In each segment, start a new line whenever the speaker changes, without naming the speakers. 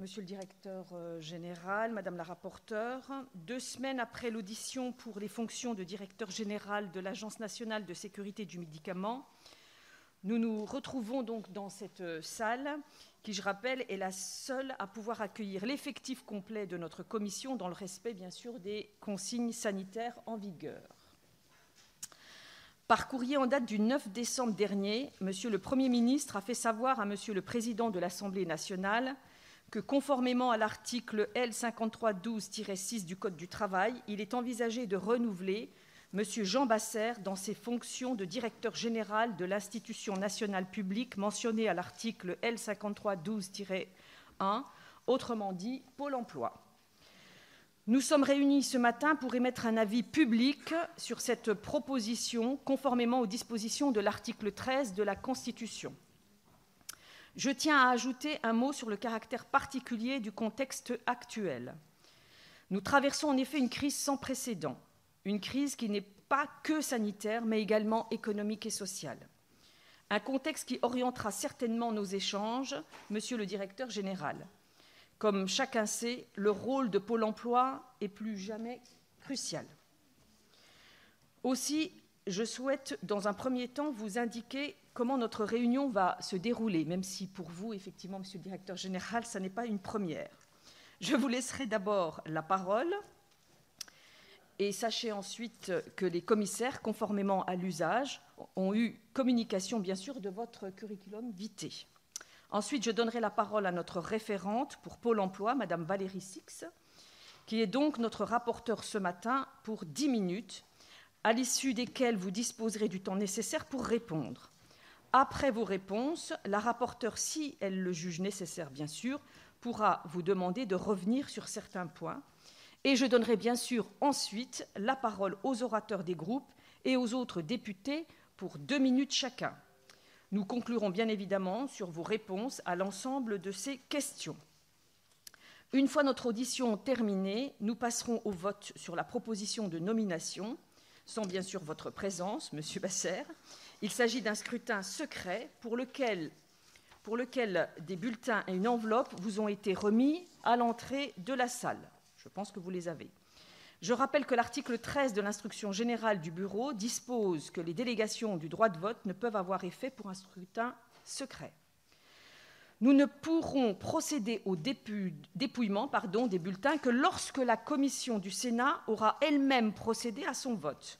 Monsieur le directeur euh, général, Madame la rapporteure, deux semaines après l'audition pour les fonctions de directeur général de l'Agence nationale de sécurité du médicament, nous nous retrouvons donc dans cette salle qui, je rappelle, est la seule à pouvoir accueillir l'effectif complet de notre commission dans le respect, bien sûr, des consignes sanitaires en vigueur. Par courrier en date du 9 décembre dernier, Monsieur le Premier ministre a fait savoir à Monsieur le Président de l'Assemblée nationale que conformément à l'article L5312-6 du Code du travail, il est envisagé de renouveler M. Jean Basser dans ses fonctions de directeur général de l'institution nationale publique mentionnée à l'article L5312-1, autrement dit Pôle emploi. Nous sommes réunis ce matin pour émettre un avis public sur cette proposition conformément aux dispositions de l'article 13 de la Constitution. Je tiens à ajouter un mot sur le caractère particulier du contexte actuel. Nous traversons en effet une crise sans précédent, une crise qui n'est pas que sanitaire, mais également économique et sociale. Un contexte qui orientera certainement nos échanges, Monsieur le Directeur général. Comme chacun sait, le rôle de Pôle emploi est plus jamais crucial. Aussi, je souhaite, dans un premier temps, vous indiquer comment notre réunion va se dérouler, même si pour vous, effectivement, Monsieur le Directeur général, ce n'est pas une première. Je vous laisserai d'abord la parole et sachez ensuite que les commissaires, conformément à l'usage, ont eu communication, bien sûr, de votre curriculum vitae. Ensuite, je donnerai la parole à notre référente pour Pôle emploi, Madame Valérie Six, qui est donc notre rapporteur ce matin pour dix minutes, à l'issue desquelles vous disposerez du temps nécessaire pour répondre. Après vos réponses, la rapporteure, si elle le juge nécessaire bien sûr, pourra vous demander de revenir sur certains points. Et je donnerai bien sûr ensuite la parole aux orateurs des groupes et aux autres députés pour deux minutes chacun. Nous conclurons bien évidemment sur vos réponses à l'ensemble de ces questions. Une fois notre audition terminée, nous passerons au vote sur la proposition de nomination, sans bien sûr votre présence, Monsieur Basser, il s'agit d'un scrutin secret pour lequel, des bulletins et une enveloppe vous ont été remis à l'entrée de la salle. Je pense que vous les avez. Je rappelle que l'article 13 de l'instruction générale du Bureau dispose que les délégations du droit de vote ne peuvent avoir effet pour un scrutin secret. Nous ne pourrons procéder au dépouillement des bulletins que lorsque la commission du Sénat aura elle-même procédé à son vote.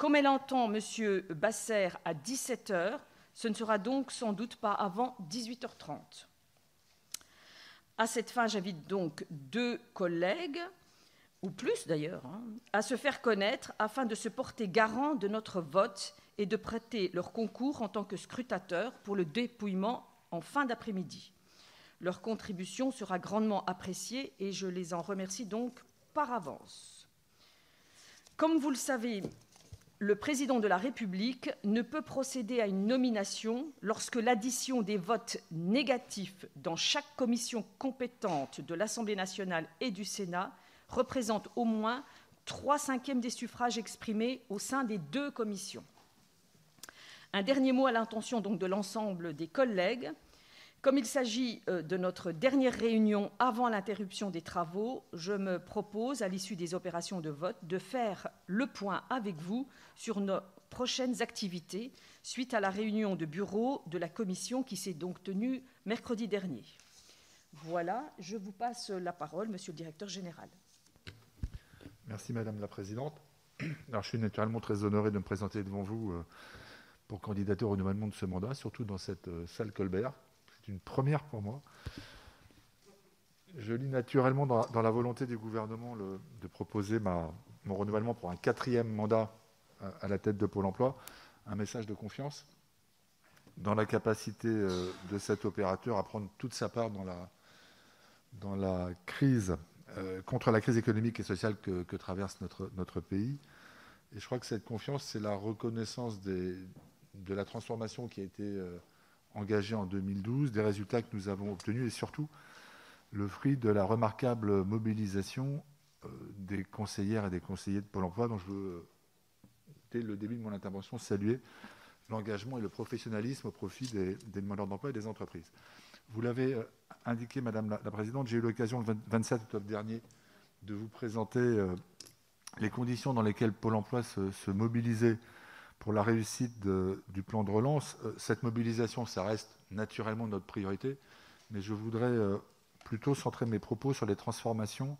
Comme elle entend M. Basser à 17 h ce ne sera donc sans doute pas avant 18h30. À cette fin, j'invite donc deux collègues, ou plus d'ailleurs, hein, à se faire connaître afin de se porter garant de notre vote et de prêter leur concours en tant que scrutateurs pour le dépouillement en fin d'après-midi. Leur contribution sera grandement appréciée et je les en remercie donc par avance. Comme vous le savez, le président de la République ne peut procéder à une nomination lorsque l'addition des votes négatifs dans chaque commission compétente de l'Assemblée nationale et du Sénat représente au moins trois cinquièmes des suffrages exprimés au sein des deux commissions. Un dernier mot à l'intention de l'ensemble des collègues. Comme il s'agit euh, de notre dernière réunion avant l'interruption des travaux, je me propose, à l'issue des opérations de vote, de faire le point avec vous sur nos prochaines activités suite à la réunion de bureau de la commission qui s'est donc tenue mercredi dernier. Voilà, je vous passe la parole, Monsieur le Directeur général.
Merci Madame la Présidente. Alors, je suis naturellement très honoré de me présenter devant vous euh, pour candidater au renouvellement de ce mandat, surtout dans cette euh, salle Colbert une première pour moi. Je lis naturellement dans, la volonté du gouvernement de proposer mon renouvellement pour un quatrième mandat à, la tête de Pôle emploi, un message de confiance dans la capacité euh, de cet opérateur à prendre toute sa part dans la, dans la crise, euh, contre la crise économique et sociale que, traverse notre, notre pays. Et je crois que cette confiance, c'est la reconnaissance de la transformation qui a été euh, engagé en 2012, des résultats que nous avons obtenus et surtout le fruit de la remarquable mobilisation euh, des conseillères et des conseillers de Pôle emploi dont je veux, dès le début de mon intervention, saluer l'engagement et le professionnalisme au profit des, demandeurs d'emploi et des entreprises. Vous l'avez euh, indiqué, Madame la, Présidente, j'ai eu l'occasion le 27 octobre dernier de vous présenter les conditions dans lesquelles Pôle emploi se, mobilisait pour la réussite du plan de relance. cette mobilisation, ça reste naturellement notre priorité, mais je voudrais plutôt centrer mes propos sur les transformations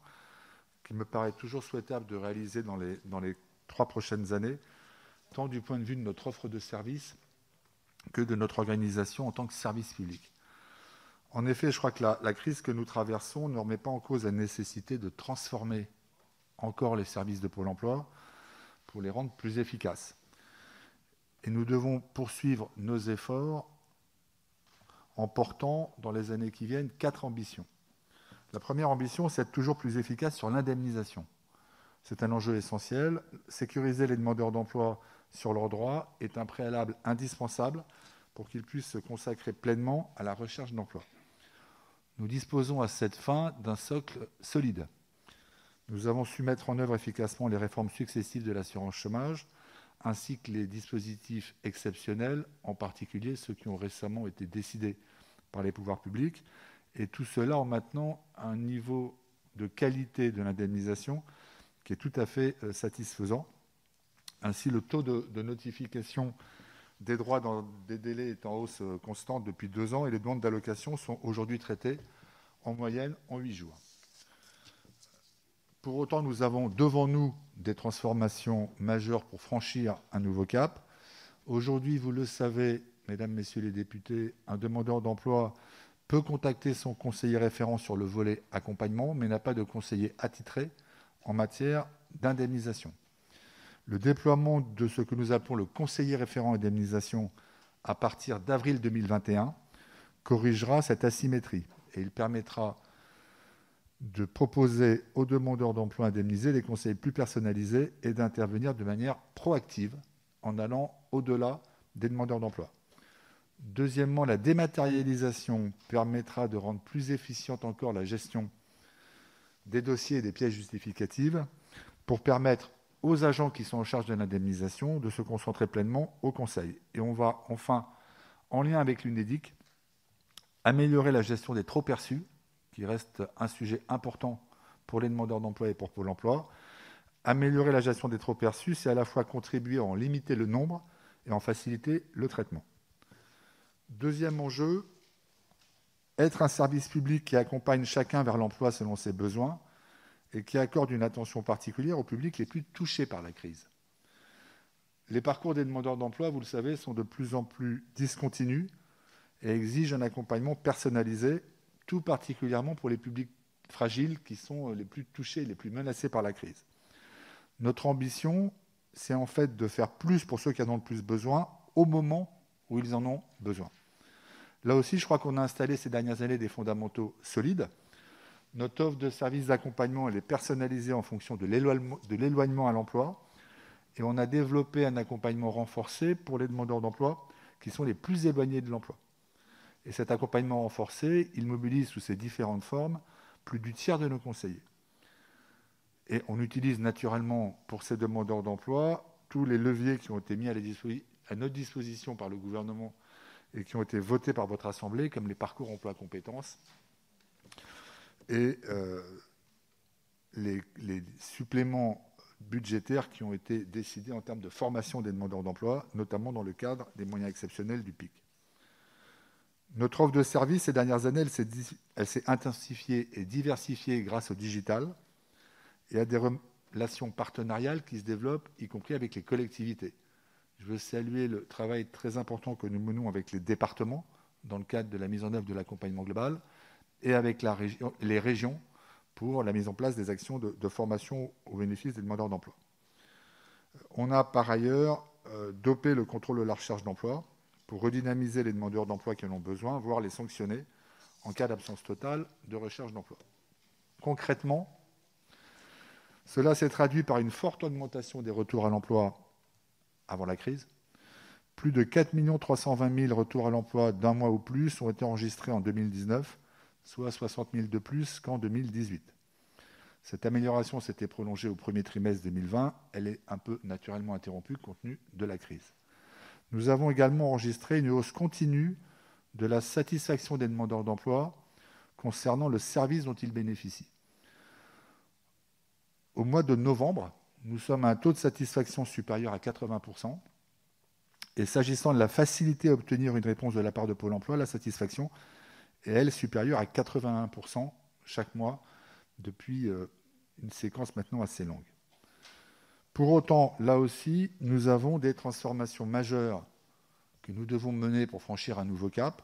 qu'il me paraît toujours souhaitable de réaliser dans les, dans les trois prochaines années, tant du point de vue de notre offre de services que de notre organisation en tant que service public. En effet, je crois que la, crise que nous traversons ne remet pas en cause la nécessité de transformer encore les services de Pôle emploi pour les rendre plus efficaces. Et nous devons poursuivre nos efforts en portant dans les années qui viennent quatre ambitions. La première ambition, c'est d'être toujours plus efficace sur l'indemnisation. C'est un enjeu essentiel. Sécuriser les demandeurs d'emploi sur leurs droits est un préalable indispensable pour qu'ils puissent se consacrer pleinement à la recherche d'emploi. Nous disposons à cette fin d'un socle solide. Nous avons su mettre en œuvre efficacement les réformes successives de l'assurance chômage, ainsi que les dispositifs exceptionnels, en particulier ceux qui ont récemment été décidés par les pouvoirs publics, et tout cela en maintenant un niveau de qualité de l'indemnisation qui est tout à fait euh, satisfaisant. Ainsi, le taux de, notification des droits dans des délais est en hausse euh, constante depuis deux ans et les demandes d'allocation sont aujourd'hui traitées en moyenne en huit jours. Pour autant, nous avons devant nous des transformations majeures pour franchir un nouveau cap. Aujourd'hui, vous le savez, mesdames, messieurs les députés, un demandeur d'emploi peut contacter son conseiller référent sur le volet accompagnement, mais n'a pas de conseiller attitré en matière d'indemnisation. Le déploiement de ce que nous appelons le conseiller référent indemnisation à partir d'avril 2021 corrigera cette asymétrie et il permettra de proposer aux demandeurs d'emploi indemnisés des conseils plus personnalisés et d'intervenir de manière proactive en allant au-delà des demandeurs d'emploi. Deuxièmement, la dématérialisation permettra de rendre plus efficiente encore la gestion des dossiers et des pièces justificatives pour permettre aux agents qui sont en charge de l'indemnisation de se concentrer pleinement au Conseil. Et on va enfin, en lien avec l'UNEDIC, améliorer la gestion des trop perçus, qui reste un sujet important pour les demandeurs d'emploi et pour Pôle emploi. Améliorer la gestion des trop perçus, c'est à la fois contribuer à en limiter le nombre et en faciliter le traitement. Deuxième enjeu, être un service public qui accompagne chacun vers l'emploi selon ses besoins et qui accorde une attention particulière aux publics les plus touchés par la crise. Les parcours des demandeurs d'emploi, vous le savez, sont de plus en plus discontinus et exigent un accompagnement personnalisé, tout particulièrement pour les publics fragiles qui sont les plus touchés, les plus menacés par la crise. Notre ambition, c'est en fait de faire plus pour ceux qui en ont le plus besoin au moment où ils en ont besoin. Là aussi, je crois qu'on a installé ces dernières années des fondamentaux solides. Notre offre de services d'accompagnement, elle est personnalisée en fonction de l'éloignement à l'emploi. Et on a développé un accompagnement renforcé pour les demandeurs d'emploi qui sont les plus éloignés de l'emploi. Et cet accompagnement renforcé, il mobilise sous ses différentes formes plus du tiers de nos conseillers. Et on utilise naturellement pour ces demandeurs d'emploi tous les leviers qui ont été mis à, notre disposition par le gouvernement et qui ont été votés par votre Assemblée, comme les parcours emploi-compétences et euh, les, suppléments budgétaires qui ont été décidés en termes de formation des demandeurs d'emploi, notamment dans le cadre des moyens exceptionnels du PIC. Notre offre de services ces dernières années, elle s'est intensifiée et diversifiée grâce au digital et à des relations partenariales qui se développent, y compris avec les collectivités. Je veux saluer le travail très important que nous menons avec les départements dans le cadre de la mise en œuvre de l'accompagnement global et avec les régions pour la mise en place des actions de, formation au bénéfice des demandeurs d'emploi. On a par ailleurs euh, dopé le contrôle de la recherche d'emploi pour redynamiser les demandeurs d'emploi qui en ont besoin, voire les sanctionner en cas d'absence totale de recherche d'emploi. Concrètement, cela s'est traduit par une forte augmentation des retours à l'emploi avant la crise. Plus de 4 320 000 retours à l'emploi d'un mois ou plus ont été enregistrés en 2019, soit 60 000 de plus qu'en 2018. Cette amélioration s'était prolongée au premier trimestre 2020. Elle est un peu naturellement interrompue compte tenu de la crise. Nous avons également enregistré une hausse continue de la satisfaction des demandeurs d'emploi concernant le service dont ils bénéficient. Au mois de novembre, nous sommes à un taux de satisfaction supérieur à 80%. Et s'agissant de la facilité à obtenir une réponse de la part de Pôle emploi, la satisfaction est, elle, supérieure à 81% chaque mois depuis euh, une séquence maintenant assez longue. Pour autant, là aussi, nous avons des transformations majeures que nous devons mener pour franchir un nouveau cap.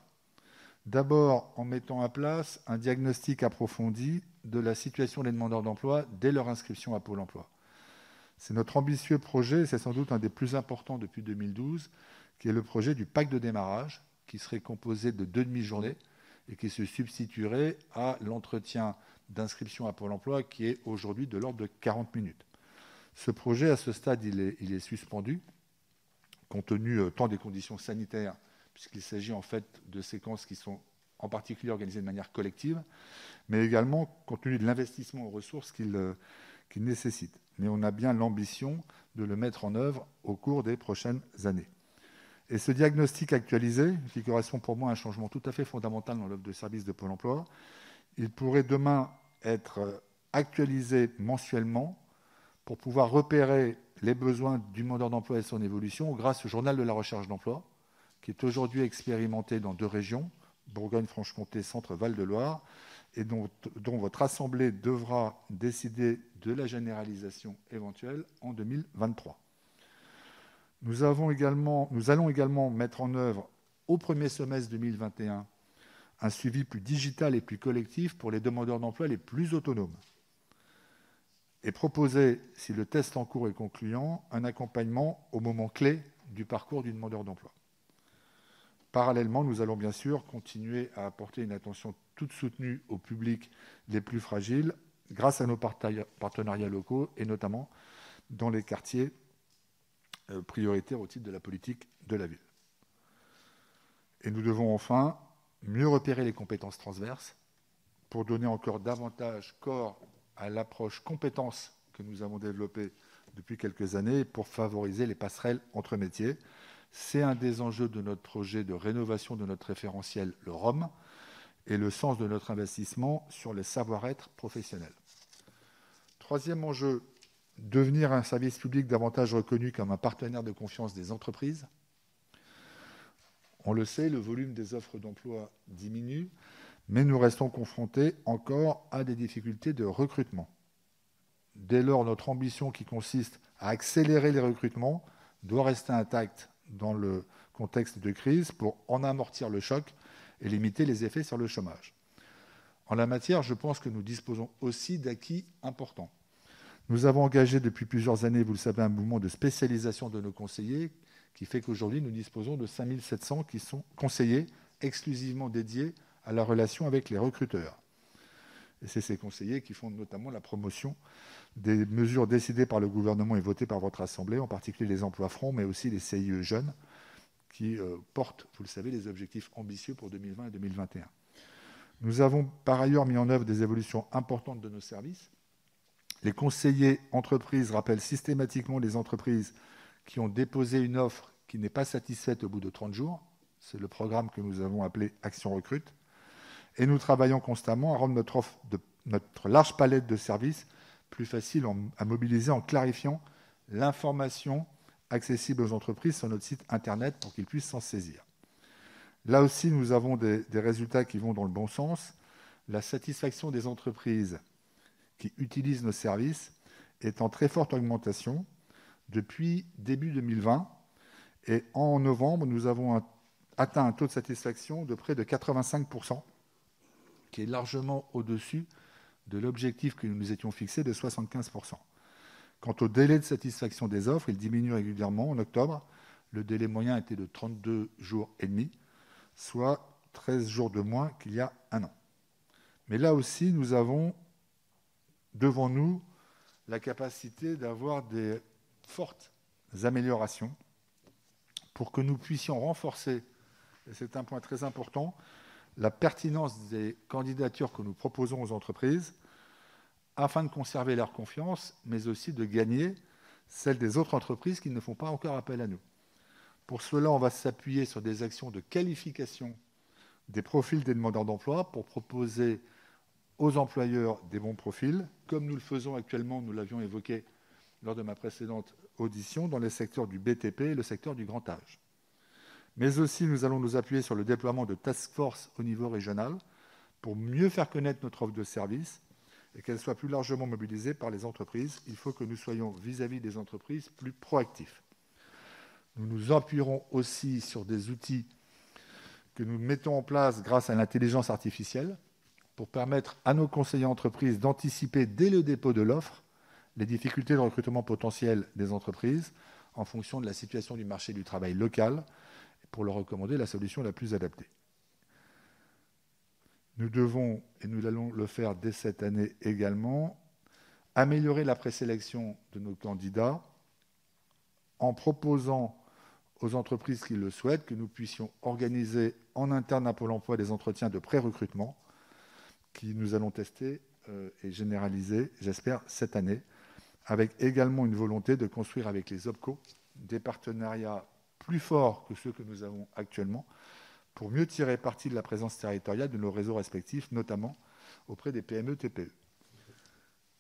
D'abord, en mettant en place un diagnostic approfondi de la situation des demandeurs d'emploi dès leur inscription à Pôle emploi. C'est notre ambitieux projet, c'est sans doute un des plus importants depuis 2012, qui est le projet du pacte de démarrage, qui serait composé de deux demi-journées et qui se substituerait à l'entretien d'inscription à Pôle emploi, qui est aujourd'hui de l'ordre de 40 minutes. Ce projet, à ce stade, il est, suspendu, compte tenu euh, tant des conditions sanitaires, puisqu'il s'agit en fait de séquences qui sont en particulier organisées de manière collective, mais également compte tenu de l'investissement en ressources qu'il euh, nécessite. Mais on a bien l'ambition de le mettre en œuvre au cours des prochaines années. Et ce diagnostic actualisé, qui correspond pour moi à un changement tout à fait fondamental dans l'offre de service de Pôle emploi, il pourrait demain être euh, actualisé mensuellement pour pouvoir repérer les besoins du demandeur d'emploi et son évolution grâce au journal de la recherche d'emploi, qui est aujourd'hui expérimenté dans deux régions, Bourgogne-Franche-Comté, Centre-Val-de-Loire, et dont, votre Assemblée devra décider de la généralisation éventuelle en 2023. Nous, avons également, nous allons également mettre en œuvre au premier semestre 2021 un suivi plus digital et plus collectif pour les demandeurs d'emploi les plus autonomes et proposer, si le test en cours est concluant, un accompagnement au moment clé du parcours du demandeur d'emploi. Parallèlement, nous allons bien sûr continuer à apporter une attention toute soutenue aux publics les plus fragiles grâce à nos partenariats locaux et notamment dans les quartiers euh, prioritaires au titre de la politique de la ville. Et nous devons enfin mieux repérer les compétences transverses pour donner encore davantage corps à l'approche compétences que nous avons développée depuis quelques années pour favoriser les passerelles entre métiers. C'est un des enjeux de notre projet de rénovation de notre référentiel, le ROM, et le sens de notre investissement sur les savoir-être professionnels. Troisième enjeu, devenir un service public davantage reconnu comme un partenaire de confiance des entreprises. On le sait, le volume des offres d'emploi diminue, mais nous restons confrontés encore à des difficultés de recrutement. Dès lors, notre ambition qui consiste à accélérer les recrutements doit rester intacte dans le contexte de crise pour en amortir le choc et limiter les effets sur le chômage. En la matière, je pense que nous disposons aussi d'acquis importants. Nous avons engagé depuis plusieurs années, vous le savez, un mouvement de spécialisation de nos conseillers qui fait qu'aujourd'hui, nous disposons de 5700 qui sont conseillers exclusivement dédiés à la relation avec les recruteurs. Et c'est ces conseillers qui font notamment la promotion des mesures décidées par le gouvernement et votées par votre Assemblée, en particulier les emplois francs, mais aussi les CIE jeunes, qui euh, portent, vous le savez, les objectifs ambitieux pour 2020 et 2021. Nous avons par ailleurs mis en œuvre des évolutions importantes de nos services. Les conseillers entreprises rappellent systématiquement les entreprises qui ont déposé une offre qui n'est pas satisfaite au bout de 30 jours. C'est le programme que nous avons appelé Action Recrute. Et nous travaillons constamment à rendre notre, large palette de services plus facile à mobiliser en clarifiant l'information accessible aux entreprises sur notre site Internet pour qu'ils puissent s'en saisir. Là aussi, nous avons des, résultats qui vont dans le bon sens. La satisfaction des entreprises qui utilisent nos services est en très forte augmentation depuis début 2020. Et en novembre, nous avons atteint un taux de satisfaction de près de 85%, qui est largement au-dessus de l'objectif que nous nous étions fixé de 75%. Quant au délai de satisfaction des offres, il diminue régulièrement. En octobre, le délai moyen était de 32 jours et demi, soit 13 jours de moins qu'il y a un an. Mais là aussi, nous avons devant nous la capacité d'avoir des fortes améliorations pour que nous puissions renforcer, et c'est un point très important, la pertinence des candidatures que nous proposons aux entreprises afin de conserver leur confiance, mais aussi de gagner celle des autres entreprises qui ne font pas encore appel à nous. Pour cela, on va s'appuyer sur des actions de qualification des profils des demandeurs d'emploi pour proposer aux employeurs des bons profils, comme nous le faisons actuellement, nous l'avions évoqué lors de ma précédente audition, dans les secteurs du BTP et le secteur du grand âge. Mais aussi, nous allons nous appuyer sur le déploiement de task force au niveau régional pour mieux faire connaître notre offre de service et qu'elle soit plus largement mobilisée par les entreprises. Il faut que nous soyons vis-à-vis -vis des entreprises plus proactifs. Nous nous appuierons aussi sur des outils que nous mettons en place grâce à l'intelligence artificielle pour permettre à nos conseillers entreprises d'anticiper dès le dépôt de l'offre les difficultés de recrutement potentiel des entreprises en fonction de la situation du marché du travail local pour leur recommander la solution la plus adaptée. Nous devons, et nous allons le faire dès cette année également, améliorer la présélection de nos candidats en proposant aux entreprises qui le souhaitent que nous puissions organiser en interne à Pôle emploi des entretiens de pré-recrutement qui nous allons tester euh, et généraliser, j'espère, cette année, avec également une volonté de construire avec les OPCO des partenariats plus forts que ceux que nous avons actuellement pour mieux tirer parti de la présence territoriale de nos réseaux respectifs, notamment auprès des PME-TPE.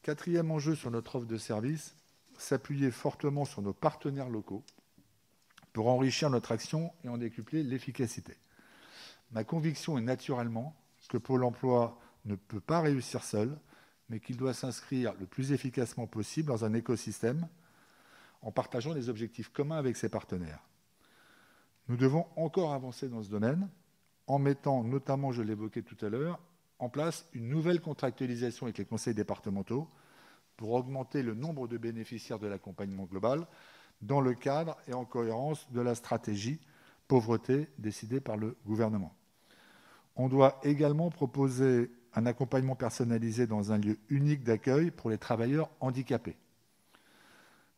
Quatrième enjeu sur notre offre de service, s'appuyer fortement sur nos partenaires locaux pour enrichir notre action et en décupler l'efficacité. Ma conviction est naturellement que Pôle emploi ne peut pas réussir seul, mais qu'il doit s'inscrire le plus efficacement possible dans un écosystème en partageant des objectifs communs avec ses partenaires. Nous devons encore avancer dans ce domaine en mettant notamment, je l'évoquais tout à l'heure, en place une nouvelle contractualisation avec les conseils départementaux pour augmenter le nombre de bénéficiaires de l'accompagnement global dans le cadre et en cohérence de la stratégie pauvreté décidée par le gouvernement. On doit également proposer un accompagnement personnalisé dans un lieu unique d'accueil pour les travailleurs handicapés.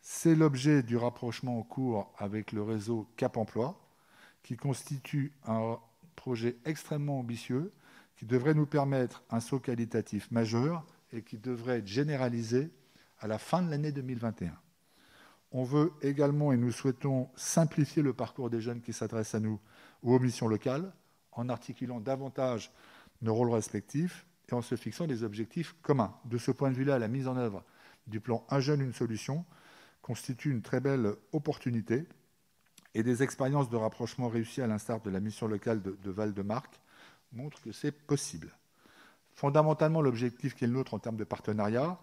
C'est l'objet du rapprochement en cours avec le réseau Cap Emploi, qui constitue un projet extrêmement ambitieux qui devrait nous permettre un saut qualitatif majeur et qui devrait être généralisé à la fin de l'année 2021. On veut également et nous souhaitons simplifier le parcours des jeunes qui s'adressent à nous ou aux missions locales en articulant davantage nos rôles respectifs et en se fixant des objectifs communs. De ce point de vue-là, la mise en œuvre du plan Un jeune, une solution constitue une très belle opportunité et des expériences de rapprochement réussies à l'instar de la mission locale de, de Val-de-Marque montrent que c'est possible. Fondamentalement, l'objectif qui est le nôtre en termes de partenariat,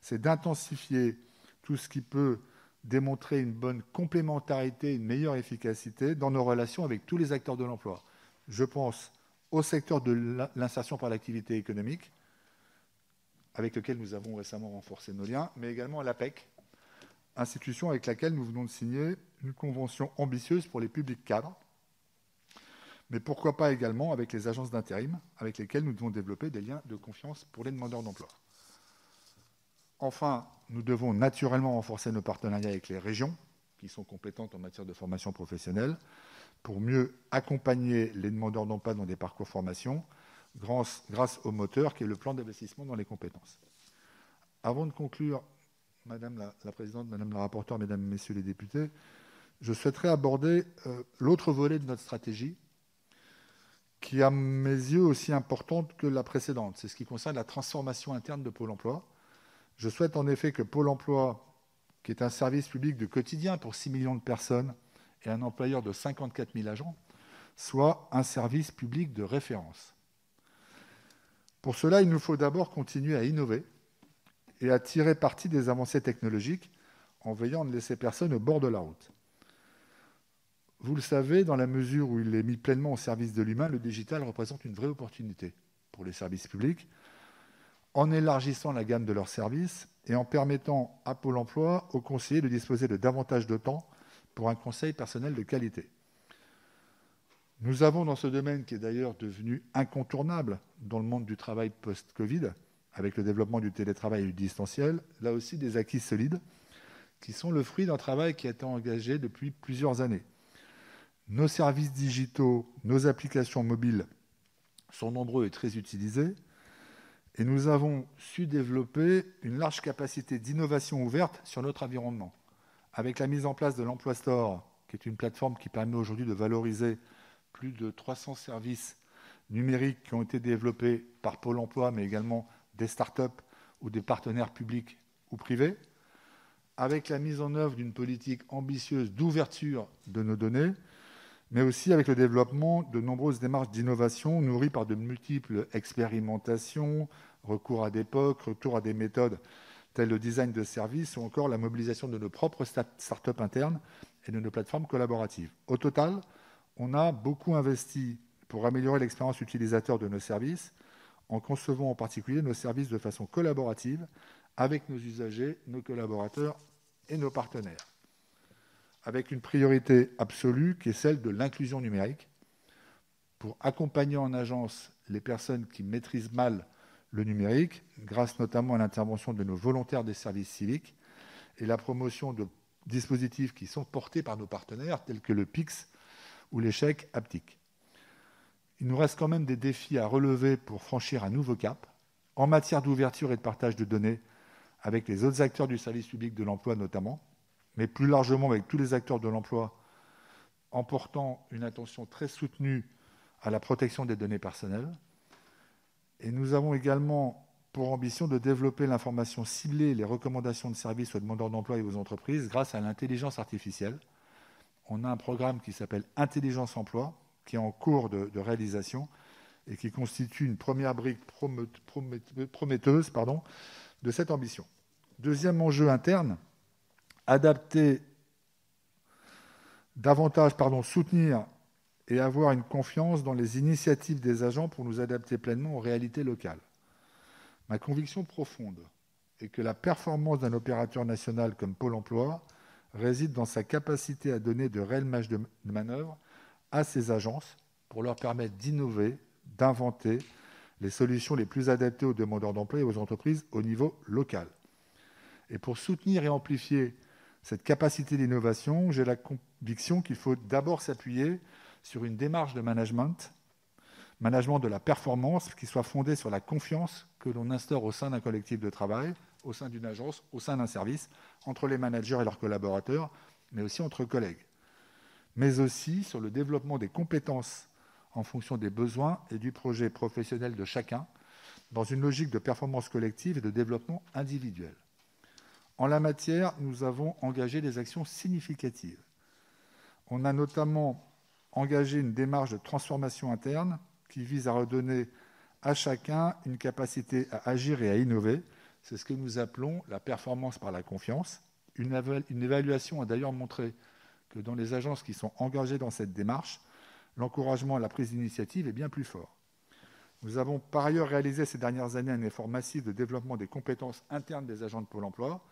c'est d'intensifier tout ce qui peut démontrer une bonne complémentarité, une meilleure efficacité dans nos relations avec tous les acteurs de l'emploi. Je pense au secteur de l'insertion par l'activité économique, avec lequel nous avons récemment renforcé nos liens, mais également à l'APEC, institution avec laquelle nous venons de signer une convention ambitieuse pour les publics cadres, mais pourquoi pas également avec les agences d'intérim, avec lesquelles nous devons développer des liens de confiance pour les demandeurs d'emploi. Enfin, nous devons naturellement renforcer nos partenariats avec les régions, qui sont compétentes en matière de formation professionnelle, pour mieux accompagner les demandeurs d'emploi dans des parcours formation grâce, au moteur qui est le plan d'investissement dans les compétences. Avant de conclure, Madame la, la, Présidente, Madame la rapporteure, Mesdames Messieurs les députés, je souhaiterais aborder euh, l'autre volet de notre stratégie, qui est à mes yeux aussi importante que la précédente. C'est ce qui concerne la transformation interne de Pôle emploi. Je souhaite en effet que Pôle emploi, qui est un service public de quotidien pour 6 millions de personnes, et un employeur de 54 000 agents, soit un service public de référence. Pour cela, il nous faut d'abord continuer à innover et à tirer parti des avancées technologiques en veillant à ne laisser personne au bord de la route. Vous le savez, dans la mesure où il est mis pleinement au service de l'humain, le digital représente une vraie opportunité pour les services publics, en élargissant la gamme de leurs services et en permettant à Pôle emploi, aux conseillers, de disposer de davantage de temps pour un conseil personnel de qualité. Nous avons dans ce domaine, qui est d'ailleurs devenu incontournable dans le monde du travail post-Covid, avec le développement du télétravail et du distanciel, là aussi des acquis solides, qui sont le fruit d'un travail qui a été engagé depuis plusieurs années. Nos services digitaux, nos applications mobiles sont nombreux et très utilisés, et nous avons su développer une large capacité d'innovation ouverte sur notre environnement. Avec la mise en place de l'Emploi Store, qui est une plateforme qui permet aujourd'hui de valoriser plus de 300 services numériques qui ont été développés par Pôle emploi, mais également des start-up ou des partenaires publics ou privés, avec la mise en œuvre d'une politique ambitieuse d'ouverture de nos données, mais aussi avec le développement de nombreuses démarches d'innovation nourries par de multiples expérimentations, recours à des POC, retour à des méthodes telles le design de services ou encore la mobilisation de nos propres start-up internes et de nos plateformes collaboratives. Au total, on a beaucoup investi pour améliorer l'expérience utilisateur de nos services, en concevant en particulier nos services de façon collaborative avec nos usagers, nos collaborateurs et nos partenaires, avec une priorité absolue qui est celle de l'inclusion numérique, pour accompagner en agence les personnes qui maîtrisent mal le numérique, grâce notamment à l'intervention de nos volontaires des services civiques et la promotion de dispositifs qui sont portés par nos partenaires, tels que le PIX ou l'échec haptique. Il nous reste quand même des défis à relever pour franchir un nouveau cap en matière d'ouverture et de partage de données avec les autres acteurs du service public de l'emploi notamment, mais plus largement avec tous les acteurs de l'emploi, en portant une attention très soutenue à la protection des données personnelles. Et nous avons également pour ambition de développer l'information ciblée les recommandations de services aux demandeurs d'emploi et aux entreprises grâce à l'intelligence artificielle. On a un programme qui s'appelle Intelligence Emploi, qui est en cours de, réalisation et qui constitue une première brique prometteuse de cette ambition. Deuxième enjeu interne, adapter davantage, pardon, soutenir et avoir une confiance dans les initiatives des agents pour nous adapter pleinement aux réalités locales. Ma conviction profonde est que la performance d'un opérateur national comme Pôle Emploi réside dans sa capacité à donner de réelles marges de manœuvre à ces agences pour leur permettre d'innover, d'inventer les solutions les plus adaptées aux demandeurs d'emploi et aux entreprises au niveau local. Et pour soutenir et amplifier cette capacité d'innovation, j'ai la conviction qu'il faut d'abord s'appuyer sur une démarche de management, management de la performance, qui soit fondée sur la confiance que l'on instaure au sein d'un collectif de travail, au sein d'une agence, au sein d'un service, entre les managers et leurs collaborateurs, mais aussi entre collègues mais aussi sur le développement des compétences en fonction des besoins et du projet professionnel de chacun, dans une logique de performance collective et de développement individuel. En la matière, nous avons engagé des actions significatives. On a notamment engagé une démarche de transformation interne qui vise à redonner à chacun une capacité à agir et à innover. C'est ce que nous appelons la performance par la confiance. Une, évaluation a d'ailleurs montré que dans les agences qui sont engagées dans cette démarche, l'encouragement à la prise d'initiative est bien plus fort. Nous avons par ailleurs réalisé ces dernières années un effort massif de développement des compétences internes des agents de Pôle emploi,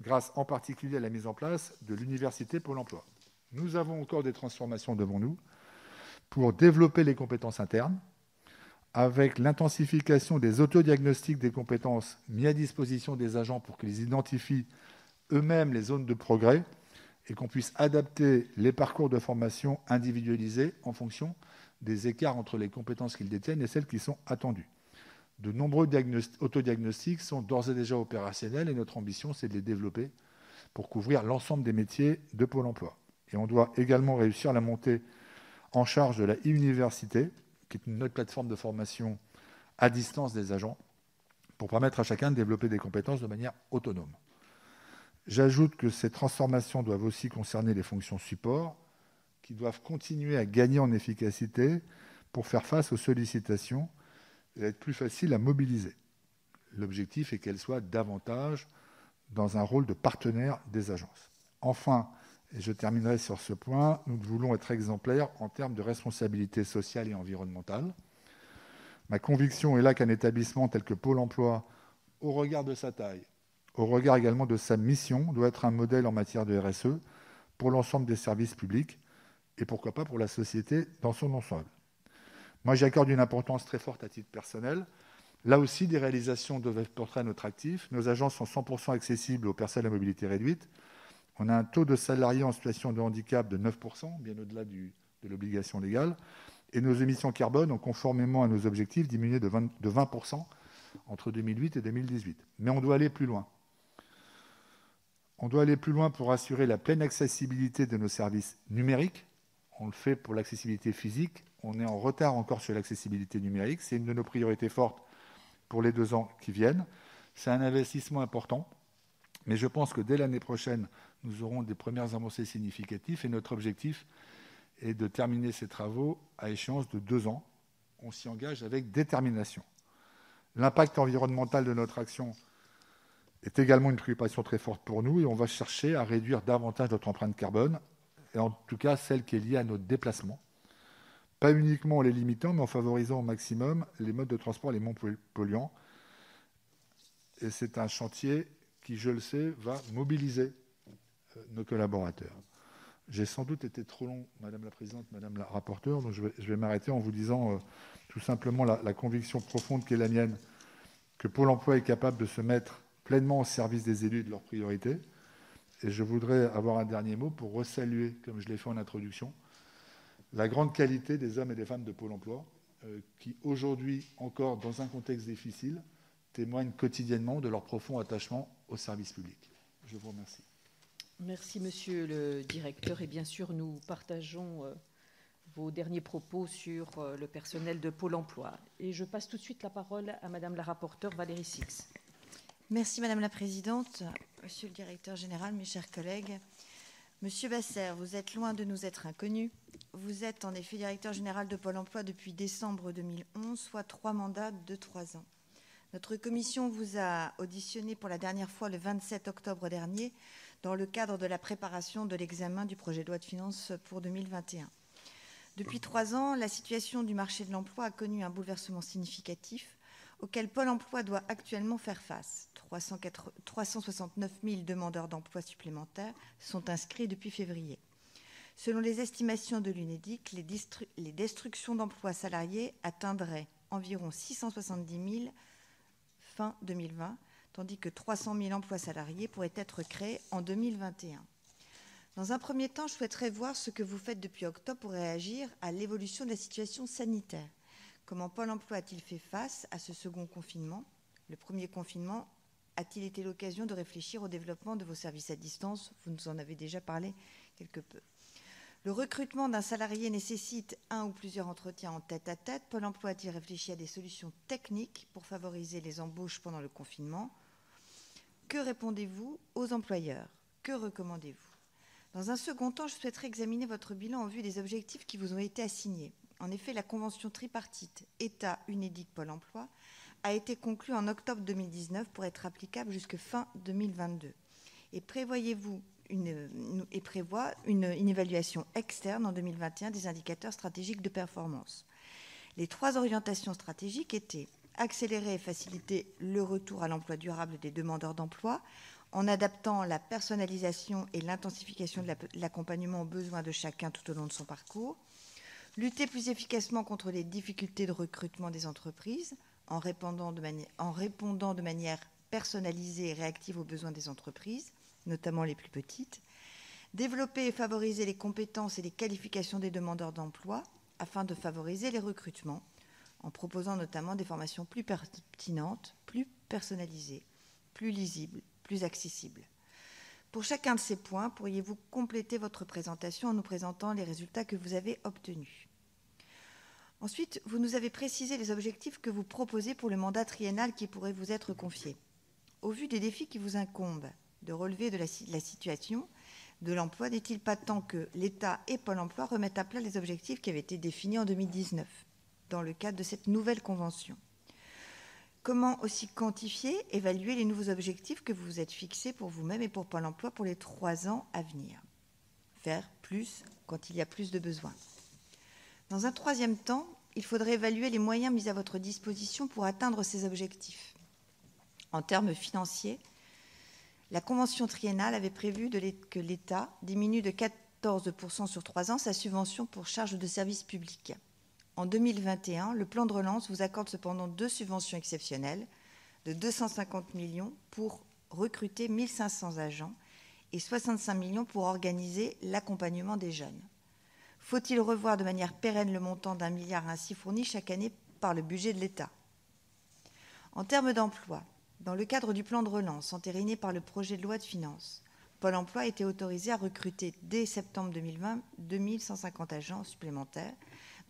grâce en particulier à la mise en place de l'université Pôle emploi. Nous avons encore des transformations devant nous pour développer les compétences internes, avec l'intensification des autodiagnostics des compétences mis à disposition des agents pour qu'ils identifient eux-mêmes les zones de progrès et qu'on puisse adapter les parcours de formation individualisés en fonction des écarts entre les compétences qu'ils détiennent et celles qui sont attendues. De nombreux autodiagnostics sont d'ores et déjà opérationnels et notre ambition, c'est de les développer pour couvrir l'ensemble des métiers de Pôle emploi. Et on doit également réussir la montée en charge de la e-université, qui est une autre plateforme de formation à distance des agents, pour permettre à chacun de développer des compétences de manière autonome. J'ajoute que ces transformations doivent aussi concerner les fonctions support, qui doivent continuer à gagner en efficacité pour faire face aux sollicitations et être plus faciles à mobiliser. L'objectif est qu'elles soient davantage dans un rôle de partenaire des agences. Enfin, et je terminerai sur ce point, nous voulons être exemplaires en termes de responsabilité sociale et environnementale. Ma conviction est là qu'un établissement tel que Pôle Emploi, au regard de sa taille, au regard également de sa mission, doit être un modèle en matière de RSE pour l'ensemble des services publics et pourquoi pas pour la société dans son ensemble. Moi, j'accorde une importance très forte à titre personnel. Là aussi, des réalisations doivent porter à notre actif. Nos agences sont 100% accessibles aux personnes à mobilité réduite. On a un taux de salariés en situation de handicap de 9%, bien au-delà de l'obligation légale. Et nos émissions carbone ont, conformément à nos objectifs, diminué de 20%, de 20 entre 2008 et 2018. Mais on doit aller plus loin. On doit aller plus loin pour assurer la pleine accessibilité de nos services numériques. On le fait pour l'accessibilité physique, On est en retard encore sur l'accessibilité numérique. C'est une de nos priorités fortes pour les deux ans qui viennent. C'est un investissement important, mais je pense que dès l'année prochaine, nous aurons des premières avancées significatives et notre objectif est de terminer ces travaux à échéance de deux ans. On s'y engage avec détermination. L'impact environnemental de notre action est également une préoccupation très forte pour nous et on va chercher à réduire davantage notre empreinte carbone, et en tout cas celle qui est liée à notre déplacement. Pas uniquement en les limitant, mais en favorisant au maximum les modes de transport les moins polluants. Et c'est un chantier qui, je le sais, va mobiliser euh, nos collaborateurs. J'ai sans doute été trop long, Madame la Présidente, Madame la rapporteure, donc je vais, m'arrêter en vous disant euh, tout simplement la, la conviction profonde qui est la mienne que Pôle emploi est capable de se mettre pleinement au service des élus et de leurs priorités. Et je voudrais avoir un dernier mot pour resaluer, comme je l'ai fait en introduction, la grande qualité des hommes et des femmes de Pôle emploi, euh, qui aujourd'hui, encore dans un contexte difficile, témoignent quotidiennement de leur profond attachement au service public. Je vous remercie.
Merci, monsieur le directeur. Et bien sûr, nous partageons euh, vos derniers propos sur euh, le personnel de Pôle emploi. Et je passe tout de suite la parole à madame la rapporteure Valérie Six.
Merci, madame la présidente, monsieur le directeur général, mes chers collègues. Monsieur Basser, vous êtes loin de nous être inconnu. Vous êtes en effet directeur général de Pôle emploi depuis décembre 2011, soit trois mandats de trois ans. Notre commission vous a auditionné pour la dernière fois le 27 octobre dernier dans le cadre de la préparation de l'examen du projet de loi de finances pour 2021. Depuis trois ans, la situation du marché de l'emploi a connu un bouleversement significatif auquel Pôle emploi doit actuellement faire face. 369 000 demandeurs d'emploi supplémentaires sont inscrits depuis février. Selon les estimations de l'UNEDIC, les, destructions d'emplois salariés atteindraient environ 670 000 fin 2020, tandis que 300 000 emplois salariés pourraient être créés en 2021. Dans un premier temps, je souhaiterais voir ce que vous faites depuis octobre pour réagir à l'évolution de la situation sanitaire. Comment Pôle emploi a-t-il fait face à ce second confinement? Le premier confinement a-t-il été l'occasion de réfléchir au développement de vos services à distance? Vous nous en avez déjà parlé quelque peu. Le recrutement d'un salarié nécessite un ou plusieurs entretiens en tête à tête. Pôle emploi a-t-il réfléchi à des solutions techniques pour favoriser les embauches pendant le confinement? Que répondez-vous aux employeurs? Que recommandez-vous? Dans un second temps, je souhaiterais examiner votre bilan en vue des objectifs qui vous ont été assignés. En effet, la convention tripartite État, UNEDIC, Pôle emploi a été conclue en octobre 2019 pour être applicable jusque fin 2022. Et prévoyez-vous et prévoit une, évaluation externe en 2021 des indicateurs stratégiques de performance. Les trois orientations stratégiques étaient accélérer et faciliter le retour à l'emploi durable des demandeurs d'emploi en adaptant la personnalisation et l'intensification de l'accompagnement aux besoins de chacun tout au long de son parcours, lutter plus efficacement contre les difficultés de recrutement des entreprises en répondant de, manière personnalisée et réactive aux besoins des entreprises, notamment les plus petites, développer et favoriser les compétences et les qualifications des demandeurs d'emploi afin de favoriser les recrutements, en proposant notamment des formations plus pertinentes, plus personnalisées, plus lisibles, plus accessibles. Pour chacun de ces points, pourriez-vous compléter votre présentation en nous présentant les résultats que vous avez obtenus? Ensuite, vous nous avez précisé les objectifs que vous proposez pour le mandat triennal qui pourrait vous être confié. Au vu des défis qui vous incombent, de relever de la, situation de l'emploi, n'est-il pas temps que l'État et Pôle emploi remettent à plat les objectifs qui avaient été définis en 2019 dans le cadre de cette nouvelle convention? Comment aussi quantifier, évaluer les nouveaux objectifs que vous vous êtes fixés pour vous-même et pour Pôle emploi pour les trois ans à venir? Faire plus quand il y a plus de besoins. Dans un troisième temps, il faudrait évaluer les moyens mis à votre disposition pour atteindre ces objectifs. En termes financiers, la convention triennale avait prévu que l'État diminue de 14% sur trois ans sa subvention pour charges de services publics. En 2021, le plan de relance vous accorde cependant deux subventions exceptionnelles de 250 millions pour recruter 1500 agents et 65 millions pour organiser l'accompagnement des jeunes. Faut-il revoir de manière pérenne le montant d'un milliard ainsi fourni chaque année par le budget de l'État? En termes d'emploi, dans le cadre du plan de relance entériné par le projet de loi de finances, Pôle emploi a été autorisé à recruter dès septembre 2020 2150 agents supplémentaires,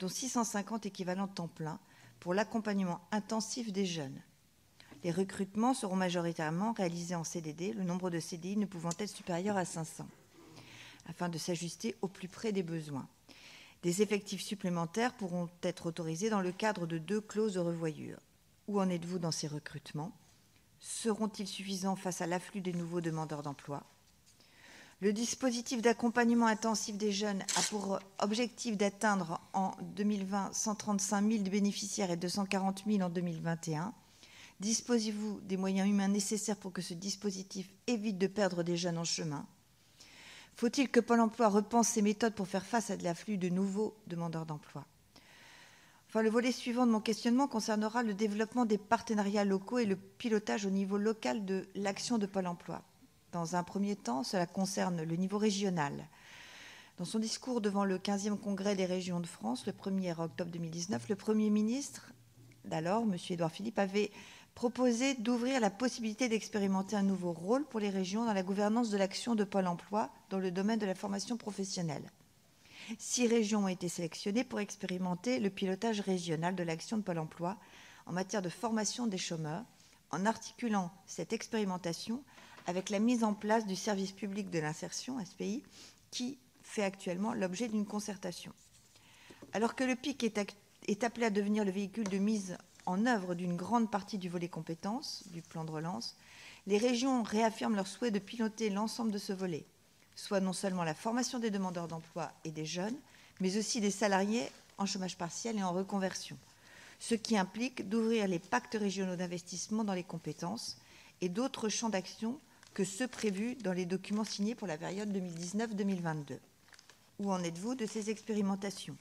dont 650 équivalents temps plein pour l'accompagnement intensif des jeunes. Les recrutements seront majoritairement réalisés en CDD, le nombre de CDI ne pouvant être supérieur à 500, afin de s'ajuster au plus près des besoins. Des effectifs supplémentaires pourront être autorisés dans le cadre de deux clauses de revoyure. Où en êtes-vous dans ces recrutements? Seront-ils suffisants face à l'afflux des nouveaux demandeurs d'emploi? Le dispositif d'accompagnement intensif des jeunes a pour objectif d'atteindre en 2020 135 000 bénéficiaires et 240 000 en 2021. Disposez-vous des moyens humains nécessaires pour que ce dispositif évite de perdre des jeunes en chemin? Faut-il que Pôle emploi repense ses méthodes pour faire face à l'afflux de nouveaux demandeurs d'emploi? Le volet suivant de mon questionnement concernera le développement des partenariats locaux et le pilotage au niveau local de l'action de Pôle emploi. Dans un premier temps, cela concerne le niveau régional. Dans son discours devant le 15e congrès des régions de France, le 1er octobre 2019, le Premier ministre d'alors, M. Édouard Philippe, avait proposé d'ouvrir la possibilité d'expérimenter un nouveau rôle pour les régions dans la gouvernance de l'action de Pôle emploi dans le domaine de la formation professionnelle. Six régions ont été sélectionnées pour expérimenter le pilotage régional de l'action de Pôle emploi en matière de formation des chômeurs, en articulant cette expérimentation avec la mise en place du service public de l'insertion, SPI, qui fait actuellement l'objet d'une concertation. Alors que le PIC est, appelé à devenir le véhicule de mise en œuvre d'une grande partie du volet compétences du plan de relance, les régions réaffirment leur souhait de piloter l'ensemble de ce volet, soit non seulement la formation des demandeurs d'emploi et des jeunes, mais aussi des salariés en chômage partiel et en reconversion, ce qui implique d'ouvrir les pactes régionaux d'investissement dans les compétences et d'autres champs d'action que ceux prévus dans les documents signés pour la période 2019-2022. Où en êtes-vous de ces expérimentations?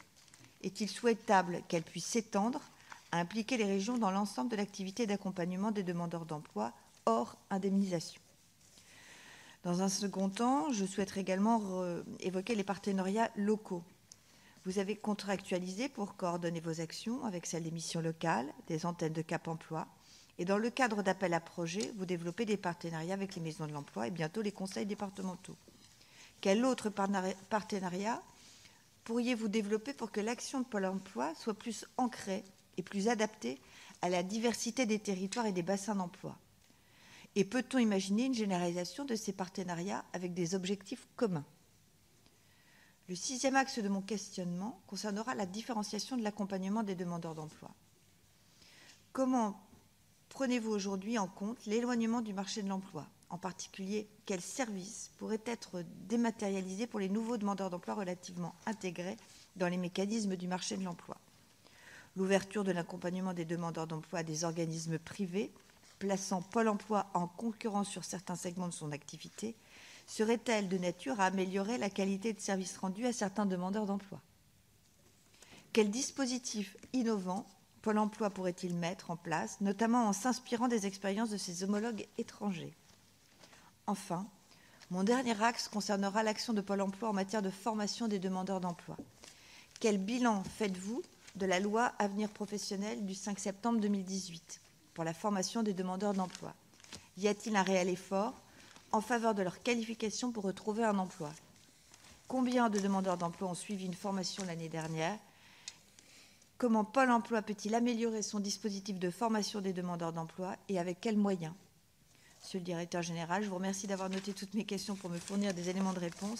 Est-il souhaitable qu'elles puissent s'étendre à impliquer les régions dans l'ensemble de l'activité d'accompagnement des demandeurs d'emploi hors indemnisation? Dans un second temps, je souhaiterais également évoquer les partenariats locaux. Vous avez contractualisé pour coordonner vos actions avec celles des missions locales, des antennes de Cap Emploi, et dans le cadre d'appels à projets, vous développez des partenariats avec les maisons de l'emploi et bientôt les conseils départementaux. Quel autre partenariat pourriez-vous développer pour que l'action de Pôle emploi soit plus ancrée et plus adaptée à la diversité des territoires et des bassins d'emploi? Et peut-on imaginer une généralisation de ces partenariats avec des objectifs communs? Le sixième axe de mon questionnement concernera la différenciation de l'accompagnement des demandeurs d'emploi. Comment prenez-vous aujourd'hui en compte l'éloignement du marché de l'emploi? En particulier, quels services pourraient être dématérialisés pour les nouveaux demandeurs d'emploi relativement intégrés dans les mécanismes du marché de l'emploi? L'ouverture de l'accompagnement des demandeurs d'emploi à des organismes privés, plaçant Pôle emploi en concurrence sur certains segments de son activité, serait-elle de nature à améliorer la qualité de service rendu à certains demandeurs d'emploi? Quels dispositifs innovants Pôle emploi pourrait-il mettre en place, notamment en s'inspirant des expériences de ses homologues étrangers? Enfin, mon dernier axe concernera l'action de Pôle emploi en matière de formation des demandeurs d'emploi. Quel bilan faites-vous de la loi Avenir professionnel du 5 septembre 2018 pour la formation des demandeurs d'emploi. Y a-t-il un réel effort en faveur de leur qualification pour retrouver un emploi? Combien de demandeurs d'emploi ont suivi une formation l'année dernière? Comment Pôle emploi peut-il améliorer son dispositif de formation des demandeurs d'emploi et avec quels moyens? Monsieur le directeur général, je vous remercie d'avoir noté toutes mes questions pour me fournir des éléments de réponse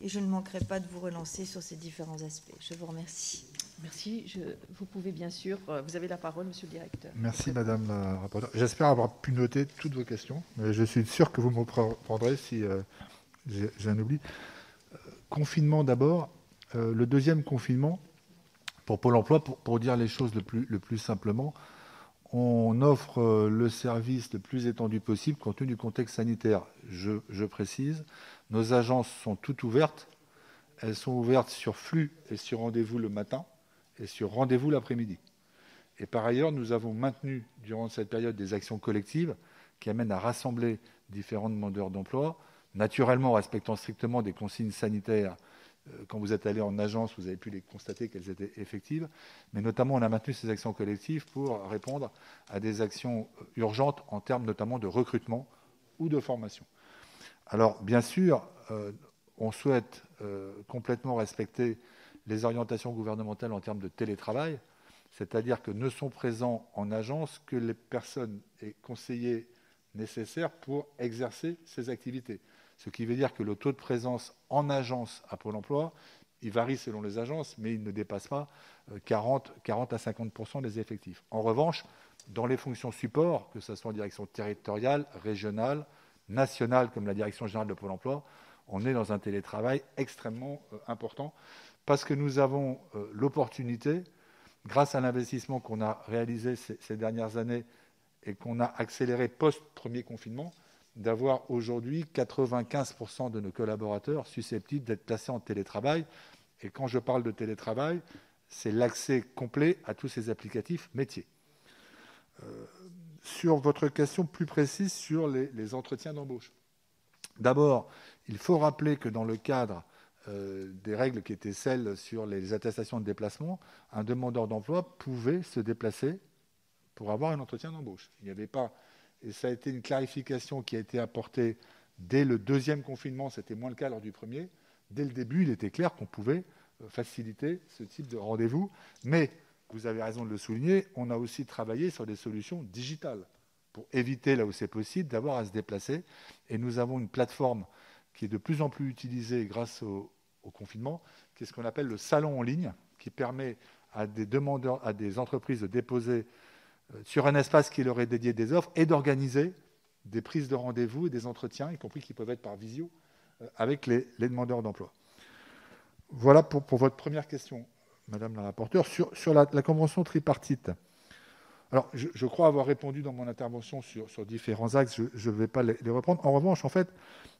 et je ne manquerai pas de vous relancer sur ces différents aspects. Je vous remercie.
Merci. Je, vous pouvez bien sûr, euh, vous avez la parole, monsieur le directeur.
Merci, madame la rapporteure. J'espère avoir pu noter toutes vos questions, mais je suis sûr que vous me reprendrez si euh, j'ai un oubli. Euh, confinement d'abord. le deuxième confinement, pour Pôle emploi, pour, dire les choses le plus, le plus simplement, on offre le service le plus étendu possible compte tenu du contexte sanitaire. Je précise, nos agences sont toutes ouvertes. Elles sont ouvertes sur flux et sur rendez-vous le matin et sur rendez-vous l'après-midi. Et par ailleurs, nous avons maintenu durant cette période des actions collectives qui amènent à rassembler différents demandeurs d'emploi, naturellement en respectant strictement des consignes sanitaires. Euh, quand vous êtes allé en agence, vous avez pu les constater qu'elles étaient effectives, mais notamment on a maintenu ces actions collectives pour répondre à des actions euh, urgentes en termes notamment de recrutement ou de formation. Alors bien sûr, euh, on souhaite complètement respecter les orientations gouvernementales en termes de télétravail, c'est-à-dire que ne sont présents en agence que les personnes et conseillers nécessaires pour exercer ces activités. Ce qui veut dire que le taux de présence en agence à Pôle emploi, il varie selon les agences, mais il ne dépasse pas 40, euh, 40 à 50% des effectifs. En revanche, dans les fonctions support, que ce soit en direction territoriale, régionale, nationale, comme la direction générale de Pôle emploi, on est dans un télétravail extrêmement euh, important parce que nous avons euh, l'opportunité, grâce à l'investissement qu'on a réalisé ces, dernières années et qu'on a accéléré post-premier confinement, d'avoir aujourd'hui 95% de nos collaborateurs susceptibles d'être placés en télétravail. Et quand je parle de télétravail, c'est l'accès complet à tous ces applicatifs métiers. Euh, sur votre question plus précise sur les entretiens d'embauche. D'abord, il faut rappeler que dans le cadre euh, des règles qui étaient celles sur les attestations de déplacement, un demandeur d'emploi pouvait se déplacer pour avoir un entretien d'embauche. Il n'y avait pas, et ça a été une clarification qui a été apportée dès le deuxième confinement, c'était moins le cas lors du premier. Dès le début, il était clair qu'on pouvait euh, faciliter ce type de rendez-vous, mais vous avez raison de le souligner, on a aussi travaillé sur des solutions digitales pour éviter, là où c'est possible, d'avoir à se déplacer. Et nous avons une plateforme qui est de plus en plus utilisée grâce au, au confinement, qui est ce qu'on appelle le salon en ligne, qui permet à des demandeurs, à des entreprises de déposer euh, sur un espace qui leur est dédié des offres et d'organiser des prises de rendez-vous et des entretiens, y compris qui peuvent être par visio, euh, avec les, demandeurs d'emploi. Voilà pour, votre première question, Madame la rapporteure. Sur, la, convention tripartite, alors je, crois avoir répondu dans mon intervention sur, différents axes, je ne vais pas les, reprendre. En revanche, en fait,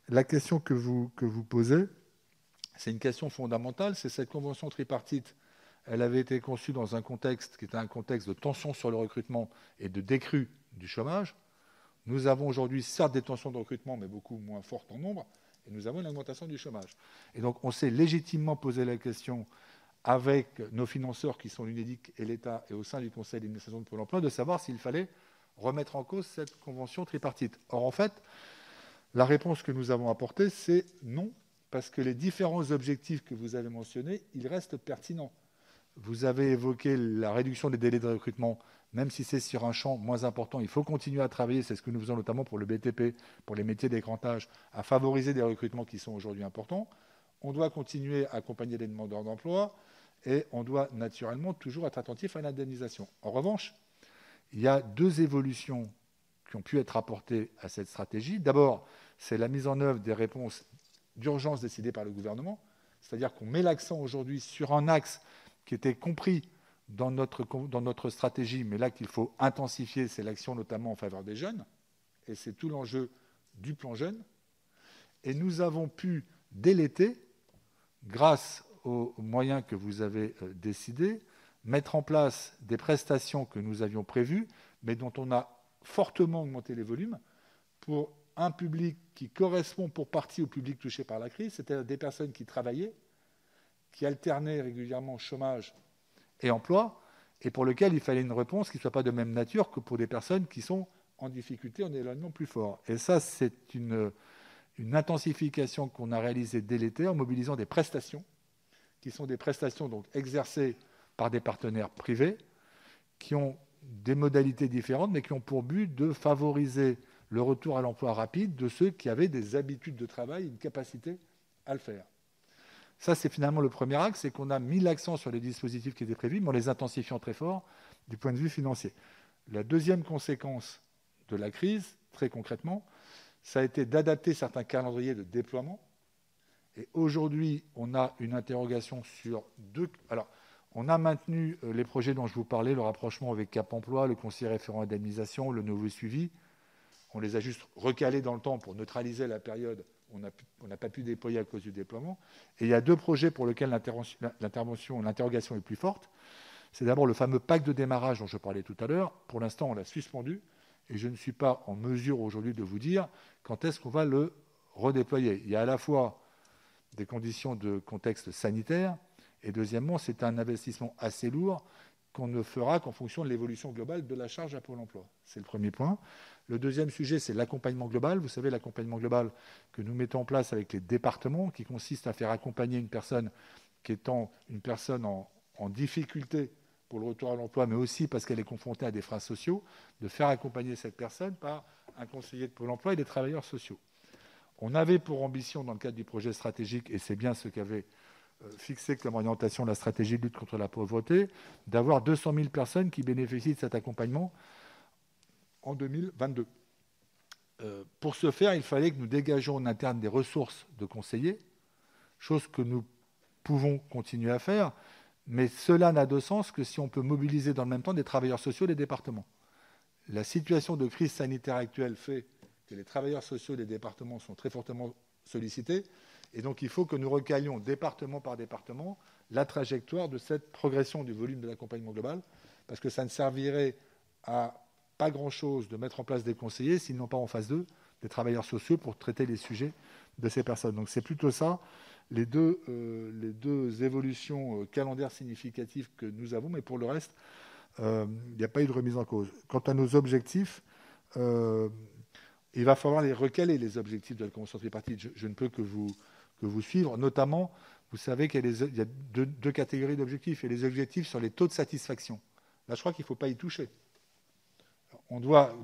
la question que vous posez, c'est une question fondamentale, c'est cette convention tripartite. Elle avait été conçue dans un contexte qui était un contexte de tension sur le recrutement et de décrue du chômage. Nous avons aujourd'hui certes des tensions de recrutement, mais beaucoup moins fortes en nombre, et nous avons une augmentation du chômage. Et donc on s'est légitimement posé la question avec nos financeurs qui sont l'UNEDIC et l'État et au sein du Conseil d'administration de Pôle emploi de savoir s'il fallait remettre en cause cette convention tripartite. Or, en fait, la réponse que nous avons apportée, c'est non, parce que les différents objectifs que vous avez mentionnés, ils restent pertinents. Vous avez évoqué la réduction des délais de recrutement, même si c'est sur un champ moins important, il faut continuer à travailler, c'est ce que nous faisons notamment pour le BTP, pour les métiers d'écrantage, à favoriser des recrutements qui sont aujourd'hui importants. On doit continuer à accompagner les demandeurs d'emploi et on doit naturellement toujours être attentif à l'indemnisation. En revanche, il y a deux évolutions qui ont pu être apportées à cette stratégie. D'abord, c'est la mise en œuvre des réponses d'urgence décidée par le gouvernement, c'est-à-dire qu'on met l'accent aujourd'hui sur un axe qui était compris dans notre, dans notre stratégie, mais là qu'il faut intensifier, c'est l'action notamment en faveur des jeunes, et c'est tout l'enjeu du plan jeune. Et nous avons pu, dès l'été, grâce aux moyens que vous avez euh, décidés, mettre en place des prestations que nous avions prévues, mais dont on a fortement augmenté les volumes pour un public qui correspond pour partie au public touché par la crise, c'est-à-dire des personnes qui travaillaient, qui alternaient régulièrement chômage et emploi, et pour lequel il fallait une réponse qui ne soit pas de même nature que pour des personnes qui sont en difficulté, en éloignement plus fort. Et ça, c'est une, une intensification qu'on a réalisée dès l'été en mobilisant des prestations, qui sont des prestations donc exercées par des partenaires privés, qui ont des modalités différentes, mais qui ont pour but de favoriser le retour à l'emploi rapide de ceux qui avaient des habitudes de travail, une capacité à le faire. Ça, c'est finalement le premier axe, c'est qu'on a mis l'accent sur les dispositifs qui étaient prévus, mais en les intensifiant très fort du point de vue financier. La deuxième conséquence de la crise, très concrètement, ça a été d'adapter certains calendriers de déploiement. Et aujourd'hui, on a une interrogation sur deux. Alors, on a maintenu euh, les projets dont je vous parlais, le rapprochement avec Cap Emploi, le conseiller référent indemnisation, le nouveau suivi. On les a juste recalés dans le temps pour neutraliser la période où on n'a pas pu déployer à cause du déploiement. Et il y a deux projets pour lesquels l'intervention, l'interrogation est plus forte. C'est d'abord le fameux pacte de démarrage dont je parlais tout à l'heure. Pour l'instant, on l'a suspendu et je ne suis pas en mesure aujourd'hui de vous dire quand est-ce qu'on va le redéployer. Il y a à la fois des conditions de contexte sanitaire et deuxièmement, c'est un investissement assez lourd qu'on ne fera qu'en fonction de l'évolution globale de la charge à Pôle emploi. C'est le premier point. Le deuxième sujet, c'est l'accompagnement global. Vous savez, l'accompagnement global que nous mettons en place avec les départements, qui consiste à faire accompagner une personne qu'étant une personne en, difficulté pour le retour à l'emploi, mais aussi parce qu'elle est confrontée à des freins sociaux, de faire accompagner cette personne par un conseiller de Pôle emploi et des travailleurs sociaux. On avait pour ambition, dans le cadre du projet stratégique, et c'est bien ce qu'avait euh, fixé comme orientation la stratégie de lutte contre la pauvreté, d'avoir 200 000 personnes qui bénéficient de cet accompagnement en 2022. Euh, pour ce faire, il fallait que nous dégagions en interne des ressources de conseillers, chose que nous pouvons continuer à faire, mais cela n'a de sens que si on peut mobiliser dans le même temps des travailleurs sociaux des départements. La situation de crise sanitaire actuelle fait que les travailleurs sociaux des départements sont très fortement sollicités, et donc il faut que nous recalions département par département la trajectoire de cette progression du volume de l'accompagnement global, parce que ça ne servirait à pas grand-chose de mettre en place des conseillers s'ils n'ont pas en face d'eux des travailleurs sociaux pour traiter les sujets de ces personnes. Donc c'est plutôt ça les deux, euh, les deux évolutions euh, calendaires significatives que nous avons, mais pour le reste, euh, il n'y a pas eu de remise en cause. Quant à nos objectifs, il va falloir les recaler, les objectifs de la Convention tripartite. Je, ne peux que vous, que vous suivre, notamment, vous savez qu'il y a, deux, deux, catégories d'objectifs. Il y a les objectifs sur les taux de satisfaction. Là, je crois qu'il ne faut pas y toucher. On doit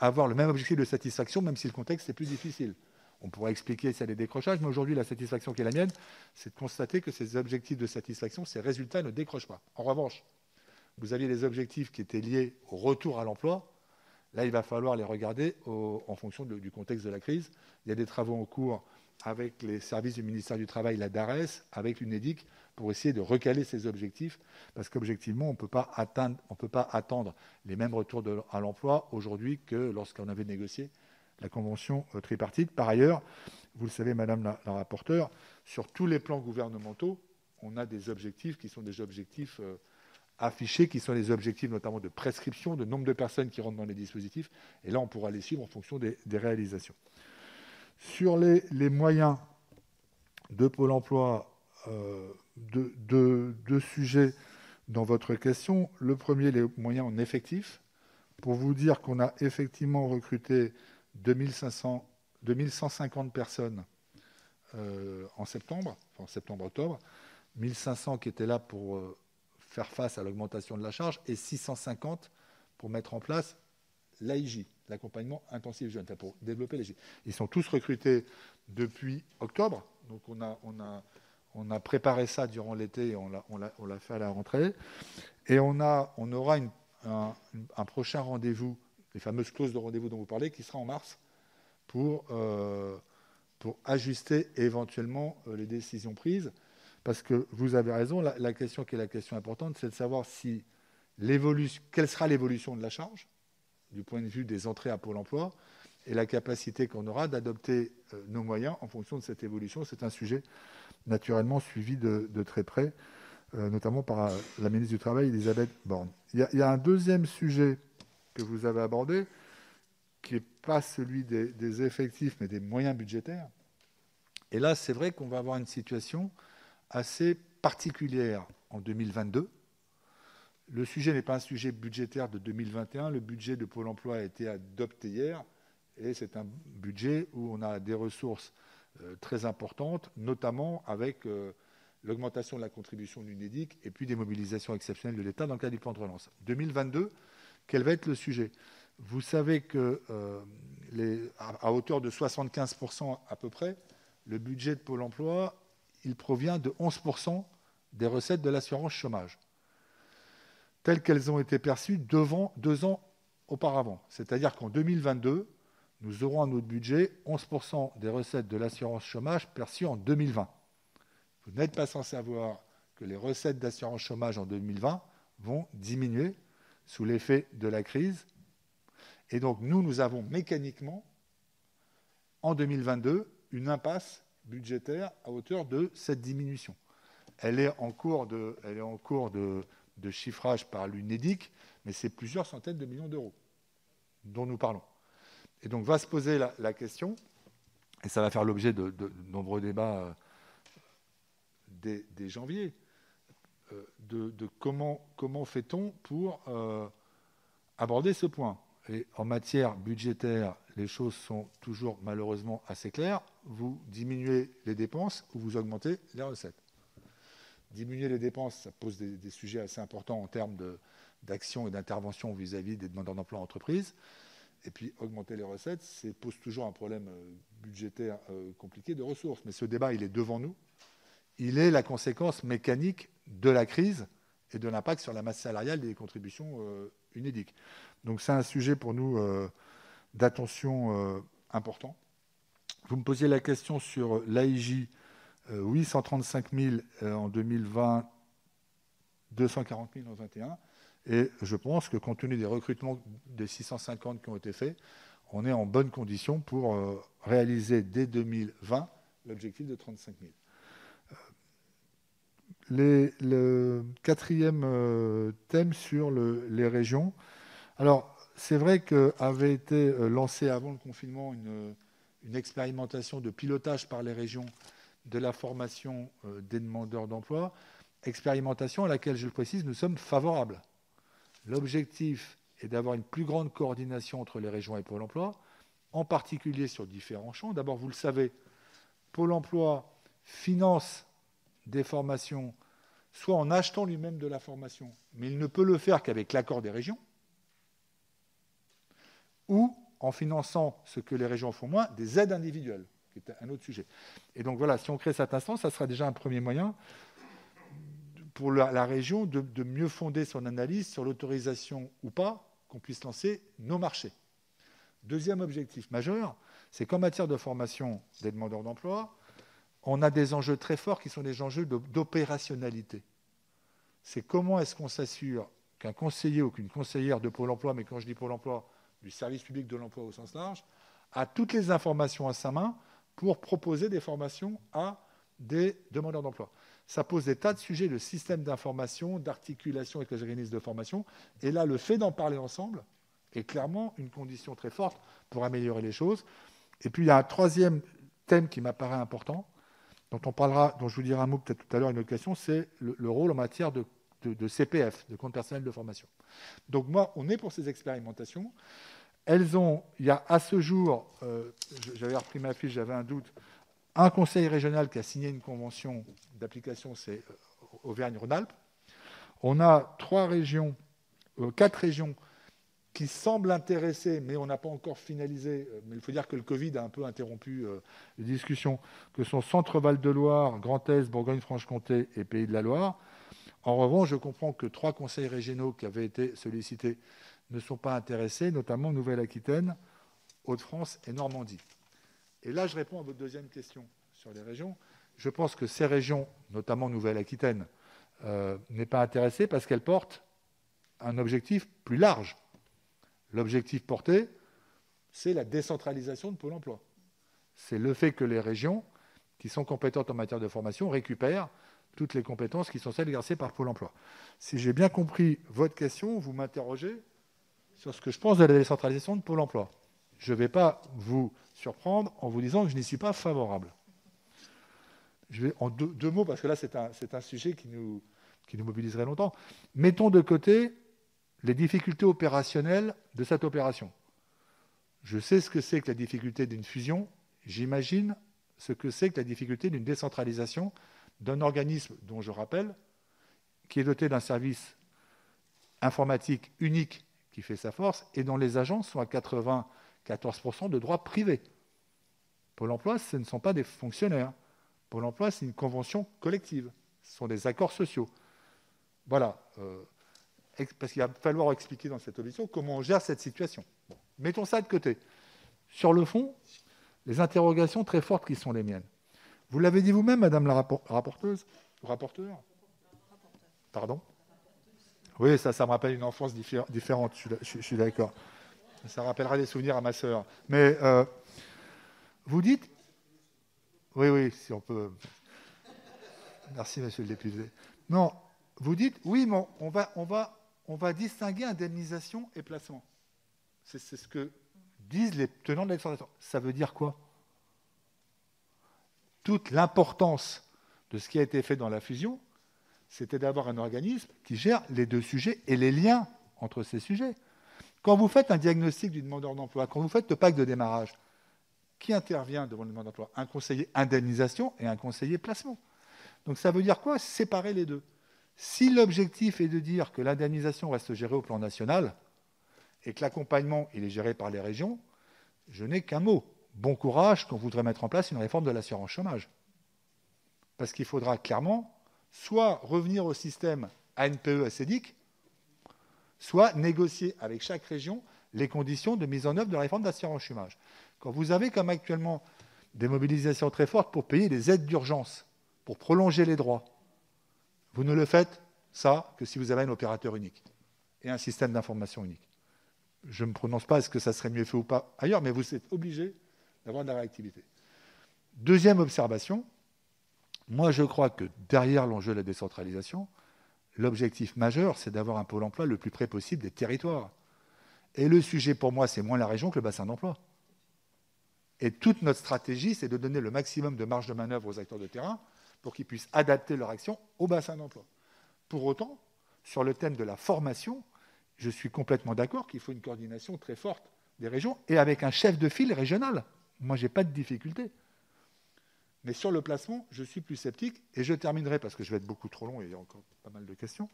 avoir le même objectif de satisfaction, même si le contexte est plus difficile. On pourrait expliquer s'il y a des décrochages, mais aujourd'hui, la satisfaction qui est la mienne, c'est de constater que ces objectifs de satisfaction, ces résultats ne décrochent pas. En revanche, vous aviez des objectifs qui étaient liés au retour à l'emploi. Là, il va falloir les regarder en fonction du contexte de la crise. Il y a des travaux en cours avec les services du ministère du Travail, la DARES, avec l'UNEDIC, pour essayer de recaler ces objectifs, parce qu'objectivement, on ne peut pas attendre les mêmes retours à l'emploi aujourd'hui que lorsqu'on avait négocié la convention euh, tripartite. Par ailleurs, vous le savez, Madame la, rapporteure, sur tous les plans gouvernementaux, on a des objectifs qui sont des objectifs euh, affichés, qui sont les objectifs notamment de prescription, de nombre de personnes qui rentrent dans les dispositifs. Et là, on pourra les suivre en fonction des, réalisations. Sur les, moyens de Pôle emploi, euh, deux sujets dans votre question. Le premier, les moyens en effectif. Pour vous dire qu'on a effectivement recruté 2500, 2150 personnes euh, en septembre, en septembre-octobre, 1500 qui étaient là pour euh, faire face à l'augmentation de la charge et 650 pour mettre en place l'AIJ, l'accompagnement intensif jeune, pour développer l'AIJ. Ils sont tous recrutés depuis octobre, donc on a, on a, on a préparé ça durant l'été et on l'a fait à la rentrée. Et on, aura un prochain rendez-vous les fameuses clauses de rendez-vous dont vous parlez, qui sera en mars pour, euh, ajuster éventuellement euh, les décisions prises. Parce que vous avez raison, la, question qui est la question importante, c'est de savoir quelle sera l'évolution de la charge du point de vue des entrées à Pôle emploi et la capacité qu'on aura d'adopter euh, nos moyens en fonction de cette évolution. C'est un sujet naturellement suivi de, très près, notamment par la ministre du Travail, Elisabeth Borne. Il il y a un deuxième sujet que vous avez abordé, qui n'est pas celui des, effectifs, mais des moyens budgétaires. Et là, c'est vrai qu'on va avoir une situation assez particulière en 2022. Le sujet n'est pas un sujet budgétaire de 2021. Le budget de Pôle emploi a été adopté hier. Et c'est un budget où on a des ressources euh, très importantes, notamment avec euh, l'augmentation de la contribution de l'UNEDIC et puis des mobilisations exceptionnelles de l'État dans le cadre du plan de relance. 2022, quel va être le sujet? Vous savez que euh, à, hauteur de 75% à peu près, le budget de Pôle emploi, provient de 11% des recettes de l'assurance chômage, telles qu'elles ont été perçues devant, deux ans auparavant. C'est-à-dire qu'en 2022, nous aurons à notre budget 11% des recettes de l'assurance chômage perçues en 2020. Vous n'êtes pas sans savoir que les recettes d'assurance chômage en 2020 vont diminuer sous l'effet de la crise. Et donc nous, nous avons mécaniquement, en 2022, une impasse budgétaire à hauteur de cette diminution. Elle est en cours de, elle est en cours de, chiffrage par l'UNEDIC, mais c'est plusieurs centaines de millions d'euros dont nous parlons. Et donc va se poser la, question, et ça va faire l'objet de, nombreux débats euh, dès, janvier, euh, de, comment, fait-on pour euh, aborder ce point. Et en matière budgétaire, les choses sont toujours malheureusement assez claires. Vous diminuez les dépenses ou vous augmentez les recettes. Diminuer les dépenses, ça pose des, sujets assez importants en termes d'action et d'intervention vis-à-vis des demandeurs d'emploi en entreprise. Et puis augmenter les recettes, ça pose toujours un problème euh, budgétaire euh, compliqué de ressources. Mais ce débat, il est devant nous. Il est la conséquence mécanique de la crise et de l'impact sur la masse salariale des contributions euh, UNEDIC. Donc c'est un sujet pour nous d'attention important. Vous me posiez la question sur l'AIJ. oui, 135 000 en 2020, 240 000 en 2021. Et je pense que compte tenu des recrutements des 650 qui ont été faits, on est en bonne condition pour euh, réaliser dès 2020 l'objectif de 35 000. Euh, le quatrième euh, thème sur les régions. Alors, c'est vrai qu'avait été lancée avant le confinement une, une, expérimentation de pilotage par les régions de la formation des demandeurs d'emploi, expérimentation à laquelle, je le précise, nous sommes favorables. L'objectif est d'avoir une plus grande coordination entre les régions et Pôle emploi, en particulier sur différents champs. D'abord, vous le savez, Pôle emploi finance des formations, soit en achetant lui-même de la formation, mais il ne peut le faire qu'avec l'accord des régions, ou en finançant ce que les régions font moins, des aides individuelles, qui est un autre sujet. Et donc voilà, si on crée cet instance, ça sera déjà un premier moyen pour la, région de, mieux fonder son analyse sur l'autorisation ou pas qu'on puisse lancer nos marchés. Deuxième objectif majeur, c'est qu'en matière de formation des demandeurs d'emploi, on a des enjeux très forts qui sont des enjeux d'opérationnalité. C'est comment est-ce qu'on s'assure qu'un conseiller ou qu'une conseillère de Pôle emploi, mais quand je dis Pôle emploi, du service public de l'emploi au sens large, a toutes les informations à sa main pour proposer des formations à des demandeurs d'emploi ça pose des tas de sujets de système d'information, d'articulation avec les organismes de formation. Et là, le fait d'en parler ensemble est clairement une condition très forte pour améliorer les choses. Et puis, il y a un troisième thème qui m'apparaît important, dont on parlera, dont je vous dirai un mot peut-être tout à l'heure, une autre question, c'est le, rôle en matière de, CPF, de compte personnel de formation. Donc moi, on est pour ces expérimentations. Elles ont, il y a à ce jour, euh, j'avais repris ma fiche, j'avais un doute, un conseil régional qui a signé une convention d'application, c'est euh, Auvergne-Rhône-Alpes. On a trois régions, euh, quatre régions qui semblent intéressées, mais on n'a pas encore finalisé. Euh, mais il faut dire que le Covid a un peu interrompu les discussions, que sont Centre-Val de Loire, Grand Est, Bourgogne-Franche-Comté et Pays de la Loire. En revanche, je comprends que trois conseils régionaux qui avaient été sollicités ne sont pas intéressés, notamment Nouvelle-Aquitaine, Hauts-de-France et Normandie. Et là, je réponds à votre deuxième question sur les régions. Je pense que ces régions, notamment Nouvelle-Aquitaine, euh, n'est pas intéressée parce qu'elles portent un objectif plus large. L'objectif porté, c'est la décentralisation de Pôle emploi. C'est le fait que les régions, qui sont compétentes en matière de formation, récupèrent toutes les compétences qui sont celles exercées par Pôle emploi. Si j'ai bien compris votre question, vous m'interrogez sur ce que je pense de la décentralisation de Pôle emploi. Je ne vais pas vous surprendre en vous disant que je n'y suis pas favorable. Je vais en deux, mots, parce que là, c'est un, sujet qui nous, qui nous mobiliserait longtemps. Mettons de côté les difficultés opérationnelles de cette opération. Je sais ce que c'est que la difficulté d'une fusion, j'imagine ce que c'est que la difficulté d'une décentralisation d'un organisme dont je rappelle, qui est doté d'un service informatique unique qui fait sa force et dont les agents sont à 80 14% de droits privés. Pôle emploi, ce ne sont pas des fonctionnaires. Pôle emploi, c'est une convention collective. Ce sont des accords sociaux. Voilà. Euh, parce qu'il va falloir expliquer dans cette audition comment on gère cette situation. Mettons ça de côté. Sur le fond, les interrogations très fortes qui sont les miennes. Vous l'avez dit vous-même, Madame la rapporteuse Rapporteur? Pardon? Oui, ça, ça me rappelle une enfance différente, je suis d'accord. Ça rappellera des souvenirs à ma sœur. Mais euh, vous dites. Oui, oui, si on peut. Merci, monsieur le député. Non, vous dites, oui, mais on va, distinguer indemnisation et placement. C'est ce que disent les tenants de l'exportation. Ça veut dire quoi? Toute l'importance de ce qui a été fait dans la fusion, c'était d'avoir un organisme qui gère les deux sujets et les liens entre ces sujets. Quand vous faites un diagnostic du demandeur d'emploi, quand vous faites le pacte de démarrage, qui intervient devant le demandeur d'emploi? Un conseiller indemnisation et un conseiller placement. Donc ça veut dire quoi? Séparer les deux. Si l'objectif est de dire que l'indemnisation reste gérée au plan national et que l'accompagnement est géré par les régions, je n'ai qu'un mot. Bon courage qu'on voudrait mettre en place une réforme de l'assurance chômage. Parce qu'il faudra clairement soit revenir au système ANPE-ACEDIC, soit négocier avec chaque région les conditions de mise en œuvre de la réforme de l'assurance chômage. Quand vous avez comme actuellement des mobilisations très fortes pour payer des aides d'urgence, pour prolonger les droits, vous ne le faites, ça, que si vous avez un opérateur unique et un système d'information unique. Je ne me prononce pas est-ce que ça serait mieux fait ou pas ailleurs, mais vous êtes obligé d'avoir de la réactivité. Deuxième observation, moi je crois que derrière l'enjeu de la décentralisation, l'objectif majeur, c'est d'avoir un pôle emploi le plus près possible des territoires. Et le sujet pour moi, c'est moins la région que le bassin d'emploi. Et toute notre stratégie, c'est de donner le maximum de marge de manœuvre aux acteurs de terrain pour qu'ils puissent adapter leur action au bassin d'emploi. Pour autant, sur le thème de la formation, je suis complètement d'accord qu'il faut une coordination très forte des régions et avec un chef de file régional. Moi, je n'ai pas de difficulté. Mais sur le placement, je suis plus sceptique et je terminerai, parce que je vais être beaucoup trop long et il y a encore pas mal de questions,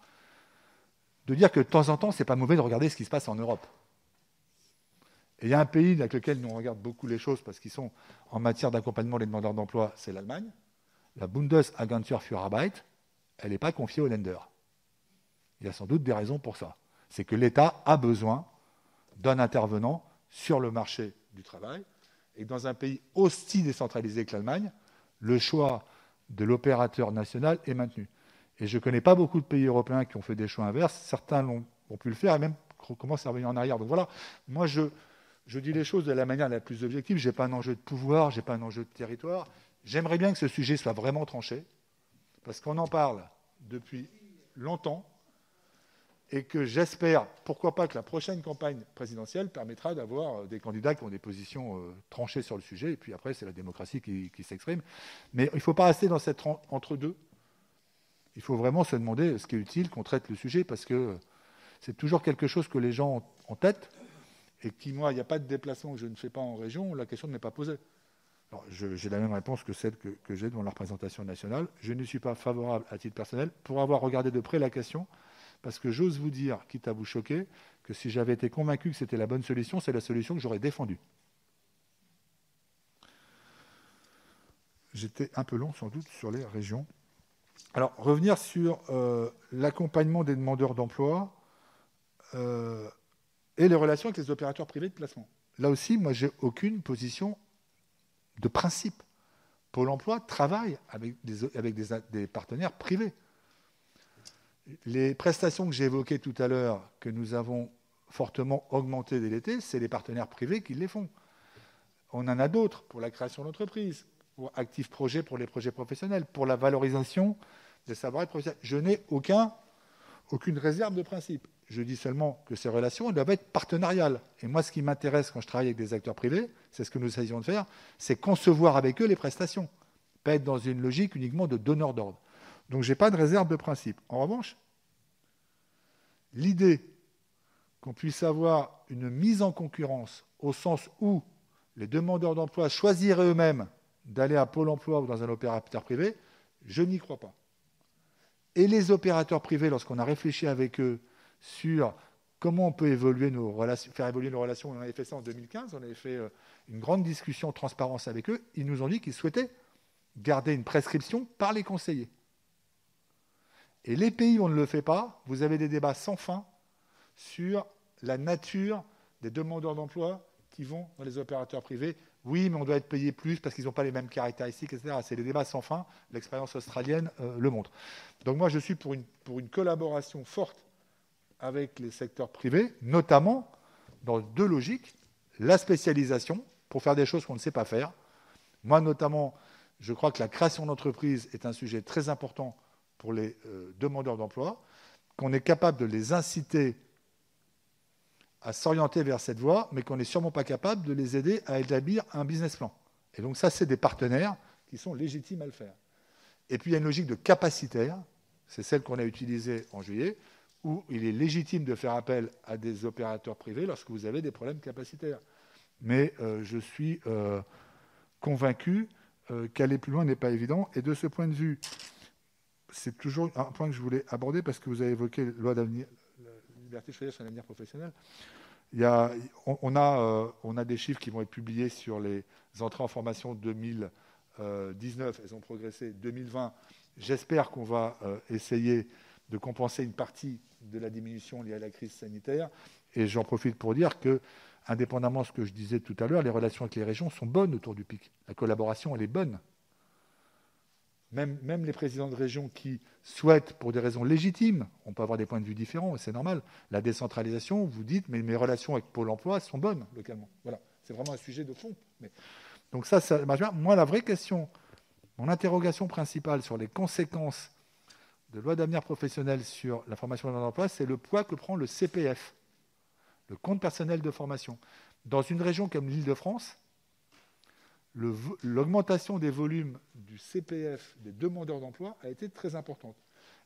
de dire que de temps en temps, ce n'est pas mauvais de regarder ce qui se passe en Europe. Il y a un pays avec lequel nous regardons beaucoup les choses parce qu'ils sont en matière d'accompagnement des demandeurs d'emploi, c'est l'Allemagne. La Bundesagentur für Arbeit, elle n'est pas confiée aux Länder. Il y a sans doute des raisons pour ça. C'est que l'État a besoin d'un intervenant sur le marché du travail. Et dans un pays aussi décentralisé que l'Allemagne, le choix de l'opérateur national est maintenu. Et je ne connais pas beaucoup de pays européens qui ont fait des choix inverses. Certains ont, pu le faire et même commencent à revenir en arrière. Donc voilà, moi je, je dis les choses de la manière la plus objective. Je n'ai pas un enjeu de pouvoir, je n'ai pas un enjeu de territoire. J'aimerais bien que ce sujet soit vraiment tranché, parce qu'on en parle depuis longtemps, et que j'espère, pourquoi pas, que la prochaine campagne présidentielle permettra d'avoir des candidats qui ont des positions euh, tranchées sur le sujet, et puis après, c'est la démocratie qui, s'exprime. Mais il ne faut pas rester dans cette entre-deux. Il faut vraiment se demander ce qui est utile qu'on traite le sujet, parce que c'est toujours quelque chose que les gens ont en tête, et qui, moi, il n'y a pas de déplacement que je ne fais pas en région, la question ne m'est pas posée. J'ai la même réponse que celle que j'ai devant la représentation nationale. Je ne suis pas favorable à titre personnel pour avoir regardé de près la question, parce que j'ose vous dire, quitte à vous choquer, que si j'avais été convaincu que c'était la bonne solution, c'est la solution que j'aurais défendue. J'étais un peu long sans doute sur les régions. Alors, revenir sur euh, l'accompagnement des demandeurs d'emploi. Euh, et les relations avec les opérateurs privés de placement. Là aussi, moi, j'ai aucune position de principe. Pôle emploi travaille avec des, avec des, partenaires privés. Les prestations que j'ai évoquées tout à l'heure, que nous avons fortement augmentées dès l'été, c'est les partenaires privés qui les font. On en a d'autres pour la création d'entreprises, pour Active Projet pour les projets professionnels, pour la valorisation des savoirs professionnels. Je n'ai aucun, aucune réserve de principe. Je dis seulement que ces relations doivent être partenariales. Et moi, ce qui m'intéresse quand je travaille avec des acteurs privés, c'est ce que nous essayons de faire, c'est concevoir avec eux les prestations, pas être dans une logique uniquement de donneur d'ordre. Donc, je n'ai pas de réserve de principe. En revanche, l'idée qu'on puisse avoir une mise en concurrence au sens où les demandeurs d'emploi choisiraient eux-mêmes d'aller à Pôle emploi ou dans un opérateur privé, je n'y crois pas. Et les opérateurs privés, lorsqu'on a réfléchi avec eux sur comment on peut évoluer nos relations, faire évoluer nos relations. On avait fait ça en 2015, on avait fait une grande discussion de transparence avec eux. Ils nous ont dit qu'ils souhaitaient garder une prescription par les conseillers. Et les pays où on ne le fait pas, vous avez des débats sans fin sur la nature des demandeurs d'emploi qui vont dans les opérateurs privés. Oui, mais on doit être payé plus parce qu'ils n'ont pas les mêmes caractéristiques, etc. C'est des débats sans fin. L'expérience australienne euh, le montre. Donc moi, je suis pour une, pour une collaboration forte avec les secteurs privés, notamment dans deux logiques. La spécialisation, pour faire des choses qu'on ne sait pas faire. Moi, notamment, je crois que la création d'entreprise est un sujet très important pour les euh, demandeurs d'emploi, qu'on est capable de les inciter à s'orienter vers cette voie, mais qu'on n'est sûrement pas capable de les aider à établir un business plan. Et donc ça, c'est des partenaires qui sont légitimes à le faire. Et puis il y a une logique de capacitaire, c'est celle qu'on a utilisée en juillet, où il est légitime de faire appel à des opérateurs privés lorsque vous avez des problèmes capacitaires. Mais euh, je suis euh, convaincu qu'aller plus loin n'est pas évident. Et de ce point de vue, c'est toujours un point que je voulais aborder parce que vous avez évoqué la loi d'avenir, liberté de choisir son avenir professionnel. Il y a, on, a, euh, on a des chiffres qui vont être publiés sur les entrées en formation 2019. Elles ont progressé. 2020, j'espère qu'on va euh, essayer de compenser une partie de la diminution liée à la crise sanitaire. Et j'en profite pour dire que, indépendamment de ce que je disais tout à l'heure, les relations avec les régions sont bonnes autour du PIC. La collaboration, elle est bonne. Même, les présidents de région qui souhaitent, pour des raisons légitimes, on peut avoir des points de vue différents, c'est normal, la décentralisation, vous dites, mais mes relations avec Pôle emploi sont bonnes localement. Voilà, c'est vraiment un sujet de fond. Mais... Donc ça, ça, moi, la vraie question, mon interrogation principale sur les conséquences de loi d'avenir professionnel sur la formation dans l'emploi, c'est le poids que prend le CPF, le compte personnel de formation. Dans une région comme l'Île-de-France, l'augmentation des volumes du CPF des demandeurs d'emploi a été très importante.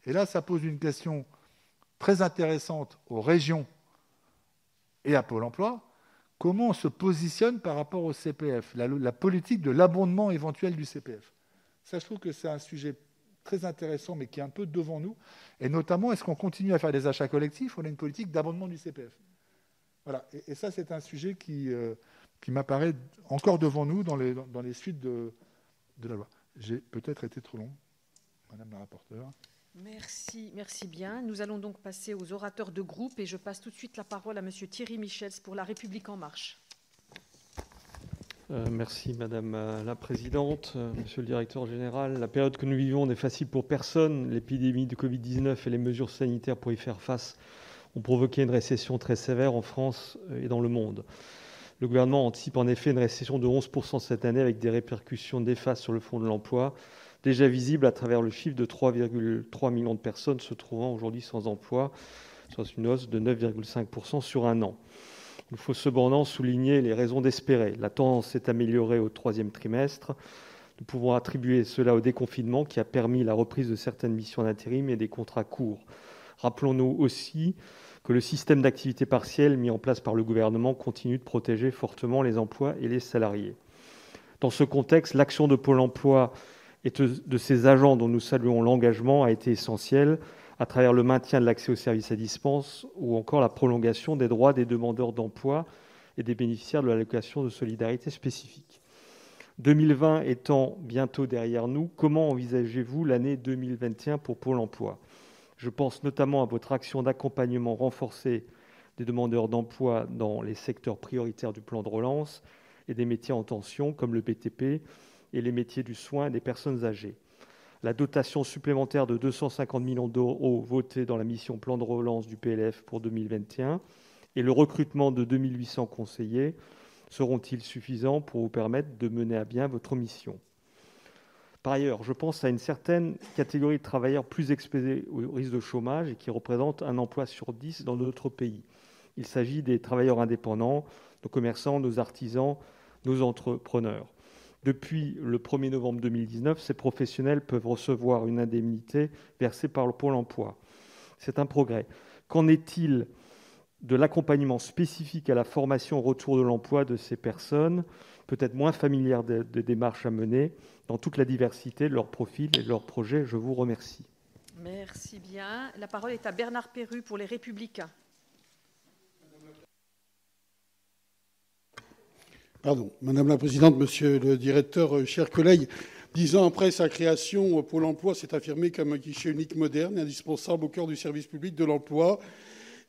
Et là, ça pose une question très intéressante aux régions et à Pôle emploi. Comment on se positionne par rapport au CPF, la, politique de l'abondement éventuel du CPF Ça, je trouve que c'est un sujet très intéressant, mais qui est un peu devant nous. Et notamment, est-ce qu'on continue à faire des achats collectifs ou on a une politique d'abondement du CPF Voilà. Et, ça, c'est un sujet qui... Euh, qui m'apparaît encore devant nous dans les, dans les suites de, de la loi. J'ai peut-être été trop long, Madame la rapporteure.
Merci, merci bien. Nous allons donc passer aux orateurs de groupe et je passe tout de suite la parole à Monsieur Thierry Michels pour La République en marche.
Euh, merci Madame la Présidente, euh, Monsieur le Directeur Général. La période que nous vivons n'est facile pour personne. L'épidémie de Covid-19 et les mesures sanitaires pour y faire face ont provoqué une récession très sévère en France et dans le monde. Le gouvernement anticipe en effet une récession de 11% cette année avec des répercussions néfastes sur le fonds de l'emploi, déjà visibles à travers le chiffre de 3,3 millions de personnes se trouvant aujourd'hui sans emploi, soit une hausse de 9,5% sur un an. Il faut cependant souligner les raisons d'espérer. La tendance s'est améliorée au troisième trimestre. Nous pouvons attribuer cela au déconfinement qui a permis la reprise de certaines missions d'intérim et des contrats courts. Rappelons-nous aussi que le système d'activité partielle mis en place par le gouvernement continue de protéger fortement les emplois et les salariés. Dans ce contexte, l'action de Pôle emploi et de ses agents dont nous saluons l'engagement a été essentielle à travers le maintien de l'accès aux services à dispense ou encore la prolongation des droits des demandeurs d'emploi et des bénéficiaires de l'allocation de solidarité spécifique. 2020 étant bientôt derrière nous, comment envisagez-vous l'année 2021 pour Pôle emploi? Je pense notamment à votre action d'accompagnement renforcée des demandeurs d'emploi dans les secteurs prioritaires du plan de relance et des métiers en tension comme le BTP et les métiers du soin des personnes âgées. La dotation supplémentaire de 250 millions d'euros votée dans la mission plan de relance du PLF pour 2021 et le recrutement de 2800 conseillers seront-ils suffisants pour vous permettre de mener à bien votre mission? Par ailleurs, je pense à une certaine catégorie de travailleurs plus exposés au risque de chômage et qui représentent un emploi sur dix dans notre pays. Il s'agit des travailleurs indépendants, nos commerçants, nos artisans, nos entrepreneurs. Depuis le 1er novembre 2019, ces professionnels peuvent recevoir une indemnité versée par le Pôle emploi. C'est un progrès. Qu'en est-il de l'accompagnement spécifique à la formation au retour de l'emploi de ces personnes, peut-être moins familières des de démarches à mener dans toute la diversité de leur profil et de leurs projets. Je vous remercie.
Merci bien. La parole est à Bernard Perru pour les Républicains.
Pardon. Madame la Présidente, Monsieur le Directeur, euh, chers collègues, dix ans après sa création, euh, Pôle emploi s'est affirmé comme un guichet unique moderne, indispensable au cœur du service public de l'emploi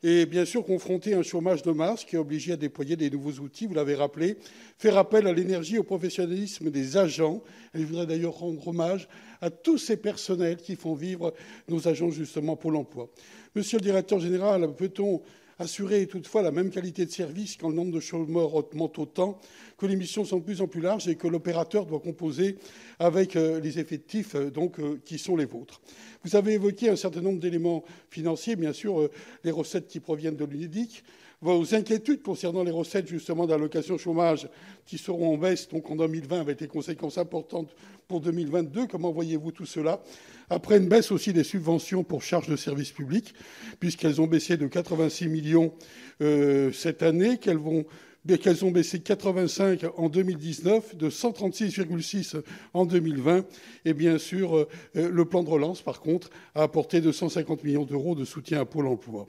et bien sûr confronté à un chômage de masse qui a obligé à déployer des nouveaux outils, vous l'avez rappelé, faire appel à l'énergie et au professionnalisme des agents. Et je voudrais d'ailleurs rendre hommage à tous ces personnels qui font vivre nos agents justement pour l'emploi. Monsieur le directeur général, peut-on assurer toutefois la même qualité de service quand le nombre de chômeurs augmente autant, que les missions sont de plus en plus larges et que l'opérateur doit composer avec euh, les effectifs euh, euh, qui sont les vôtres. Vous avez évoqué un certain nombre d'éléments financiers, bien sûr, les recettes qui proviennent de l'UNEDIC, vos inquiétudes concernant les recettes justement d'allocation chômage qui seront en baisse donc en 2020 avec des conséquences importantes pour 2022. Comment voyez-vous tout cela? Après une baisse aussi des subventions pour charges de service public, puisqu'elles ont baissé de 86 millions euh, cette année, qu'elles vont qu'elles ont baissé 85 en 2019, de 136,6 en 2020. Et bien sûr, euh, le plan de relance, par contre, a apporté 250 millions d'euros de soutien à Pôle emploi.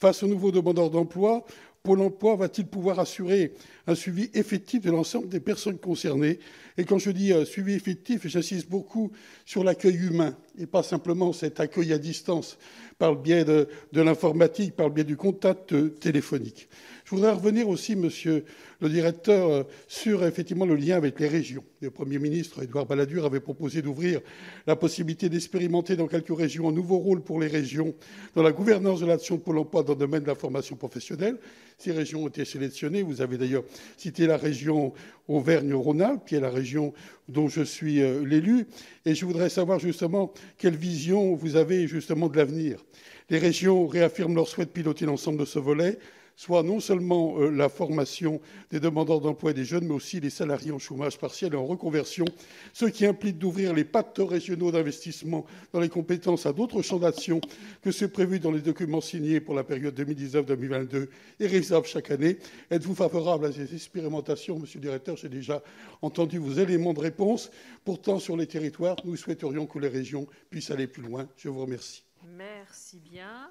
Face aux nouveaux demandeurs d'emploi, Pôle emploi va-t-il pouvoir assurer un suivi effectif de l'ensemble des personnes concernées? Et quand je dis euh, suivi effectif, j'insiste beaucoup sur l'accueil humain et pas simplement cet accueil à distance par le biais de, l'informatique, par le biais du contact euh, téléphonique. Je voudrais revenir aussi, monsieur le directeur, euh, sur effectivement le lien avec les régions. Le Premier ministre, Édouard Balladur, avait proposé d'ouvrir la possibilité d'expérimenter dans quelques régions un nouveau rôle pour les régions dans la gouvernance de l'action de Pôle emploi dans le domaine de la formation professionnelle. Ces régions ont été sélectionnées. Vous avez d'ailleurs cité la région Auvergne-Rhône-Alpes, qui est la région dont je suis euh, l'élu. Et je voudrais savoir justement quelle vision vous avez justement de l'avenir. Les régions réaffirment leur souhait de piloter l'ensemble de ce volet soit non seulement euh, la formation des demandeurs d'emploi et des jeunes, mais aussi les salariés en chômage partiel et en reconversion, ce qui implique d'ouvrir les pactes régionaux d'investissement dans les compétences à d'autres champs d'action que ceux prévus dans les documents signés pour la période 2019-2022 et réalisables chaque année. Êtes-vous favorable à ces expérimentations, Monsieur le Directeur? J'ai déjà entendu vos éléments de réponse. Pourtant, sur les territoires, nous souhaiterions que les régions puissent aller plus loin. Je vous remercie.
Merci bien.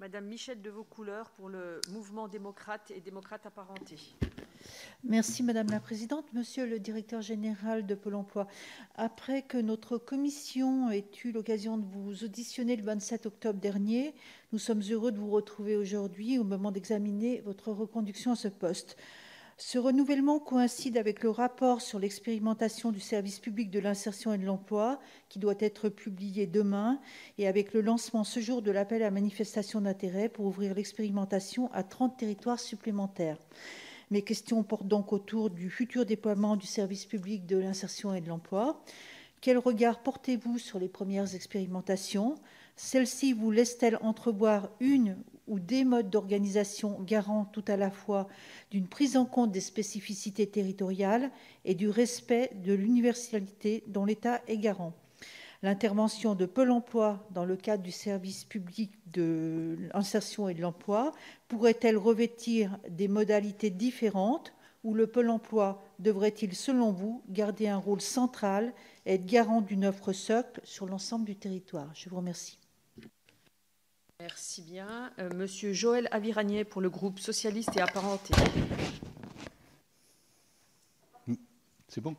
Madame Michel de Vaucouleurs pour le mouvement démocrate et démocrate apparenté.
Merci Madame la Présidente. Monsieur le Directeur général de Pôle emploi, après que notre commission ait eu l'occasion de vous auditionner le 27 octobre dernier, nous sommes heureux de vous retrouver aujourd'hui au moment d'examiner votre reconduction à ce poste. Ce renouvellement coïncide avec le rapport sur l'expérimentation du service public de l'insertion et de l'emploi qui doit être publié demain et avec le lancement ce jour de l'appel à manifestation d'intérêt pour ouvrir l'expérimentation à 30 territoires supplémentaires. Mes questions portent donc autour du futur déploiement du service public de l'insertion et de l'emploi. Quel regard portez-vous sur les premières expérimentations? Celles-ci vous laissent-elles entrevoir une ou des modes d'organisation garants tout à la fois d'une prise en compte des spécificités territoriales et du respect de l'universalité dont l'État est garant. L'intervention de Pôle emploi dans le cadre du service public de l'insertion et de l'emploi pourrait-elle revêtir des modalités différentes ou le Pôle emploi devrait-il, selon vous, garder un rôle central et être garant d'une offre socle sur l'ensemble du territoire? Je vous remercie.
Merci bien. Euh, Monsieur Joël Aviragnet pour le groupe socialiste et apparenté.
C'est bon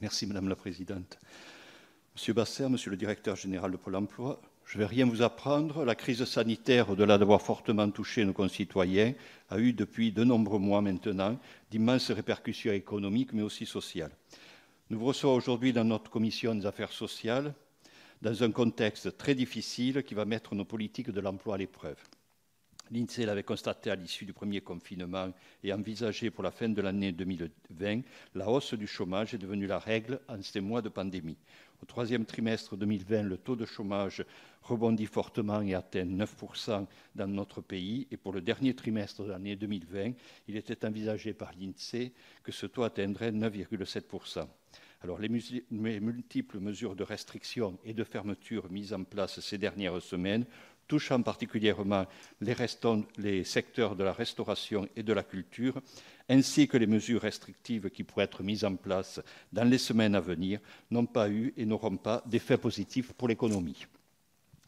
Merci Madame la Présidente. Monsieur Basser, Monsieur le Directeur général de Pôle emploi, je ne vais rien vous apprendre. La crise sanitaire, au-delà d'avoir fortement touché nos concitoyens, a eu depuis de nombreux mois maintenant d'immenses répercussions économiques mais aussi sociales. Nous vous recevons aujourd'hui dans notre commission des affaires sociales dans un contexte très difficile qui va mettre nos politiques de l'emploi à l'épreuve. L'INSEE l'avait constaté à l'issue du premier confinement et envisagé pour la fin de l'année 2020, la hausse du chômage est devenue la règle en ces mois de pandémie. Au troisième trimestre 2020, le taux de chômage rebondit fortement et atteint 9% dans notre pays. Et pour le dernier trimestre de l'année 2020, il était envisagé par l'INSEE que ce taux atteindrait 9,7%. Alors, les, multiples mesures de restriction et de fermeture mises en place ces dernières semaines, touchant particulièrement les, secteurs de la restauration et de la culture, ainsi que les mesures restrictives qui pourraient être mises en place dans les semaines à venir, n'ont pas eu et n'auront pas d'effet positif pour l'économie.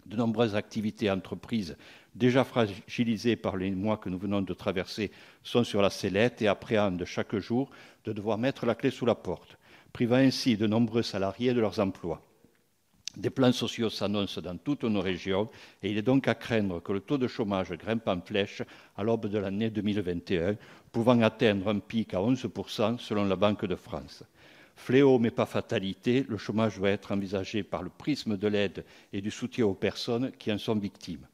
De nombreuses activités entreprises déjà fragilisées par les mois que nous venons de traverser sont sur la sellette et appréhendent chaque jour de devoir mettre la clé sous la porte privant ainsi de nombreux salariés de leurs emplois. Des plans sociaux s'annoncent dans toutes nos régions et il est donc à craindre que le taux de chômage grimpe en flèche à l'aube de l'année 2021, pouvant atteindre un pic à 11% selon la Banque de France. Fléau mais pas fatalité, le chômage doit être envisagé par le prisme de l'aide et du soutien aux personnes qui en sont victimes.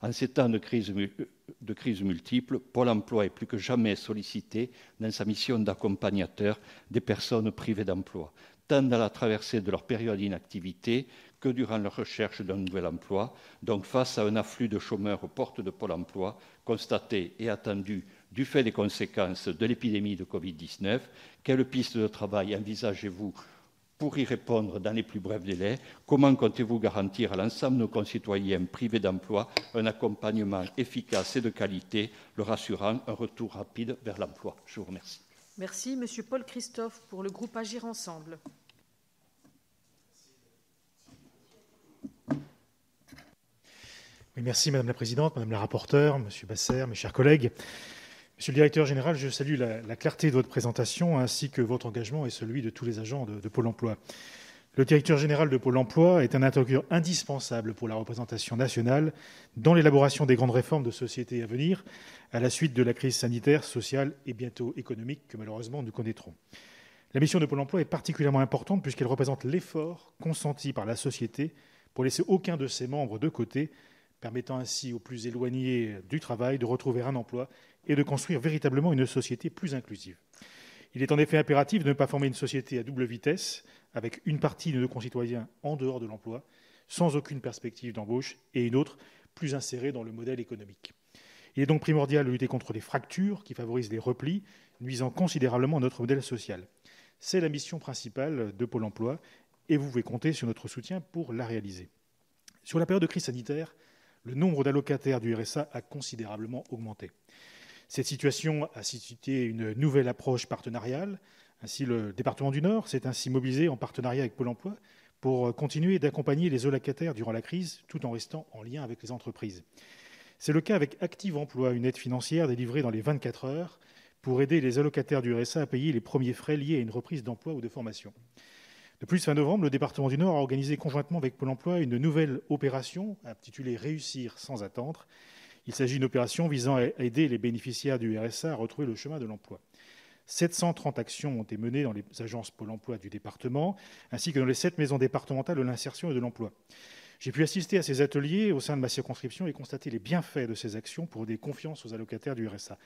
En ces temps de crise, de crise multiple, Pôle emploi est plus que jamais sollicité dans sa mission d'accompagnateur des personnes privées d'emploi, tant dans la traversée de leur période d'inactivité que durant leur recherche d'un nouvel emploi. Donc, face à un afflux de chômeurs aux portes de Pôle emploi, constaté et attendu du fait des conséquences de l'épidémie de Covid-19, quelles pistes de travail envisagez-vous Pour y répondre dans les plus brefs délais, comment comptez-vous garantir à l'ensemble de nos concitoyens privés d'emploi un accompagnement efficace et de qualité, leur assurant un retour rapide vers l'emploi? Je vous remercie.
Merci. Monsieur Paul Christophe pour le groupe Agir Ensemble.
merci Madame la Présidente, Madame la rapporteure, Monsieur Basser, mes chers collègues. Monsieur le directeur général, je salue la, clarté de votre présentation ainsi que votre engagement et celui de tous les agents de, Pôle emploi. Le directeur général de Pôle emploi est un interlocuteur indispensable pour la représentation nationale dans l'élaboration des grandes réformes de société à venir, à la suite de la crise sanitaire, sociale et bientôt économique que malheureusement nous connaîtrons. La mission de Pôle emploi est particulièrement importante puisqu'elle représente l'effort consenti par la société pour laisser aucun de ses membres de côté, permettant ainsi aux plus éloignés du travail de retrouver un emploi et de construire véritablement une société plus inclusive. Il est en effet impératif de ne pas former une société à double vitesse, avec une partie de nos concitoyens en dehors de l'emploi, sans aucune perspective d'embauche, et une autre plus insérée dans le modèle économique. Il est donc primordial de lutter contre les fractures qui favorisent les replis, nuisant considérablement à notre modèle social. C'est la mission principale de Pôle emploi, et vous pouvez compter sur notre soutien pour la réaliser. Sur la période de crise sanitaire, le nombre d'allocataires du RSA a considérablement augmenté. Cette situation a suscité une nouvelle approche partenariale. Ainsi, le département du Nord s'est ainsi mobilisé en partenariat avec Pôle emploi pour continuer d'accompagner les allocataires durant la crise tout en restant en lien avec les entreprises. C'est le cas avec Active Emploi, une aide financière délivrée dans les 24 heures pour aider les allocataires du RSA à payer les premiers frais liés à une reprise d'emploi ou de formation. De plus, fin novembre, le département du Nord a organisé conjointement avec Pôle emploi une nouvelle opération intitulée Réussir sans attendre, il s'agit d'une opération visant à aider les bénéficiaires du RSA à retrouver le chemin de l'emploi. 730 actions ont été menées dans les agences Pôle emploi du département, ainsi que dans les sept maisons départementales de l'insertion et de l'emploi. J'ai pu assister à ces ateliers au sein de ma circonscription et constater les bienfaits de ces actions pour donner confiance aux allocataires du RSA.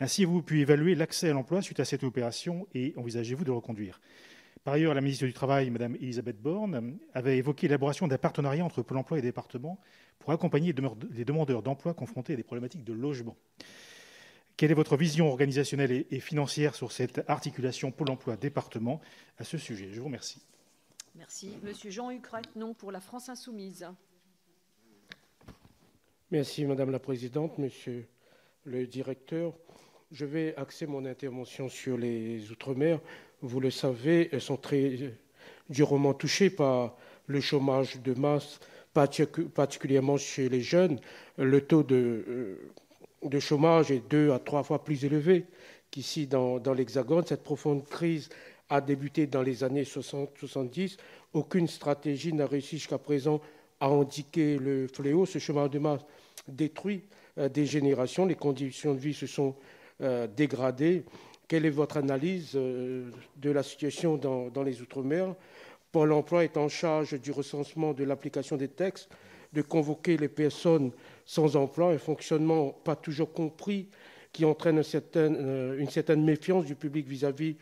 Ainsi, vous pu évaluer l'accès à l'emploi suite à cette opération et envisagez-vous de reconduire par ailleurs, la ministre du Travail, Mme Elisabeth Borne, avait évoqué l'élaboration d'un partenariat entre Pôle emploi et département pour accompagner les demandeurs d'emploi confrontés à des problématiques de logement. Quelle est votre vision organisationnelle et financière sur cette articulation Pôle emploi-département à ce sujet? Je vous remercie.
Merci. Monsieur Jean-Hugues non pour la France Insoumise.
Merci, Madame la Présidente, Monsieur le Directeur. Je vais axer mon intervention sur les Outre-mer vous le savez, sont très durement touchées par le chômage de masse, particulièrement chez les jeunes. Le taux de, euh, chômage est deux à trois fois plus élevé qu'ici dans, l'Hexagone. Cette profonde crise a débuté dans les années 60-70. Aucune stratégie n'a réussi jusqu'à présent à indiquer le fléau. Ce chômage de masse détruit euh, des générations. Les conditions de vie se sont euh, dégradées. Quelle est votre analyse de la situation dans, les Outre-mer? Pôle emploi est en charge du recensement de l'application des textes, de convoquer les personnes sans emploi, un fonctionnement pas toujours compris qui entraîne une certaine, euh, une certaine méfiance du public vis-à-vis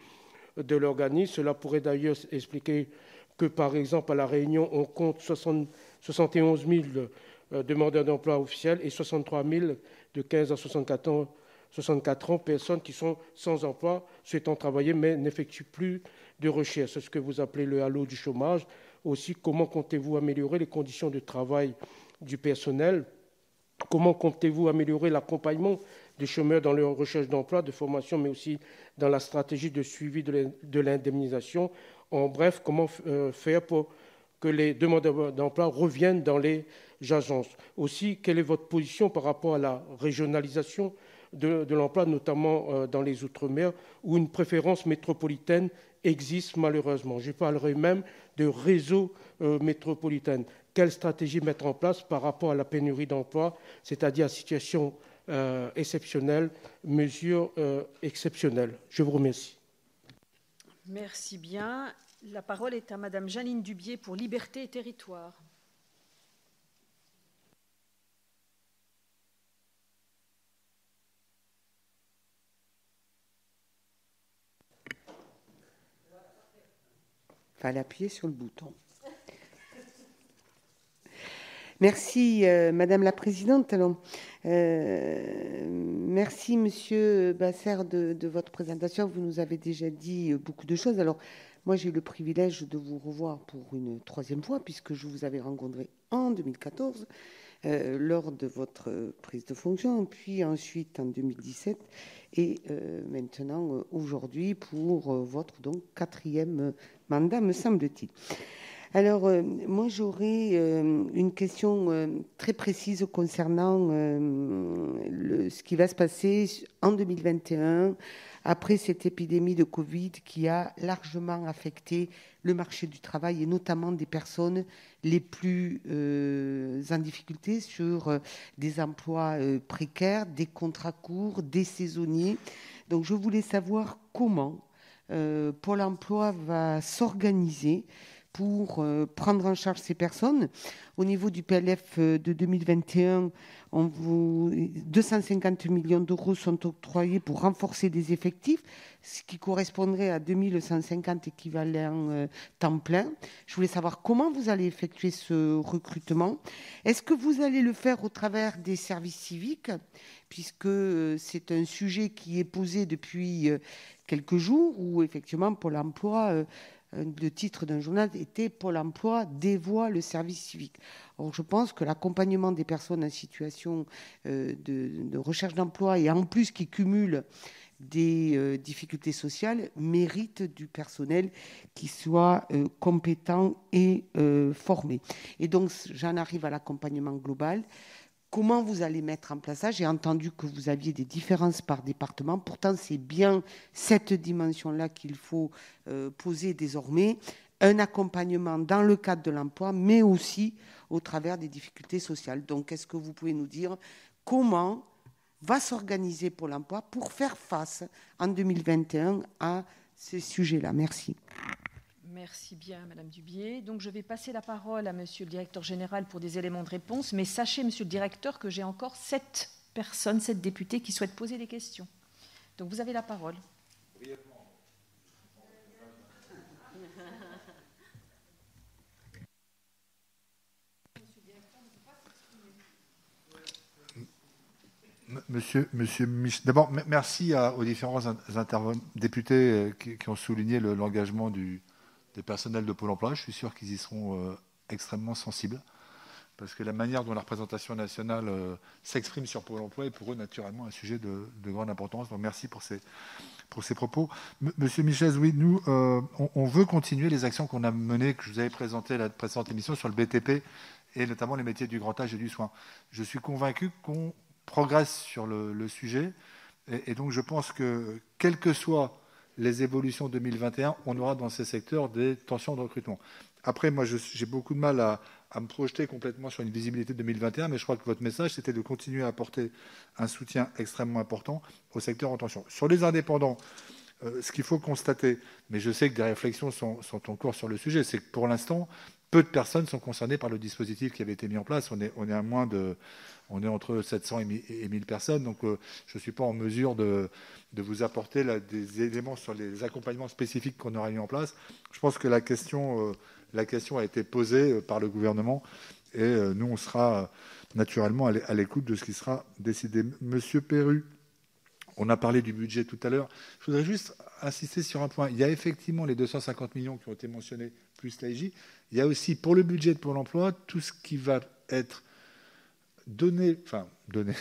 de l'organisme. Cela pourrait d'ailleurs expliquer que, par exemple, à La Réunion, on compte 71 000 euh, demandeurs d'emploi officiels et 63 000 de 15 à 64 ans 64 ans, personnes qui sont sans emploi, souhaitant travailler, mais n'effectuent plus de recherche. C'est ce que vous appelez le halo du chômage. Aussi, comment comptez-vous améliorer les conditions de travail du personnel? Comment comptez-vous améliorer l'accompagnement des chômeurs dans leur recherche d'emploi, de formation, mais aussi dans la stratégie de suivi de l'indemnisation? En bref, comment euh, faire pour que les demandeurs d'emploi reviennent dans les agences? Aussi, quelle est votre position par rapport à la régionalisation de, l'emploi, notamment euh, dans les Outre-mer, où une préférence métropolitaine existe malheureusement. Je parlerai même de réseau euh, métropolitain. Quelle stratégie mettre en place par rapport à la pénurie d'emploi, c'est-à-dire situation euh, exceptionnelle, mesures exceptionnelles Je vous remercie.
Merci bien. La parole est à Madame Janine Dubier pour Liberté et Territoire.
Fallait appuyer sur le bouton. Merci, euh, Madame la Présidente. Euh, merci, Monsieur Basser, de, votre présentation. Vous nous avez déjà dit beaucoup de choses. Alors, Moi, j'ai eu le privilège de vous revoir pour une troisième fois, puisque je vous avais rencontré en 2014 euh, lors de votre prise de fonction, puis ensuite en 2017 et euh, maintenant euh, aujourd'hui pour votre donc quatrième mandat, me semble-t-il. Alors, moi, j'aurais une question très précise concernant le, ce qui va se passer en 2021 après cette épidémie de Covid qui a largement affecté le marché du travail et notamment des personnes les plus euh, en difficulté sur euh, des emplois euh, précaires, des contrats courts, des saisonniers. Donc je voulais savoir comment Pôle Emploi va s'organiser pour prendre en charge ces personnes. Au niveau du PLF de 2021, on vous, 250 millions d'euros sont octroyés pour renforcer les effectifs, ce qui correspondrait à 2150 équivalents euh, temps plein. Je voulais savoir comment vous allez effectuer ce recrutement. Est-ce que vous allez le faire au travers des services civiques, puisque euh, c'est un sujet qui est posé depuis euh, quelques jours, où effectivement Pôle Emploi le titre d'un journal était Pôle emploi dévoie le service civique. Or, je pense que l'accompagnement des personnes en situation euh, de, recherche d'emploi et en plus qui cumulent des euh, difficultés sociales mérite du personnel qui soit euh, compétent et formé. Et donc, j'en arrive à l'accompagnement global. Comment vous allez mettre en place ça J'ai entendu que vous aviez des différences par département. Pourtant, c'est bien cette dimension-là qu'il faut poser désormais. Un accompagnement dans le cadre de l'emploi, mais aussi au travers des difficultés sociales. Donc, est-ce que vous pouvez nous dire comment va s'organiser pour l'emploi pour faire face en 2021 à ces sujets-là? Merci.
Merci bien, Madame Dubier. Donc, je vais passer la parole à Monsieur le Directeur général pour des éléments de réponse. Mais sachez, Monsieur le Directeur, que j'ai encore sept personnes, sept députés qui souhaitent poser des questions. Donc, vous avez la parole.
Monsieur, monsieur D'abord, merci aux différents députés euh, qui, ont souligné l'engagement des personnels de Pôle emploi. Je suis sûr qu'ils y seront euh, extrêmement sensibles, parce que la manière dont la représentation nationale euh, s'exprime sur Pôle emploi est pour eux naturellement un sujet de, grande importance. Donc merci pour ces, pour ces propos. monsieur Michel, oui, nous, on, veut continuer les actions qu'on a menées, que je vous avais présentées à la précédente émission sur le BTP et notamment les métiers du grand âge et du soin. Je suis convaincu qu'on progresse sur le, sujet. Et, donc, je pense que, quelles que soient les évolutions 2021, on aura dans ces secteurs des tensions de recrutement. Après, moi, j'ai beaucoup de mal à, me projeter complètement sur une visibilité 2021, mais je crois que votre message, c'était de continuer à apporter un soutien extrêmement important au secteur en tension. Sur les indépendants, euh, ce qu'il faut constater, mais je sais que des réflexions sont, sont en cours sur le sujet, c'est que pour l'instant, peu de personnes sont concernées par le dispositif qui avait été mis en place. On est, entre 700 et 1000 personnes, donc euh, je ne suis pas en mesure de, vous apporter des éléments sur les accompagnements spécifiques qu'on aura mis en place. Je pense que la question, euh, a été posée euh, par le gouvernement et nous, on sera naturellement à l'écoute de ce qui sera décidé. Monsieur Perru, on a parlé du budget tout à l'heure. Je voudrais juste insister sur un point. Il y a effectivement les 250 millions qui ont été mentionnés, plus l'AIJ. Il y a aussi pour le budget de Pôle emploi tout ce qui va être donné, enfin, donné,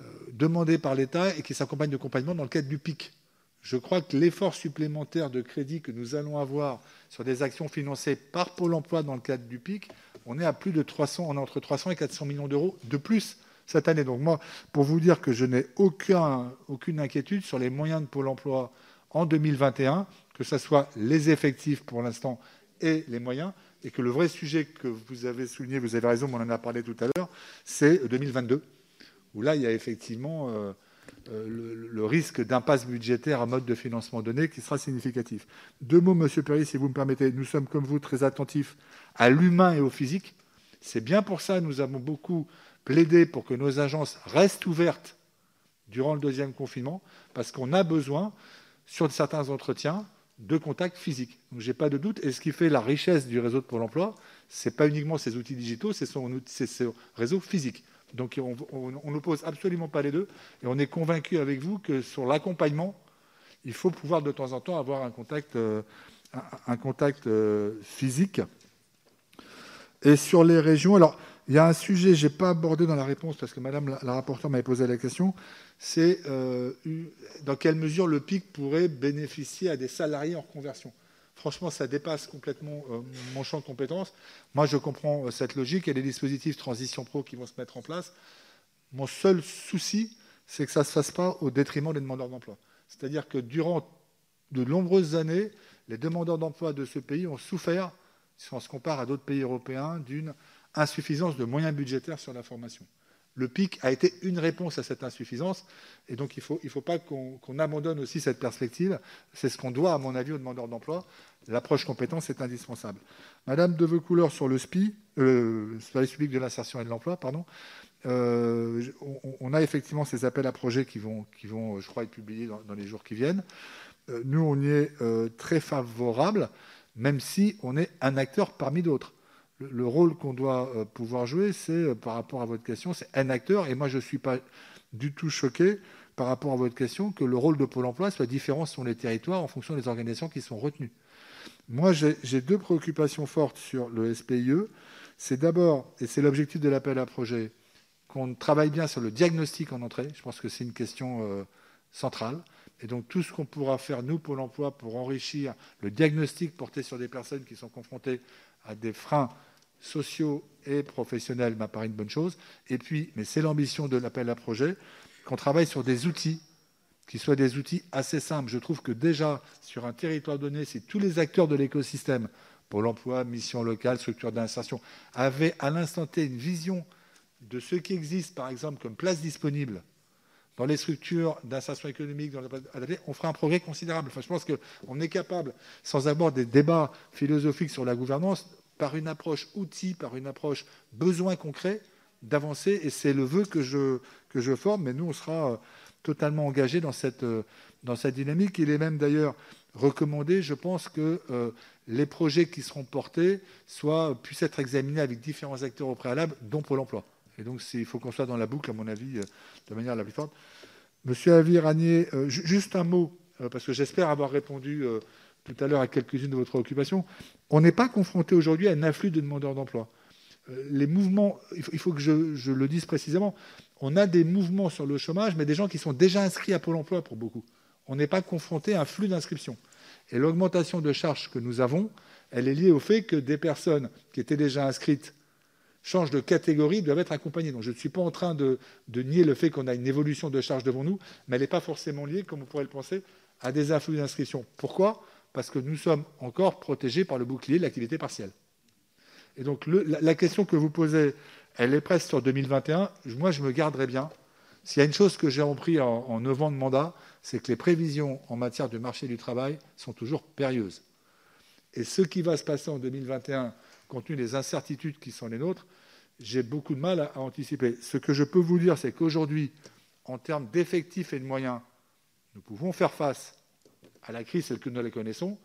euh, demandé par l'État et qui s'accompagne d'accompagnement dans le cadre du PIC. Je crois que l'effort supplémentaire de crédit que nous allons avoir sur des actions financées par Pôle emploi dans le cadre du PIC, on est à plus de 300, on est entre 300 et 400 millions d'euros de plus cette année. Donc moi, pour vous dire que je n'ai aucun, aucune inquiétude sur les moyens de Pôle emploi en 2021, que ce soit les effectifs pour l'instant et les moyens, et que le vrai sujet que vous avez souligné, vous avez raison, on en a parlé tout à l'heure, c'est 2022, où là, il y a effectivement euh, euh, le, risque d'impasse budgétaire à mode de financement donné qui sera significatif. Deux mots, Monsieur Perry, si vous me permettez. Nous sommes, comme vous, très attentifs à l'humain et au physique. C'est bien pour ça que nous avons beaucoup plaidé pour que nos agences restent ouvertes durant le deuxième confinement, parce qu'on a besoin, sur certains entretiens, de contact physique. Donc, j'ai pas de doute. Et ce qui fait la richesse du réseau de Pôle emploi, c'est pas uniquement ses outils digitaux, c'est son, son, réseau physique. Donc, on n'oppose absolument pas les deux. Et on est convaincu avec vous que sur l'accompagnement, il faut pouvoir de temps en temps avoir un contact euh, un, contact physique. Et sur les régions, alors il y a un sujet que je n'ai pas abordé dans la réponse parce que Madame la, rapporteure m'avait posé la question, c'est dans quelle mesure le PIC pourrait bénéficier à des salariés en reconversion. Franchement, ça dépasse complètement mon champ de compétences. Moi, je comprends cette logique et les dispositifs Transition Pro qui vont se mettre en place. Mon seul souci, c'est que ça ne se fasse pas au détriment des demandeurs d'emploi. C'est-à-dire que durant de nombreuses années, les demandeurs d'emploi de ce pays ont souffert, si on se compare à d'autres pays européens, d'une insuffisance de moyens budgétaires sur la formation. Le PIC a été une réponse à cette insuffisance, et donc il ne faut, il faut pas qu'on abandonne aussi cette perspective. C'est ce qu'on doit, à mon avis, aux demandeurs d'emploi. L'approche compétence est indispensable. Madame Deveux-Couleur sur le SPI, euh, le service public de l'insertion et de l'emploi, pardon, euh, on, a effectivement ces appels à projets qui vont, qui vont je crois, être publiés dans, les jours qui viennent. Euh, nous, on y est euh, très favorable, même si on est un acteur parmi d'autres. Le, rôle qu'on doit pouvoir jouer, c'est, par rapport à votre question, c'est un acteur. Et moi, je ne suis pas du tout choqué par rapport à votre question que le rôle de Pôle emploi soit différent sur les territoires en fonction des organisations qui sont retenues. Moi, j'ai deux préoccupations fortes sur le SPIE. C'est d'abord, et c'est l'objectif de l'appel à projet, qu'on travaille bien sur le diagnostic en entrée. Je pense que c'est une question euh, centrale. Et donc tout ce qu'on pourra faire, nous, pour l'emploi, pour enrichir le diagnostic porté sur des personnes qui sont confrontées à des freins sociaux et professionnels m'apparaît une bonne chose. Et puis, mais c'est l'ambition de l'appel à projet, qu'on travaille sur des outils qui soient des outils assez simples. Je trouve que déjà, sur un territoire donné, si tous les acteurs de l'écosystème, pour l'emploi, mission locale, structure d'insertion, avaient à l'instant T une vision de ce qui existe, par exemple, comme place disponible dans les structures d'insertion économique, dans on fera un progrès considérable. Enfin, je pense qu'on est capable, sans avoir des débats philosophiques sur la gouvernance, par une approche outil, par une approche besoin concret, d'avancer. Et c'est le vœu que je, que je forme. Mais nous, on sera euh, totalement engagés dans cette, euh, dans cette dynamique. Il est même d'ailleurs recommandé, je pense, que euh, les projets qui seront portés soient, puissent être examinés avec différents acteurs au préalable, dont Pôle emploi. Et donc, il faut qu'on soit dans la boucle, à mon avis, de manière la plus forte. Monsieur Avi-Ranier, euh, juste un mot, parce que j'espère avoir répondu tout à l'heure à quelques-unes de vos préoccupations. On n'est pas confronté aujourd'hui à un afflux de demandeurs d'emploi. les mouvements, il faut, que je, le dise précisément, on a des mouvements sur le chômage, mais des gens qui sont déjà inscrits à Pôle emploi pour beaucoup. On n'est pas confronté à un flux d'inscription. Et l'augmentation de charges que nous avons, elle est liée au fait que des personnes qui étaient déjà inscrites changent de catégorie doivent être accompagnés. Donc je ne suis pas en train de, nier le fait qu'on a une évolution de charge devant nous, mais elle n'est pas forcément liée, comme on pourrait le penser, à des influx d'inscription. Pourquoi? Parce que nous sommes encore protégés par le bouclier de l'activité partielle. Et donc la, question que vous posez, elle est presque sur 2021. Moi, je me garderai bien. S'il y a une chose que j'ai appris en, 9 ans de mandat, c'est que les prévisions en matière de marché du travail sont toujours périlleuses. Et ce qui va se passer en 2021 compte tenu des incertitudes qui sont les nôtres, j'ai beaucoup de mal à, anticiper. Ce que je peux vous dire, c'est qu'aujourd'hui, en termes d'effectifs et de moyens, nous pouvons faire face à la crise telle que nous la connaissons.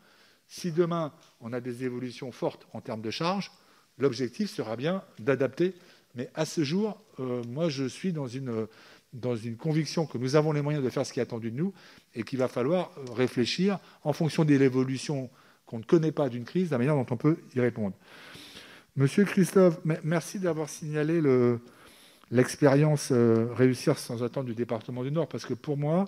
Si demain, on a des évolutions fortes en termes de charges, l'objectif sera bien d'adapter. Mais à ce jour, euh, moi, je suis dans une, dans une conviction que nous avons les moyens de faire ce qui est attendu de nous et qu'il va falloir réfléchir en fonction de l'évolution qu'on ne connaît pas d'une crise, la manière dont on peut y répondre. Monsieur Christophe, merci d'avoir signalé l'expérience euh, Réussir sans attendre du département du Nord, parce que pour moi,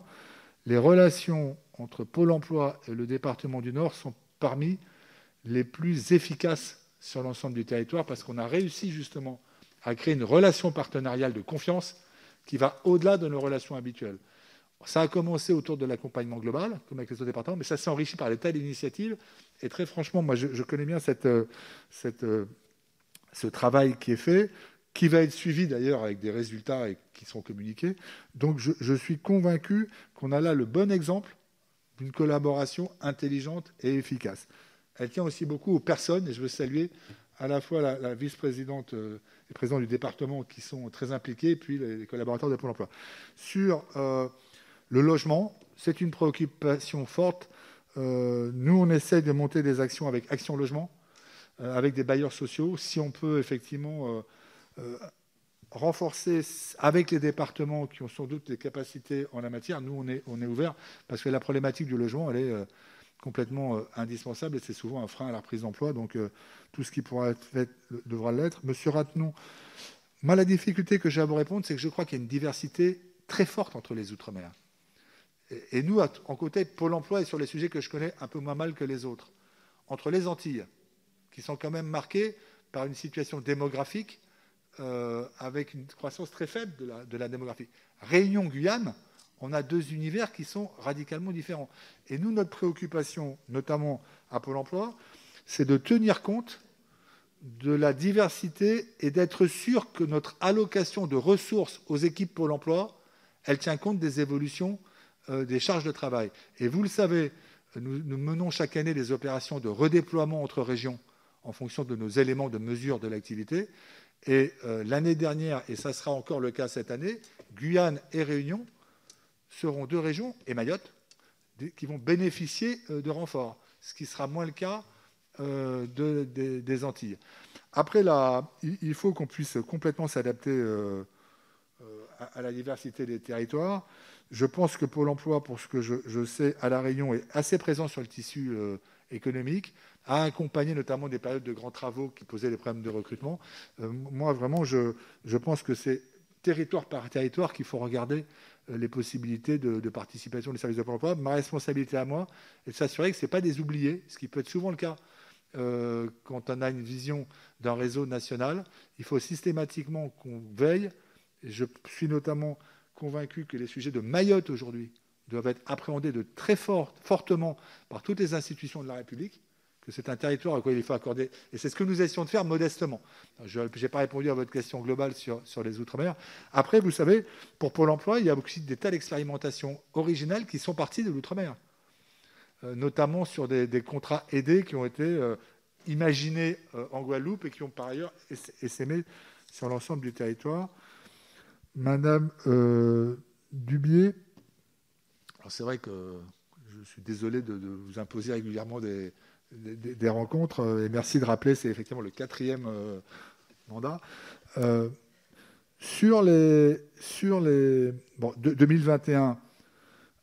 les relations entre Pôle emploi et le département du Nord sont parmi les plus efficaces sur l'ensemble du territoire, parce qu'on a réussi justement à créer une relation partenariale de confiance qui va au-delà de nos relations habituelles. Ça a commencé autour de l'accompagnement global, comme avec les autres départements, mais ça s'est enrichi par les tas d'initiatives. Et très franchement, moi, je, connais bien cette, euh, euh, ce travail qui est fait, qui va être suivi d'ailleurs avec des résultats et qui sont communiqués. Donc je, suis convaincu qu'on a là le bon exemple d'une collaboration intelligente et efficace. Elle tient aussi beaucoup aux personnes, et je veux saluer à la fois la, vice-présidente euh, et président du département qui sont très impliqués, et puis les, collaborateurs de Pôle emploi. Sur euh, le logement, c'est une préoccupation forte. Euh, nous, on essaie de monter des actions avec Action Logement, avec des bailleurs sociaux, si on peut effectivement renforcer avec les départements qui ont sans doute des capacités en la matière, nous on est, on ouvert parce que la problématique du logement, elle est, complètement indispensable et c'est souvent un frein à la reprise d'emploi. Donc tout ce qui pourra être fait devra l'être. Monsieur Ratenon, moi, la difficulté que j'ai à vous répondre, c'est que je crois qu'il y a une diversité très forte entre les Outre-mer. Et nous, en côté, Pôle emploi est sur les sujets que je connais un peu moins mal que les autres. Entre les Antilles, qui sont quand même marquées par une situation démographique euh, avec une croissance très faible de la, démographie. Réunion, Guyane, on a deux univers qui sont radicalement différents. Et nous, notre préoccupation, notamment à Pôle emploi, c'est de tenir compte de la diversité et d'être sûr que notre allocation de ressources aux équipes Pôle emploi, elle tient compte des évolutions euh, des charges de travail. Et vous le savez, nous, menons chaque année des opérations de redéploiement entre régions en fonction de nos éléments de mesure de l'activité. Et euh, l'année dernière, et ça sera encore le cas cette année, Guyane et Réunion seront deux régions, et Mayotte, qui vont bénéficier euh, de renforts, ce qui sera moins le cas des Antilles. Après, il faut qu'on puisse complètement s'adapter à la diversité des territoires. Je pense que Pôle emploi, pour ce que je, sais, à La Réunion, est assez présent sur le tissu euh, économique, a accompagné notamment des périodes de grands travaux qui posaient des problèmes de recrutement. Euh, moi, vraiment, je, pense que c'est territoire par territoire qu'il faut regarder euh, les possibilités de, participation des services de Pôle. Ma responsabilité à moi est de s'assurer que ce n'est pas des oubliés, ce qui peut être souvent le cas. quand on a une vision d'un réseau national, il faut systématiquement qu'on veille. je suis notamment convaincu que les sujets de Mayotte aujourd'hui doivent être appréhendés de très fort, fortement par toutes les institutions de la République, que c'est un territoire à quoi il faut accorder. Et c'est ce que nous essayons de faire modestement. Je n'ai pas répondu à votre question globale sur, sur les Outre-mer. Après, vous savez, pour Pôle emploi, il y a aussi des tas d'expérimentations originales qui sont parties de l'Outre-mer, euh, notamment sur des, contrats aidés qui ont été euh, imaginés euh, en Guadeloupe et qui ont par ailleurs essaimé sur l'ensemble du territoire. Madame Dubier, c'est vrai que je suis désolé de, vous imposer régulièrement des, rencontres, euh, et merci de rappeler, c'est effectivement le quatrième euh, mandat. sur les, sur les 2021,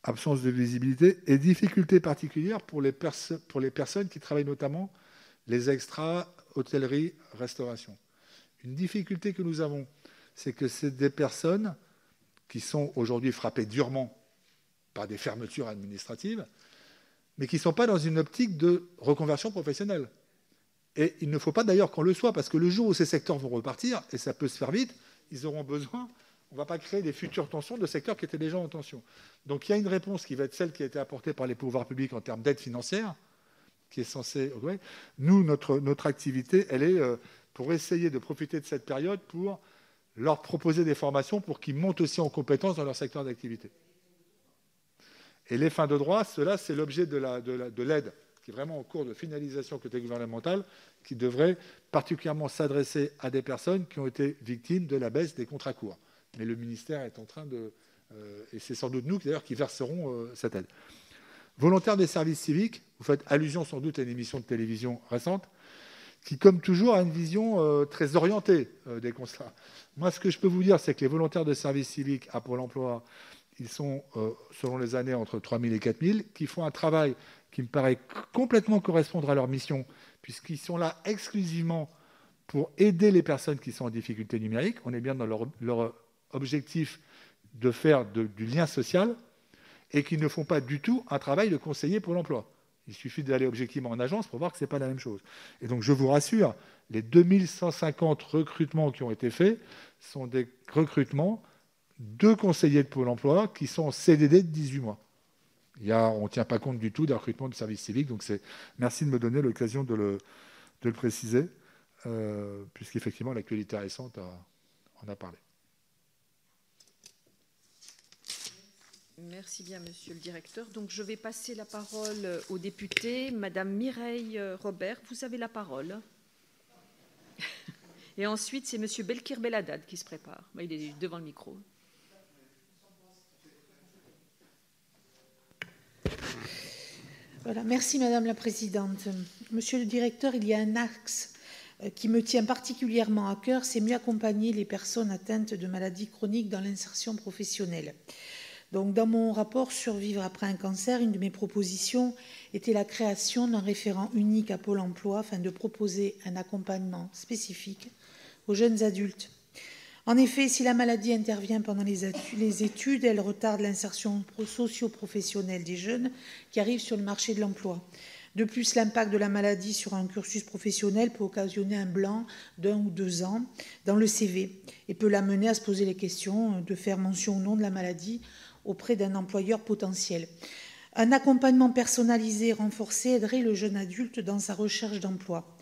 absence de visibilité et difficultés particulières pour les, pour les personnes qui travaillent notamment les extras, hôtellerie, restauration. Une difficulté que nous avons, c'est que c'est des personnes qui sont aujourd'hui frappées durement par des fermetures administratives, mais qui ne sont pas dans une optique de reconversion professionnelle. Et il ne faut pas d'ailleurs qu'on le soit, parce que le jour où ces secteurs vont repartir, et ça peut se faire vite, ils auront besoin, on ne va pas créer des futures tensions de secteurs qui étaient déjà en tension. Donc il y a une réponse qui va être celle qui a été apportée par les pouvoirs publics en termes d'aide financière, qui est censée... Nous, notre, activité, elle est euh, pour essayer de profiter de cette période pour leur proposer des formations pour qu'ils montent aussi en compétences dans leur secteur d'activité. Et les fins de droit, cela, c'est l'objet de l'aide qui est vraiment en cours de finalisation côté gouvernemental, qui devrait particulièrement s'adresser à des personnes qui ont été victimes de la baisse des contrats courts. Mais le ministère est en train de... Euh, et c'est sans doute nous d'ailleurs qui verserons euh, cette aide. Volontaires des services civiques, vous faites allusion sans doute à une émission de télévision récente, qui, comme toujours, a une vision euh, très orientée des constats. Moi, ce que je peux vous dire, c'est que les volontaires de service civique à Pôle emploi, ils sont, euh, selon les années, entre 3 000 et 4 000, qui font un travail qui me paraît complètement correspondre à leur mission, puisqu'ils sont là exclusivement pour aider les personnes qui sont en difficulté numérique. On est bien dans leur, objectif de faire du lien social et qui ne font pas du tout un travail de conseiller pour l'emploi. Il suffit d'aller objectivement en agence pour voir que ce n'est pas la même chose. Et donc, je vous rassure, les 2150 recrutements qui ont été faits sont des recrutements de conseillers de Pôle emploi qui sont en CDD de 18 mois. Il y a, on ne tient pas compte du tout des recrutements de service civique, donc merci de me donner l'occasion de le, préciser, euh, puisqu'effectivement l'actualité récente en a parlé.
Merci bien, monsieur le directeur. Donc, je vais passer la parole aux députés. Madame Mireille Robert, vous avez la parole. Et ensuite, c'est monsieur Belkir Beladad qui se prépare. Il est devant le micro.
Merci Madame la Présidente. Monsieur le directeur, il y a un axe euh, qui me tient particulièrement à cœur, c'est mieux accompagner les personnes atteintes de maladies chroniques dans l'insertion professionnelle.
Donc, dans mon rapport Survivre après un cancer, une de mes propositions était la création d'un référent unique à Pôle emploi afin de proposer un accompagnement spécifique aux jeunes adultes. En effet, si la maladie intervient pendant les études, elle retarde l'insertion socio-professionnelle des jeunes qui arrivent sur le marché de l'emploi. De plus, l'impact de la maladie sur un cursus professionnel peut occasionner un blanc d'un ou deux ans dans le CV et peut l'amener à se poser les questions de faire mention ou non de la maladie auprès d'un employeur potentiel. Un accompagnement personnalisé renforcé aiderait le jeune adulte dans sa recherche d'emploi.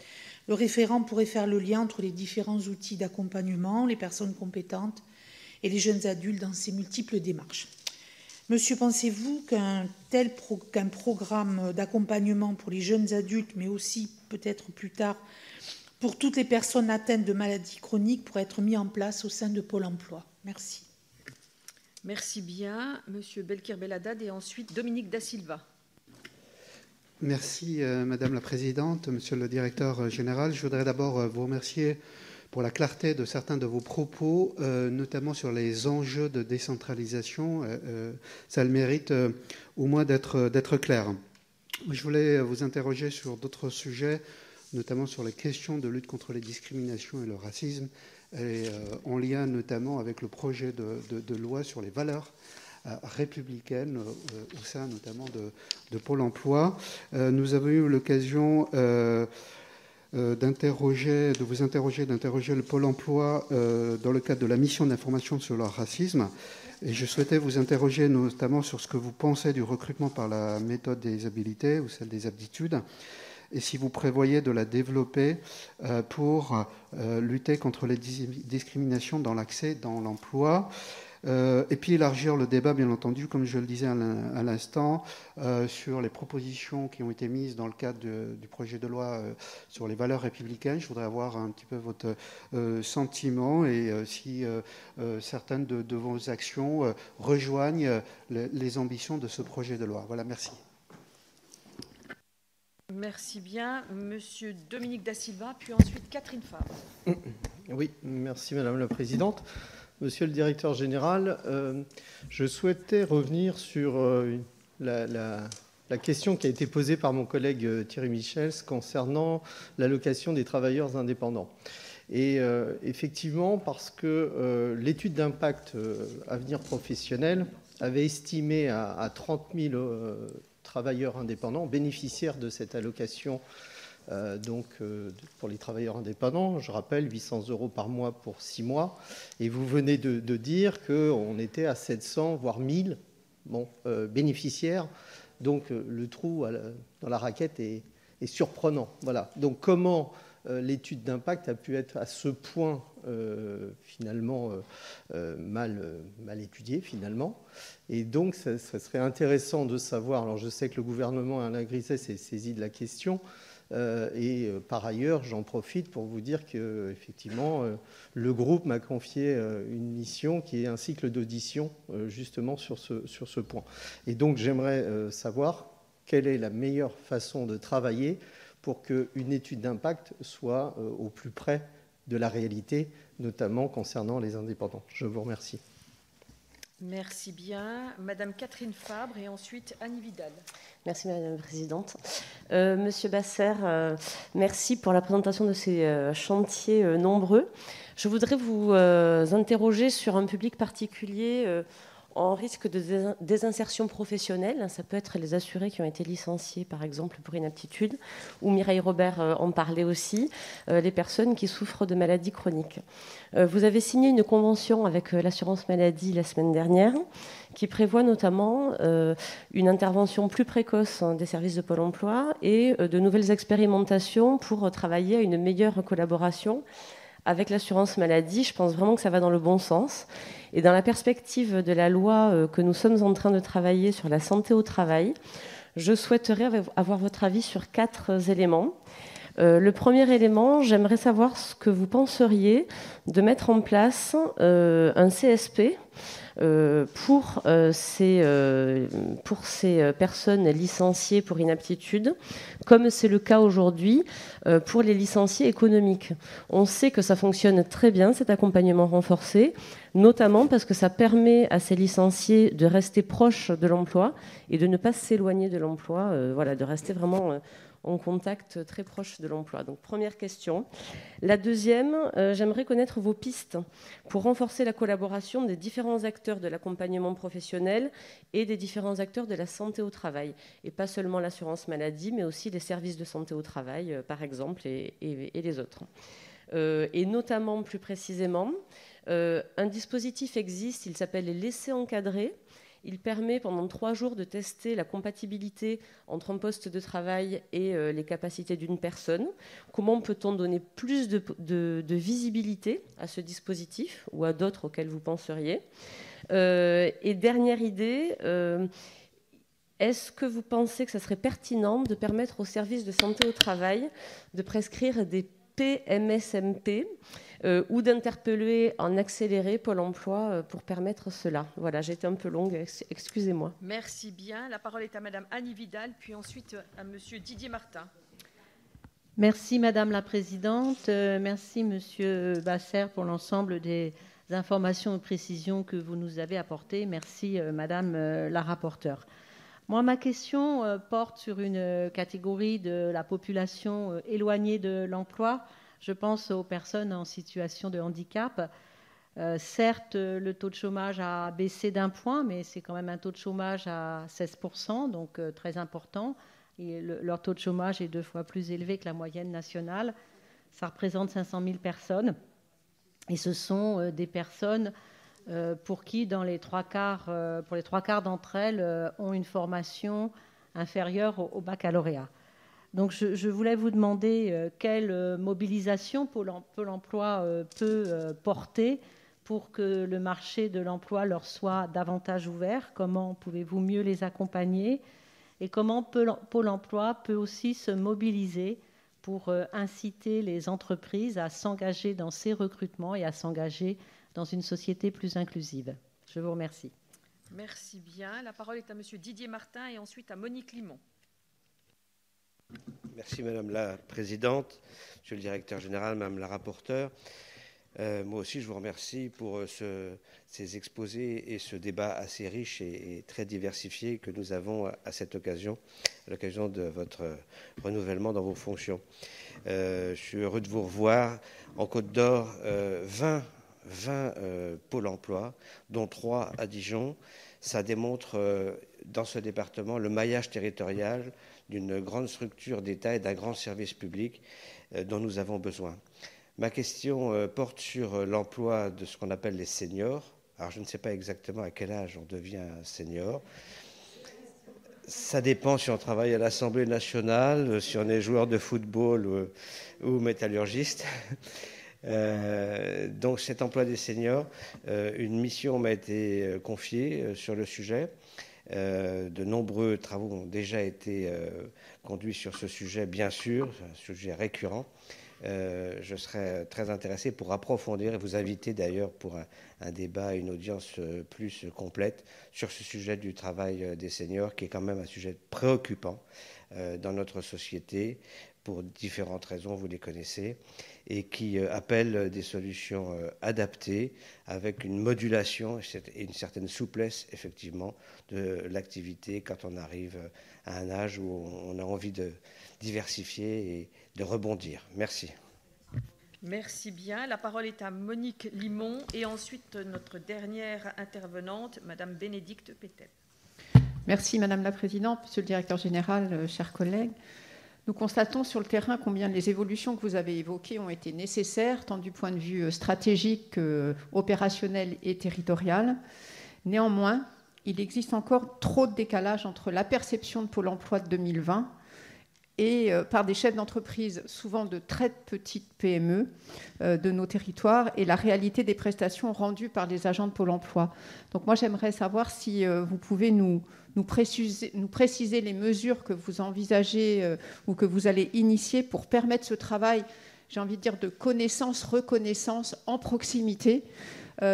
Le référent pourrait faire le lien entre les différents outils d'accompagnement, les personnes compétentes et les jeunes adultes dans ces multiples démarches. Monsieur, pensez-vous qu'un tel programme d'accompagnement pour les jeunes adultes, mais aussi peut-être plus tard pour toutes les personnes atteintes de maladies chroniques, pourrait être mis en place au sein de Pôle Emploi? Merci.
Merci bien, Monsieur Belkir Belladad, et ensuite Dominique Da Silva.
Merci, euh, Madame la Présidente, Monsieur le Directeur général. Je voudrais d'abord euh, vous remercier pour la clarté de certains de vos propos, euh, notamment sur les enjeux de décentralisation. ça le mérite au moins d'être clair. Je voulais vous interroger sur d'autres sujets, notamment sur les questions de lutte contre les discriminations et le racisme euh, en lien notamment avec le projet de, loi sur les valeurs euh, républicaines euh, au sein notamment de, Pôle Emploi. nous avons eu l'occasion d'interroger, de vous interroger, d'interroger le Pôle Emploi dans le cadre de la mission d'information sur le racisme. Et je souhaitais vous interroger notamment sur ce que vous pensez du recrutement par la méthode des habilités ou celle des aptitudes et si vous prévoyez de la développer euh, pour euh, lutter contre les discriminations dans l'accès dans l'emploi. Euh, et puis élargir le débat, bien entendu, comme je le disais à l'instant, sur les propositions qui ont été mises dans le cadre du projet de loi sur les valeurs républicaines. Je voudrais avoir un petit peu votre sentiment et si certaines de, vos actions rejoignent les, les ambitions de ce projet de loi. Voilà, merci.
Merci bien. Monsieur Dominique Da Silva, puis ensuite Catherine Fabre.
Oui, merci Madame la Présidente. Monsieur le Directeur Général, euh, je souhaitais revenir sur euh, la, question qui a été posée par mon collègue euh, Thierry Michels concernant l'allocation des travailleurs indépendants. Et effectivement, parce que l'étude d'impact avenir professionnel avait estimé à, à 30 000 travailleurs indépendants, bénéficiaires de cette allocation euh, donc, euh, pour les travailleurs indépendants. Je rappelle, 800 euros par mois pour 6 mois. Et vous venez de, dire qu'on était à 700, voire 1000 bon, euh, bénéficiaires. Donc le trou dans la raquette est, surprenant. Voilà. Donc comment l'étude d'impact a pu être à ce point finalement mal, étudiée finalement? Et donc, ça, serait intéressant de savoir. Alors, je sais que le gouvernement Alain Griset s'est saisi de la question. Euh, et euh, par ailleurs, j'en profite pour vous dire que effectivement, euh, le groupe m'a confié une mission qui est un cycle d'audition justement sur ce, sur ce point. Et donc, j'aimerais savoir quelle est la meilleure façon de travailler pour qu'une étude d'impact soit au plus près de la réalité, notamment concernant les indépendants. Je vous remercie.
Merci bien. Madame Catherine Fabre et ensuite Annie Vidal.
Merci Madame la Présidente. Euh, Monsieur Basser, euh, merci pour la présentation de ces euh, chantiers nombreux. Je voudrais vous interroger sur un public particulier en risque de désinsertion professionnelle. Ça peut être les assurés qui ont été licenciés, par exemple, pour inaptitude, ou Mireille Robert euh, en parlait aussi, euh, les personnes qui souffrent de maladies chroniques. Euh, vous avez signé une convention avec l'assurance maladie la semaine dernière qui prévoit notamment une intervention plus précoce des services de Pôle emploi et de nouvelles expérimentations pour travailler à une meilleure collaboration avec l'assurance maladie. Je pense vraiment que ça va dans le bon sens. Et dans la perspective de la loi euh, que nous sommes en train de travailler sur la santé au travail, je souhaiterais avoir votre avis sur quatre éléments. Euh, le premier élément, j'aimerais savoir ce que vous penseriez de mettre en place euh, un CSP pour, ces, pour ces personnes licenciées pour inaptitude, comme c'est le cas aujourd'hui pour les licenciés économiques. On sait que ça fonctionne très bien, cet accompagnement renforcé notamment parce que ça permet à ces licenciés de rester proches de l'emploi et de ne pas s'éloigner de l'emploi, euh, voilà, de rester vraiment euh, en contact très proche de l'emploi. Donc première question. La deuxième, euh, j'aimerais connaître vos pistes pour renforcer la collaboration des différents acteurs de l'accompagnement professionnel et des différents acteurs de la santé au travail. Et pas seulement l'assurance maladie, mais aussi les services de santé au travail, par exemple, et, les autres. et notamment, plus précisément, euh, un dispositif existe, il s'appelle les laissés encadrés. Il permet pendant trois jours de tester la compatibilité entre un poste de travail et euh, les capacités d'une personne. Comment peut-on donner plus de, visibilité à ce dispositif ou à d'autres auxquels vous penseriez? Euh, Et dernière idée, est-ce que vous pensez que ce serait pertinent de permettre aux services de santé au travail de prescrire des PMSMP euh, ou d'interpeller en accéléré Pôle emploi euh, pour permettre cela. Voilà, j'ai été un peu longue, excusez-moi.
Merci bien. La parole est à Madame Annie Vidal, puis ensuite à Monsieur Didier Martin.
Merci Madame la Présidente. Euh, merci Monsieur Basser pour l'ensemble des informations et précisions que vous nous avez apportées. Merci Madame la rapporteure. Moi, ma question porte sur une catégorie de la population éloignée de l'emploi je pense aux personnes en situation de handicap. Euh, certes, le taux de chômage a baissé d'un point, mais c'est quand même un taux de chômage à 16%, donc euh, très important. Leur taux de chômage est deux fois plus élevé que la moyenne nationale. Ça représente 500 000 personnes. Et ce sont euh, des personnes pour qui, dans les trois quarts, pour les trois quarts d'entre elles, ont une formation inférieure au baccalauréat. Donc je, voulais vous demander euh, quelle euh, mobilisation Pôle, emploi euh, peut porter pour que le marché de l'emploi leur soit davantage ouvert? Comment pouvez-vous mieux les accompagner? Et comment Pôle emploi peut aussi se mobiliser pour inciter les entreprises à s'engager dans ces recrutements et à s'engager dans une société plus inclusive? Je vous remercie.
Merci bien. La parole est à Monsieur Didier Martin et ensuite à Monique Limon.
Merci Madame la Présidente, Monsieur le Directeur Général, Madame la Rapporteure. Euh, moi aussi, je vous remercie pour euh, ces exposés et ce débat assez riche et, très diversifié que nous avons à, cette occasion, à l'occasion de votre renouvellement dans vos fonctions. Euh, je suis heureux de vous revoir. En Côte d'Or, 20, 20 pôles emploi, dont 3 à Dijon. Ça démontre dans ce département le maillage territorial, d'une grande structure d'État et d'un grand service public euh, dont nous avons besoin. Ma question euh, porte sur euh, l'emploi de ce qu'on appelle les seniors. Alors je ne sais pas exactement à quel âge on devient senior. Ça dépend si on travaille à l'Assemblée nationale, si on est joueur de football ou, métallurgiste. donc cet emploi des seniors, une mission m'a été confiée sur le sujet. Euh, de nombreux travaux ont déjà été euh, conduits sur ce sujet, bien sûr, un sujet récurrent. Euh, je serais très intéressé pour approfondir et vous inviter d'ailleurs pour un, débat, une audience plus complète sur ce sujet du travail des seniors, qui est quand même un sujet préoccupant dans notre société pour différentes raisons, vous les connaissez, et qui euh, appellent des solutions euh, adaptées avec une modulation et une certaine souplesse, effectivement, de l'activité quand on arrive à un âge où on a envie de diversifier et de rebondir. Merci.
Merci bien. La parole est à Monique Limon et ensuite notre dernière intervenante, Madame Bénédicte Pétel.
Merci Madame la Présidente, Monsieur le Directeur Général, euh, chers collègues. Nous constatons sur le terrain combien les évolutions que vous avez évoquées ont été nécessaires, tant du point de vue euh, stratégique, opérationnel et territorial. Néanmoins, il existe encore trop de décalage entre la perception de Pôle emploi de 2020 et euh, par des chefs d'entreprise, souvent de très petites PME euh, de nos territoires, et la réalité des prestations rendues par les agents de Pôle emploi. Donc moi, j'aimerais savoir si euh, vous pouvez nous, nous, préciser, les mesures que vous envisagez ou que vous allez initier pour permettre ce travail, j'ai envie de dire, de connaissance, reconnaissance en proximité,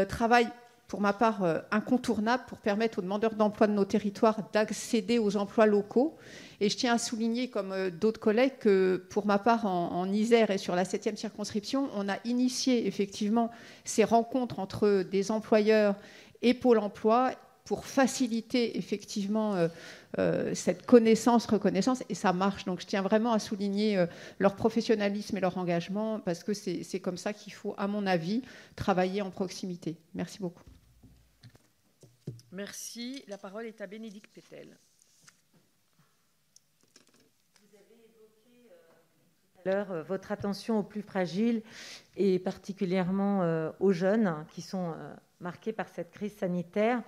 travail pour ma part, incontournable pour permettre aux demandeurs d'emploi de nos territoires d'accéder aux emplois locaux. Et je tiens à souligner, comme d'autres collègues, que pour ma part, en, en Isère et sur la 7e circonscription, on a initié effectivement ces rencontres entre des employeurs et Pôle emploi pour faciliter effectivement euh, euh, cette connaissance, reconnaissance, et ça marche. Donc je tiens vraiment à souligner euh, leur professionnalisme et leur engagement, parce que c'est comme ça qu'il faut, à mon avis, travailler en proximité. Merci beaucoup.
Merci. La parole est à Bénédicte Pétel.
votre attention aux plus fragiles et particulièrement aux jeunes qui sont marqués par cette crise sanitaire.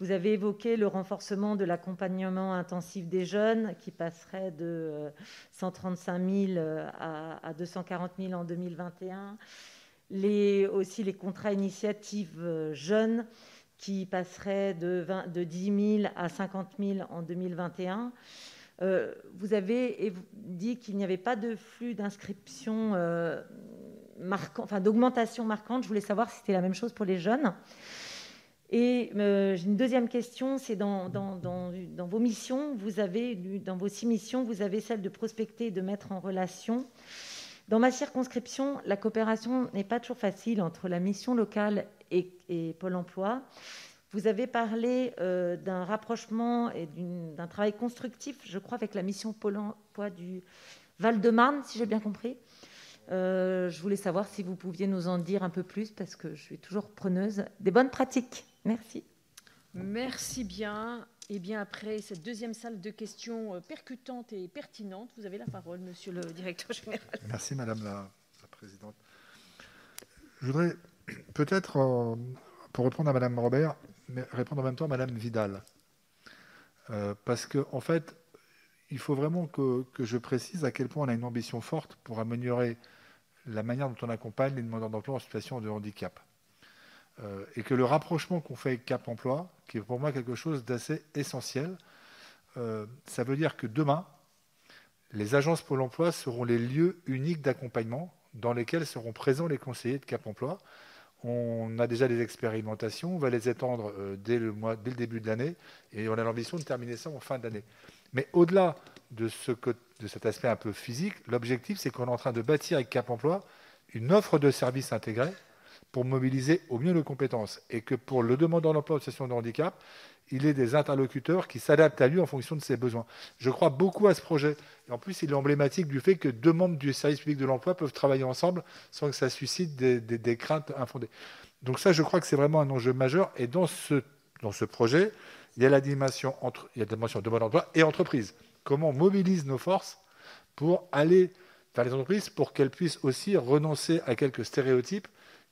Vous avez évoqué le renforcement de l'accompagnement intensif des jeunes qui passerait de 135 000 euh, à 240 000 en 2021. Les, aussi les contrats initiatives euh, jeunes qui passeraient de, 20, de 10 000 à 50 000 en 2021. Euh, vous avez dit qu'il n'y avait pas de flux d'inscription marquant, enfin d'augmentation marquante. Je voulais savoir si c'était la même chose pour les jeunes. Et euh, j'ai une deuxième question, c'est dans, vos missions, vous avez, dans vos six missions, vous avez celle de prospecter et de mettre en relation. Dans ma circonscription, la coopération n'est pas toujours facile entre la mission locale et, Pôle Emploi. Vous avez parlé euh, d'un rapprochement et d'un travail constructif, je crois, avec la mission Pôle Emploi du Val-de-Marne, si j'ai bien compris. Euh, je voulais savoir si vous pouviez nous en dire un peu plus, parce que je suis toujours preneuse des bonnes pratiques. Merci.
Merci bien. Et eh bien après cette deuxième salle de questions euh, percutantes et pertinentes, vous avez la parole, Monsieur le Directeur général.
Merci, Madame la, Présidente. Je voudrais peut-être, euh, pour répondre à Madame Robert, répondre en même temps à Madame Vidal, euh, parce qu'en en fait, il faut vraiment que, que, je précise à quel point on a une ambition forte pour améliorer la manière dont on accompagne les demandeurs d'emploi en situation de handicap. Euh, et que le rapprochement qu'on fait avec Cap Emploi, qui est pour moi quelque chose d'assez essentiel, euh, ça veut dire que demain, les agences Pôle Emploi seront les lieux uniques d'accompagnement dans lesquels seront présents les conseillers de Cap Emploi. On a déjà des expérimentations, on va les étendre euh, dès, le début de l'année et on a l'ambition de terminer ça en fin d'année. Mais au-delà de, de cet aspect un peu physique, l'objectif, c'est qu'on est en train de bâtir avec Cap Emploi une offre de services intégrés pour mobiliser au mieux nos compétences et que pour le demandeur d'emploi en situation de handicap, il ait des interlocuteurs qui s'adaptent à lui en fonction de ses besoins. Je crois beaucoup à ce projet. Et en plus, il est emblématique du fait que deux membres du service public de l'emploi peuvent travailler ensemble sans que ça suscite des, craintes infondées. Donc ça, je crois que c'est vraiment un enjeu majeur. Et dans ce, dans ce projet, il y a la dimension, entre, il y a la dimension demande d'emploi et entreprise. Comment on mobilise nos forces pour aller vers les entreprises pour qu'elles puissent aussi renoncer à quelques stéréotypes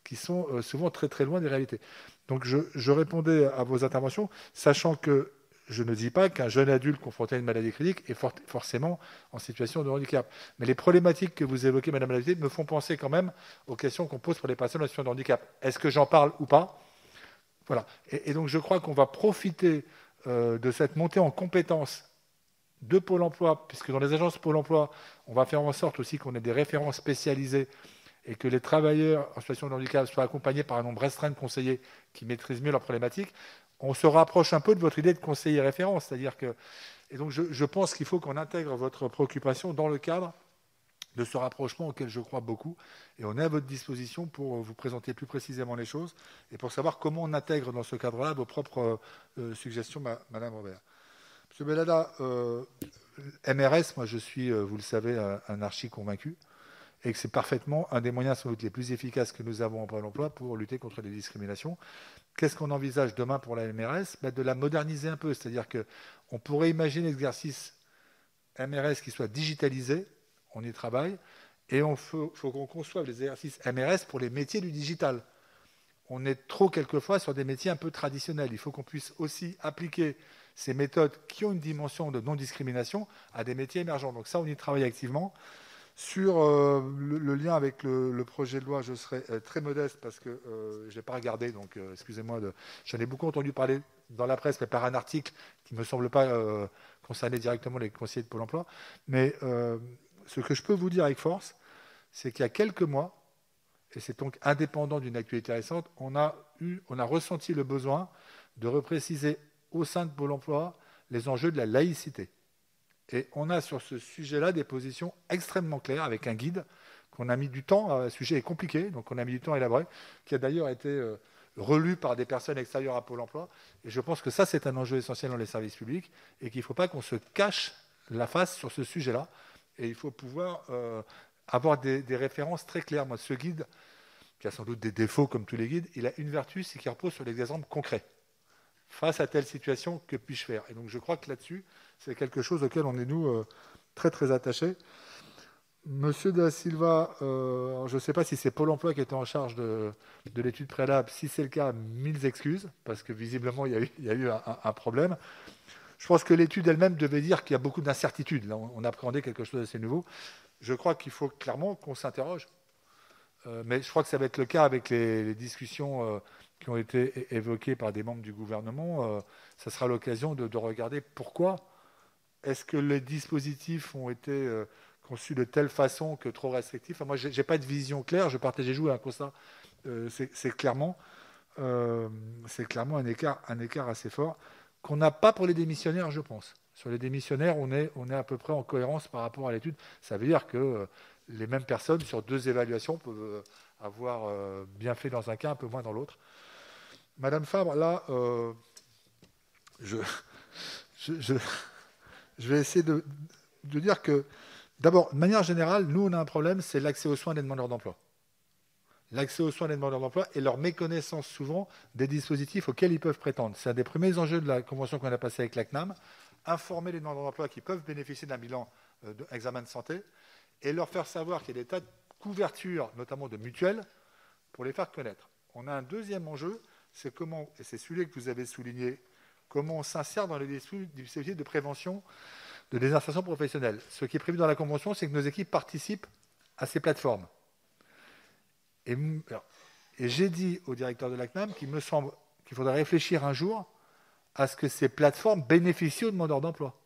qui sont euh, souvent très très loin des réalités. Donc je, répondais à vos interventions, sachant que je ne dis pas qu'un jeune adulte confronté à une maladie critique est forcément en situation de handicap. Mais les problématiques que vous évoquez, Madame la me font penser quand même aux questions qu'on pose pour les personnes en situation de handicap. Est-ce que j'en parle ou pas? Voilà. Et, donc je crois qu'on va profiter euh, de cette montée en compétences de Pôle emploi, puisque dans les agences Pôle emploi, on va faire en sorte aussi qu'on ait des références spécialisées et que les travailleurs en situation de handicap soient accompagnés par un nombre restreint de conseillers qui maîtrisent mieux leurs problématiques, on se rapproche un peu de votre idée de conseiller référent. C'est-à-dire que, et donc je, pense qu'il faut qu'on intègre votre préoccupation dans le cadre de ce rapprochement auquel je crois beaucoup. Et on est à votre disposition pour vous présenter plus précisément les choses et pour savoir comment on intègre dans ce cadre-là vos propres euh, suggestions, Madame Robert. Monsieur Bellada, euh, MRS, moi je suis, euh, vous le savez, un archi convaincu et que c'est parfaitement un des moyens sans doute les plus efficaces que nous avons en Pôle emploi pour lutter contre les discriminations. Qu'est-ce qu'on envisage demain pour la MRS ben, De la moderniser un peu, c'est-à-dire qu'on pourrait imaginer l'exercice MRS qui soit digitalisé, on y travaille, et il faut, faut qu'on conçoive les exercices MRS pour les métiers du digital. On est trop quelquefois sur des métiers un peu traditionnels. Il faut qu'on puisse aussi appliquer ces méthodes qui ont une dimension de non-discrimination à des métiers émergents. Donc ça, on y travaille activement. Sur euh, le, lien avec le, projet de loi, je serai euh, très modeste parce que euh, je n'ai pas regardé, donc excusez-moi. J'en ai beaucoup entendu parler dans la presse, mais par un article qui ne me semble pas concerner directement les conseillers de Pôle emploi. Mais ce que je peux vous dire avec force, c'est qu'il y a quelques mois, et c'est donc indépendant d'une actualité récente, on a eu, on a ressenti le besoin de repréciser au sein de Pôle emploi les enjeux de la laïcité. Et on a sur ce sujet-là des positions extrêmement claires avec un guide qu'on a mis du temps, le sujet est compliqué, donc on a mis du temps à élaborer, qui a d'ailleurs été euh, relu par des personnes extérieures à Pôle emploi. Et je pense que ça, c'est un enjeu essentiel dans les services publics et qu'il ne faut pas qu'on se cache la face sur ce sujet-là. Et il faut pouvoir euh, avoir des, références très claires. Moi, ce guide, qui a sans doute des défauts comme tous les guides, il a une vertu, c'est qu'il repose sur des exemples concrets. Face à telle situation, que puis-je faire? Et donc je crois que là-dessus, c'est quelque chose auquel on est, nous, euh, très très attachés. Monsieur Da Silva, euh, je ne sais pas si c'est Pôle emploi qui était en charge de, l'étude préalable. Si c'est le cas, mille excuses, parce que visiblement, il y a eu, un, problème. Je pense que l'étude elle-même devait dire qu'il y a beaucoup d'incertitudes. On, appréhendait quelque chose d'assez nouveau. Je crois qu'il faut clairement qu'on s'interroge. Euh, mais je crois que ça va être le cas avec les, discussions qui ont été évoquées par des membres du gouvernement. ça sera l'occasion de, regarder pourquoi est-ce que les dispositifs ont été conçu de telle façon que trop restrictif. moi, je n'ai pas de vision claire, je partageais jouer un constat. Euh, c'est clairement, euh, clairement un, écart, un écart assez fort qu'on n'a pas pour les démissionnaires, je pense. Sur les démissionnaires, on est, on est à peu près en cohérence par rapport à l'étude. Ça veut dire que euh, les mêmes personnes, sur deux évaluations, peuvent avoir bien fait dans un cas, un peu moins dans l'autre. Madame Fabre, là, je, vais essayer de, dire que D'abord, de manière générale, nous, on a un problème, c'est l'accès aux soins des demandeurs d'emploi. L'accès aux soins des demandeurs d'emploi et leur méconnaissance souvent des dispositifs auxquels ils peuvent prétendre. C'est un des premiers enjeux de la convention qu'on a passée avec la CNAM. Informer les demandeurs d'emploi qui peuvent bénéficier d'un bilan d'examen de santé et leur faire savoir qu'il y a des tas de couvertures, notamment de mutuelles, pour les faire connaître. On a un deuxième enjeu, c'est comment, et c'est celui que vous avez souligné, comment on s'insère dans les dispositifs de prévention de désinsertion professionnelle. Ce qui est prévu dans la Convention, c'est que nos équipes participent à ces plateformes. Et, j'ai dit au directeur de la CNAM qu'il me semble qu'il faudrait réfléchir un jour à ce que ces plateformes bénéficient aux demandeurs d'emploi.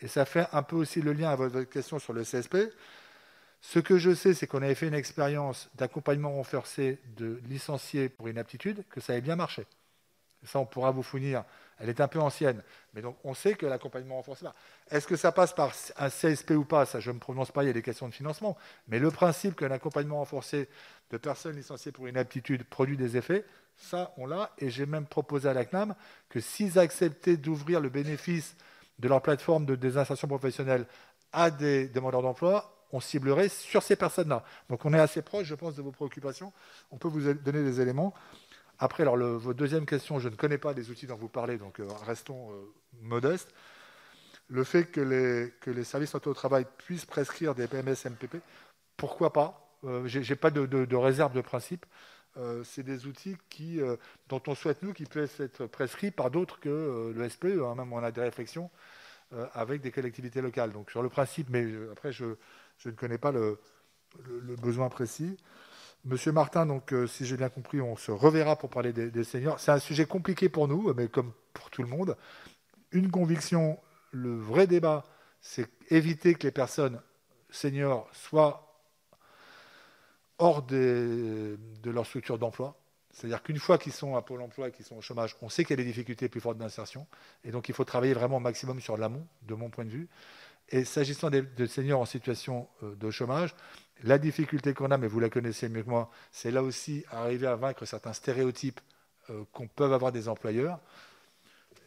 Et ça fait un peu aussi le lien à votre question sur le CSP. Ce que je sais, c'est qu'on avait fait une expérience d'accompagnement renforcé de licenciés pour inaptitude, que ça avait bien marché. Ça, on pourra vous fournir elle est un peu ancienne. Mais donc, on sait que l'accompagnement renforcé. Est-ce que ça passe par un CSP ou pas? Ça, je ne me prononce pas, il y a des questions de financement. Mais le principe que l'accompagnement renforcé de personnes licenciées pour une aptitude produit des effets, ça, on l'a. Et j'ai même proposé à la CNAM que s'ils acceptaient d'ouvrir le bénéfice de leur plateforme de désinsertion professionnelle à des demandeurs d'emploi, on ciblerait sur ces personnes-là. Donc on est assez proche, je pense, de vos préoccupations. On peut vous donner des éléments. Après, alors, votre deuxième question, je ne connais pas les outils dont vous parlez, donc euh, restons euh, modestes. Le fait que les, services santé au travail puissent prescrire des PMS MPP, pourquoi pas? Euh, Je n'ai pas de, réserve de principe. c'est des outils dont on souhaite, nous, qu'ils puissent être prescrits par d'autres que le SPE. Hein. même on a des réflexions avec des collectivités locales. Donc sur le principe, mais après, je, ne connais pas le besoin précis. Monsieur Martin, donc, euh, si j'ai bien compris, on se reverra pour parler des, seniors. C'est un sujet compliqué pour nous, mais comme pour tout le monde. Une conviction, le vrai débat, c'est éviter que les personnes seniors soient hors de leur structure d'emploi. C'est-à-dire qu'une fois qu'ils sont à Pôle emploi et qu'ils sont au chômage, on sait qu'il y a des difficultés plus fortes d'insertion. Et donc, il faut travailler vraiment au maximum sur l'amont, de mon point de vue. Et s'agissant des, seniors en situation euh, de chômage, la difficulté qu'on a, mais vous la connaissez mieux que moi, c'est là aussi arriver à vaincre certains stéréotypes euh, qu'on peut avoir des employeurs.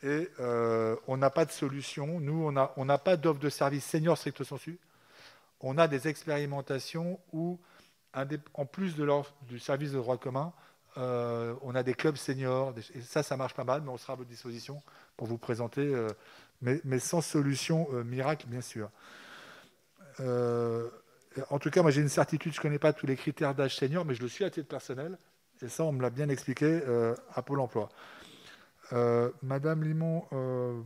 Et euh, on n'a pas de solution. Nous, on n'a pas d'offre de service senior stricto sensu. On a des expérimentations où, en plus de du service de droit commun, euh, on a des clubs seniors. et ça, ça marche pas mal, mais on sera à votre disposition pour vous présenter, mais, mais, sans solution miracle, bien sûr en tout cas, moi j'ai une certitude, je ne connais pas tous les critères d'âge senior, mais je le suis à titre personnel. Et ça, on me l'a bien expliqué euh, à Pôle emploi. Euh, Madame Limon, euh,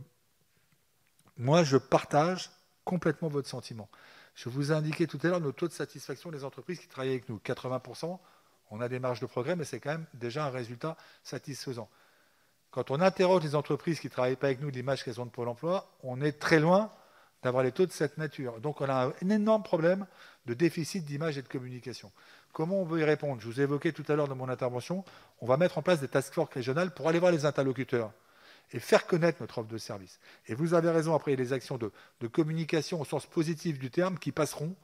moi je partage complètement votre sentiment. Je vous ai indiqué tout à l'heure nos taux de satisfaction des entreprises qui travaillent avec nous. 80%, on a des marges de progrès, mais c'est quand même déjà un résultat satisfaisant. Quand on interroge les entreprises qui ne travaillent pas avec nous, l'image qu'elles ont de Pôle emploi, on est très loin d'avoir les taux de cette nature. Donc on a un énorme problème de déficit d'image et de communication. Comment on veut y répondre? Je vous ai évoqué tout à l'heure dans mon intervention, on va mettre en place des task force régionales pour aller voir les interlocuteurs et faire connaître notre offre de service. Et vous avez raison, après, il y a des actions de, communication au sens positif du terme qui passeront,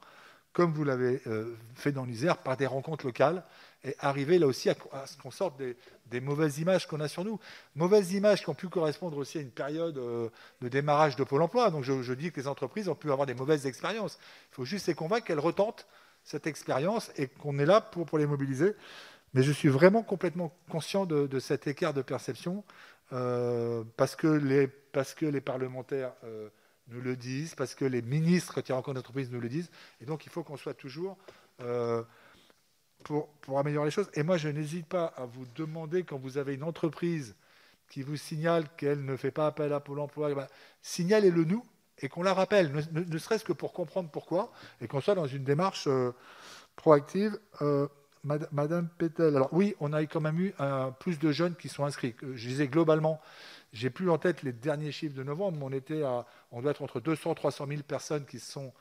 comme vous l'avez euh, fait dans l'Isère, par des rencontres locales et arriver là aussi à, ce qu'on sorte des, mauvaises images qu'on a sur nous. Mauvaises images qui ont pu correspondre aussi à une période euh, de démarrage de Pôle emploi. Donc je, dis que les entreprises ont pu avoir des mauvaises expériences. Il faut juste les convaincre qu'elles retentent cette expérience et qu'on est là pour, les mobiliser. Mais je suis vraiment complètement conscient de, cet écart de perception euh, parce, que les, parce que les parlementaires nous le disent, parce que les ministres qui rencontrent l'entreprise nous le disent. Et donc il faut qu'on soit toujours pour, améliorer les choses. Et moi, je n'hésite pas à vous demander, quand vous avez une entreprise qui vous signale qu'elle ne fait pas appel à Pôle emploi, ben, signalez-le nous et qu'on la rappelle, ne, serait-ce que pour comprendre pourquoi, et qu'on soit dans une démarche euh, proactive. Euh, Madame Pétel, alors oui, on a quand même eu plus de jeunes qui sont inscrits. Euh, je disais globalement, j'ai plus en tête les derniers chiffres de novembre, mais on, doit être entre 200 et 300 000 personnes qui sont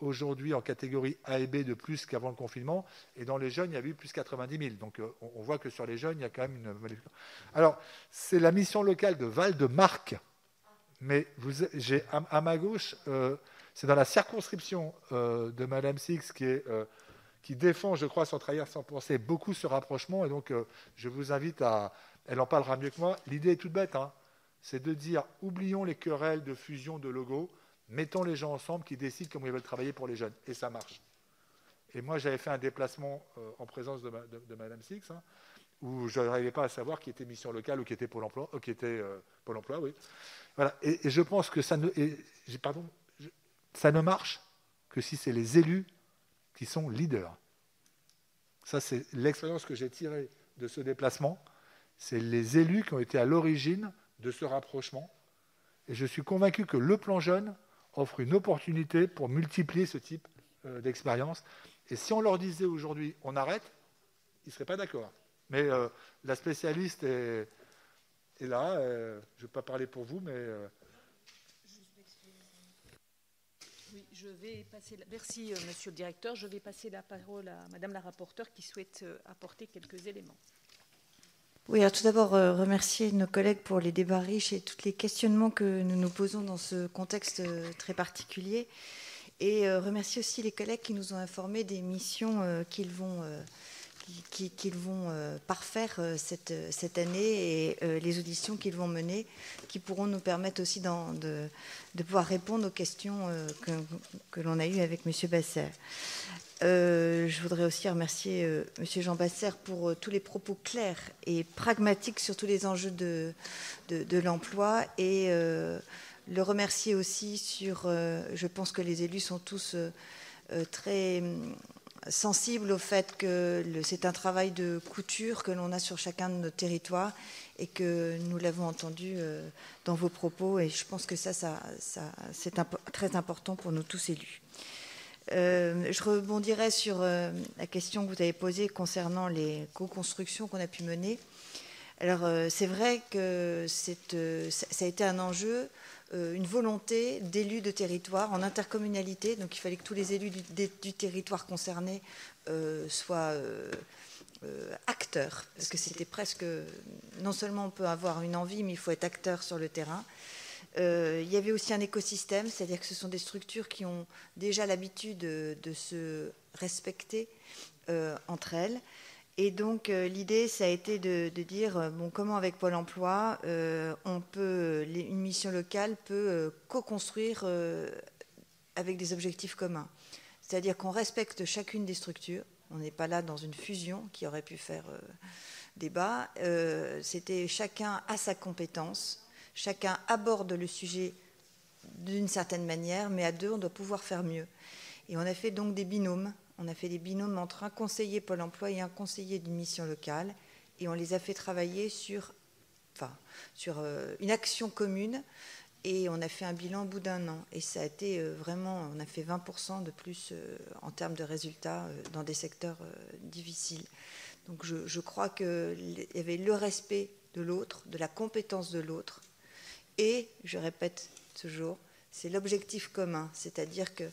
aujourd'hui en catégorie A et B de plus qu'avant le confinement. Et dans les jeunes, il y a eu plus 90 000. Donc euh, on, voit que sur les jeunes, il y a quand même une. Alors, c'est la mission locale de Val-de-Marque. Mais j'ai à, ma gauche, euh, c'est dans la circonscription euh, de Madame Six qui, qui défend, je crois, sans trahir, sans penser, beaucoup ce rapprochement. Et donc, je vous invite à. Elle en parlera mieux que moi. L'idée est toute bête. Hein. C'est de dire oublions les querelles de fusion de logos mettons les gens ensemble qui décident comment ils veulent travailler pour les jeunes. Et ça marche. Et moi, j'avais fait un déplacement euh, en présence de, Madame Six, hein, où je n'arrivais pas à savoir qui était mission locale ou qui était Pôle emploi, euh, qui était euh, Pôle emploi, oui. Voilà. Et, je pense que ça ne, pardon, ça ne marche que si c'est les élus qui sont leaders. Ça, c'est l'expérience que j'ai tirée de ce déplacement. C'est les élus qui ont été à l'origine de ce rapprochement. Et je suis convaincu que le plan jeune offre une opportunité pour multiplier ce type euh, d'expérience. Et si on leur disait aujourd'hui on arrête, ils ne seraient pas d'accord. Mais euh, la spécialiste est, là. Euh, je ne vais pas parler pour vous, mais.
Je vais passer Merci, monsieur le directeur. Je vais passer la parole à madame la rapporteure qui souhaite apporter quelques éléments.
Oui, alors tout d'abord, euh, remercier nos collègues pour les débats riches et tous les questionnements que nous nous posons dans ce contexte euh, très particulier. Et euh, remercier aussi les collègues qui nous ont informés des missions qu'ils vont, parfaire cette, année et les auditions qu'ils vont mener, qui pourront nous permettre aussi de, de, pouvoir répondre aux questions que, que l'on a eues avec M. Basser. Euh, je voudrais aussi remercier euh, M. Jean Basser pour euh, tous les propos clairs et pragmatiques sur tous les enjeux de, l'emploi et le remercier aussi sur. je pense que les élus sont tous très sensibles au fait que c'est un travail de couture que l'on a sur chacun de nos territoires et que nous l'avons entendu dans vos propos et je pense que ça c'est très important pour nous tous élus. Euh, je rebondirai sur euh, la question que vous avez posée concernant les co-constructions qu'on a pu mener. Alors, euh, c'est vrai que ça a été un enjeu, une volonté d'élus de territoire en intercommunalité. Donc, il fallait que tous les élus du, territoire concerné soient acteurs. Parce que c'était presque. Non seulement on peut avoir une envie, mais il faut être acteur sur le terrain. Euh, il y avait aussi un écosystème, c'est-à-dire que ce sont des structures qui ont déjà l'habitude de, se respecter euh, entre elles. Et donc euh, l'idée, ça a été de, dire bon, comment avec Pôle Emploi, on peut, une mission locale peut co-construire avec des objectifs communs. C'est-à-dire qu'on respecte chacune des structures. On n'est pas là dans une fusion qui aurait pu faire débat. C'était chacun à sa compétence Chacun aborde le sujet d'une certaine manière, mais à deux, on doit pouvoir faire mieux. Et on a fait donc des binômes. On a fait des binômes entre un conseiller Pôle emploi et un conseiller d'une mission locale. Et on les a fait travailler sur, enfin, sur euh, une action commune. Et on a fait un bilan au bout d'un an. Et ça a été euh, vraiment, on a fait 20% de plus euh, en termes de résultats dans des secteurs difficiles. Donc je, je crois qu'il y avait le respect de l'autre, de la compétence de l'autre, et, je répète toujours, c'est l'objectif commun. C'est-à-dire que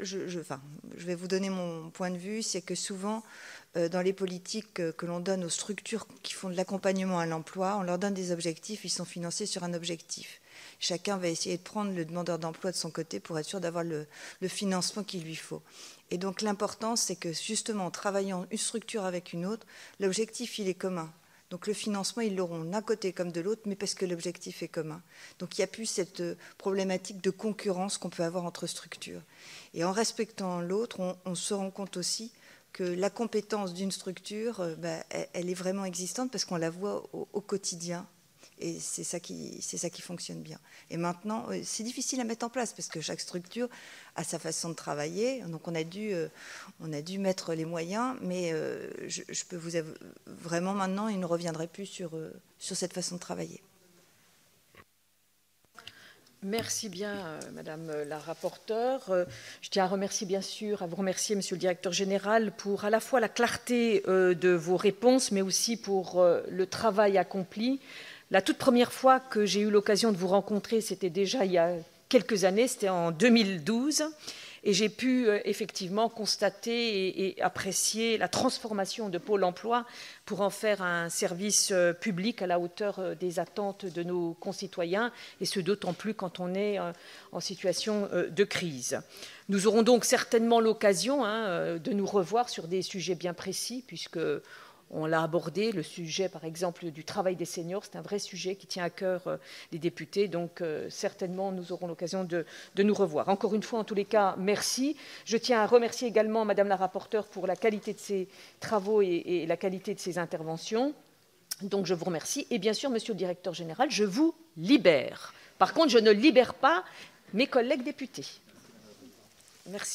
je, vais vous donner mon point de vue, c'est que souvent, euh, dans les politiques que, l'on donne aux structures qui font de l'accompagnement à l'emploi, on leur donne des objectifs, ils sont financés sur un objectif. Chacun va essayer de prendre le demandeur d'emploi de son côté pour être sûr d'avoir le, le, financement qu'il lui faut. Et donc l'important, c'est que justement, en travaillant une structure avec une autre, l'objectif, il est commun. Donc le financement, ils l'auront d'un côté comme de l'autre, mais parce que l'objectif est commun. Donc il n'y a plus cette euh, problématique de concurrence qu'on peut avoir entre structures. Et en respectant l'autre, on, se rend compte aussi que la compétence d'une structure, euh, bah, elle, est vraiment existante parce qu'on la voit au quotidien et c'est ça, qui, fonctionne bien. Et maintenant, euh, c'est difficile à mettre en place parce que chaque structure a sa façon de travailler. Donc on a dû, euh, mettre les moyens, mais euh, je, peux vous vraiment maintenant, il ne reviendrait plus sur, sur cette façon de travailler.
Merci bien, Madame la rapporteure. Je tiens à remercier bien sûr, à vous remercier, Monsieur le Directeur général, pour à la fois la clarté de vos réponses, mais aussi pour le travail accompli. La toute première fois que j'ai eu l'occasion de vous rencontrer, c'était déjà il y a quelques années, c'était en 2012. Et j'ai pu euh, effectivement constater et, apprécier la transformation de Pôle emploi pour en faire un service euh, public à la hauteur euh, des attentes de nos concitoyens, et ce d'autant plus quand on est en situation de crise. Nous aurons donc certainement l'occasion hein, de nous revoir sur des sujets bien précis, puisque on l'a abordé, le sujet par exemple du travail des seniors, c'est un vrai sujet qui tient à cœur euh, les députés, donc euh, certainement nous aurons l'occasion de, nous revoir. Encore une fois, en tous les cas, merci. Je tiens à remercier également Madame la rapporteure pour la qualité de ses travaux et, la qualité de ses interventions. Donc je vous remercie. Et bien sûr, Monsieur le Directeur général, je vous libère. Par contre, je ne libère pas mes collègues députés. Merci.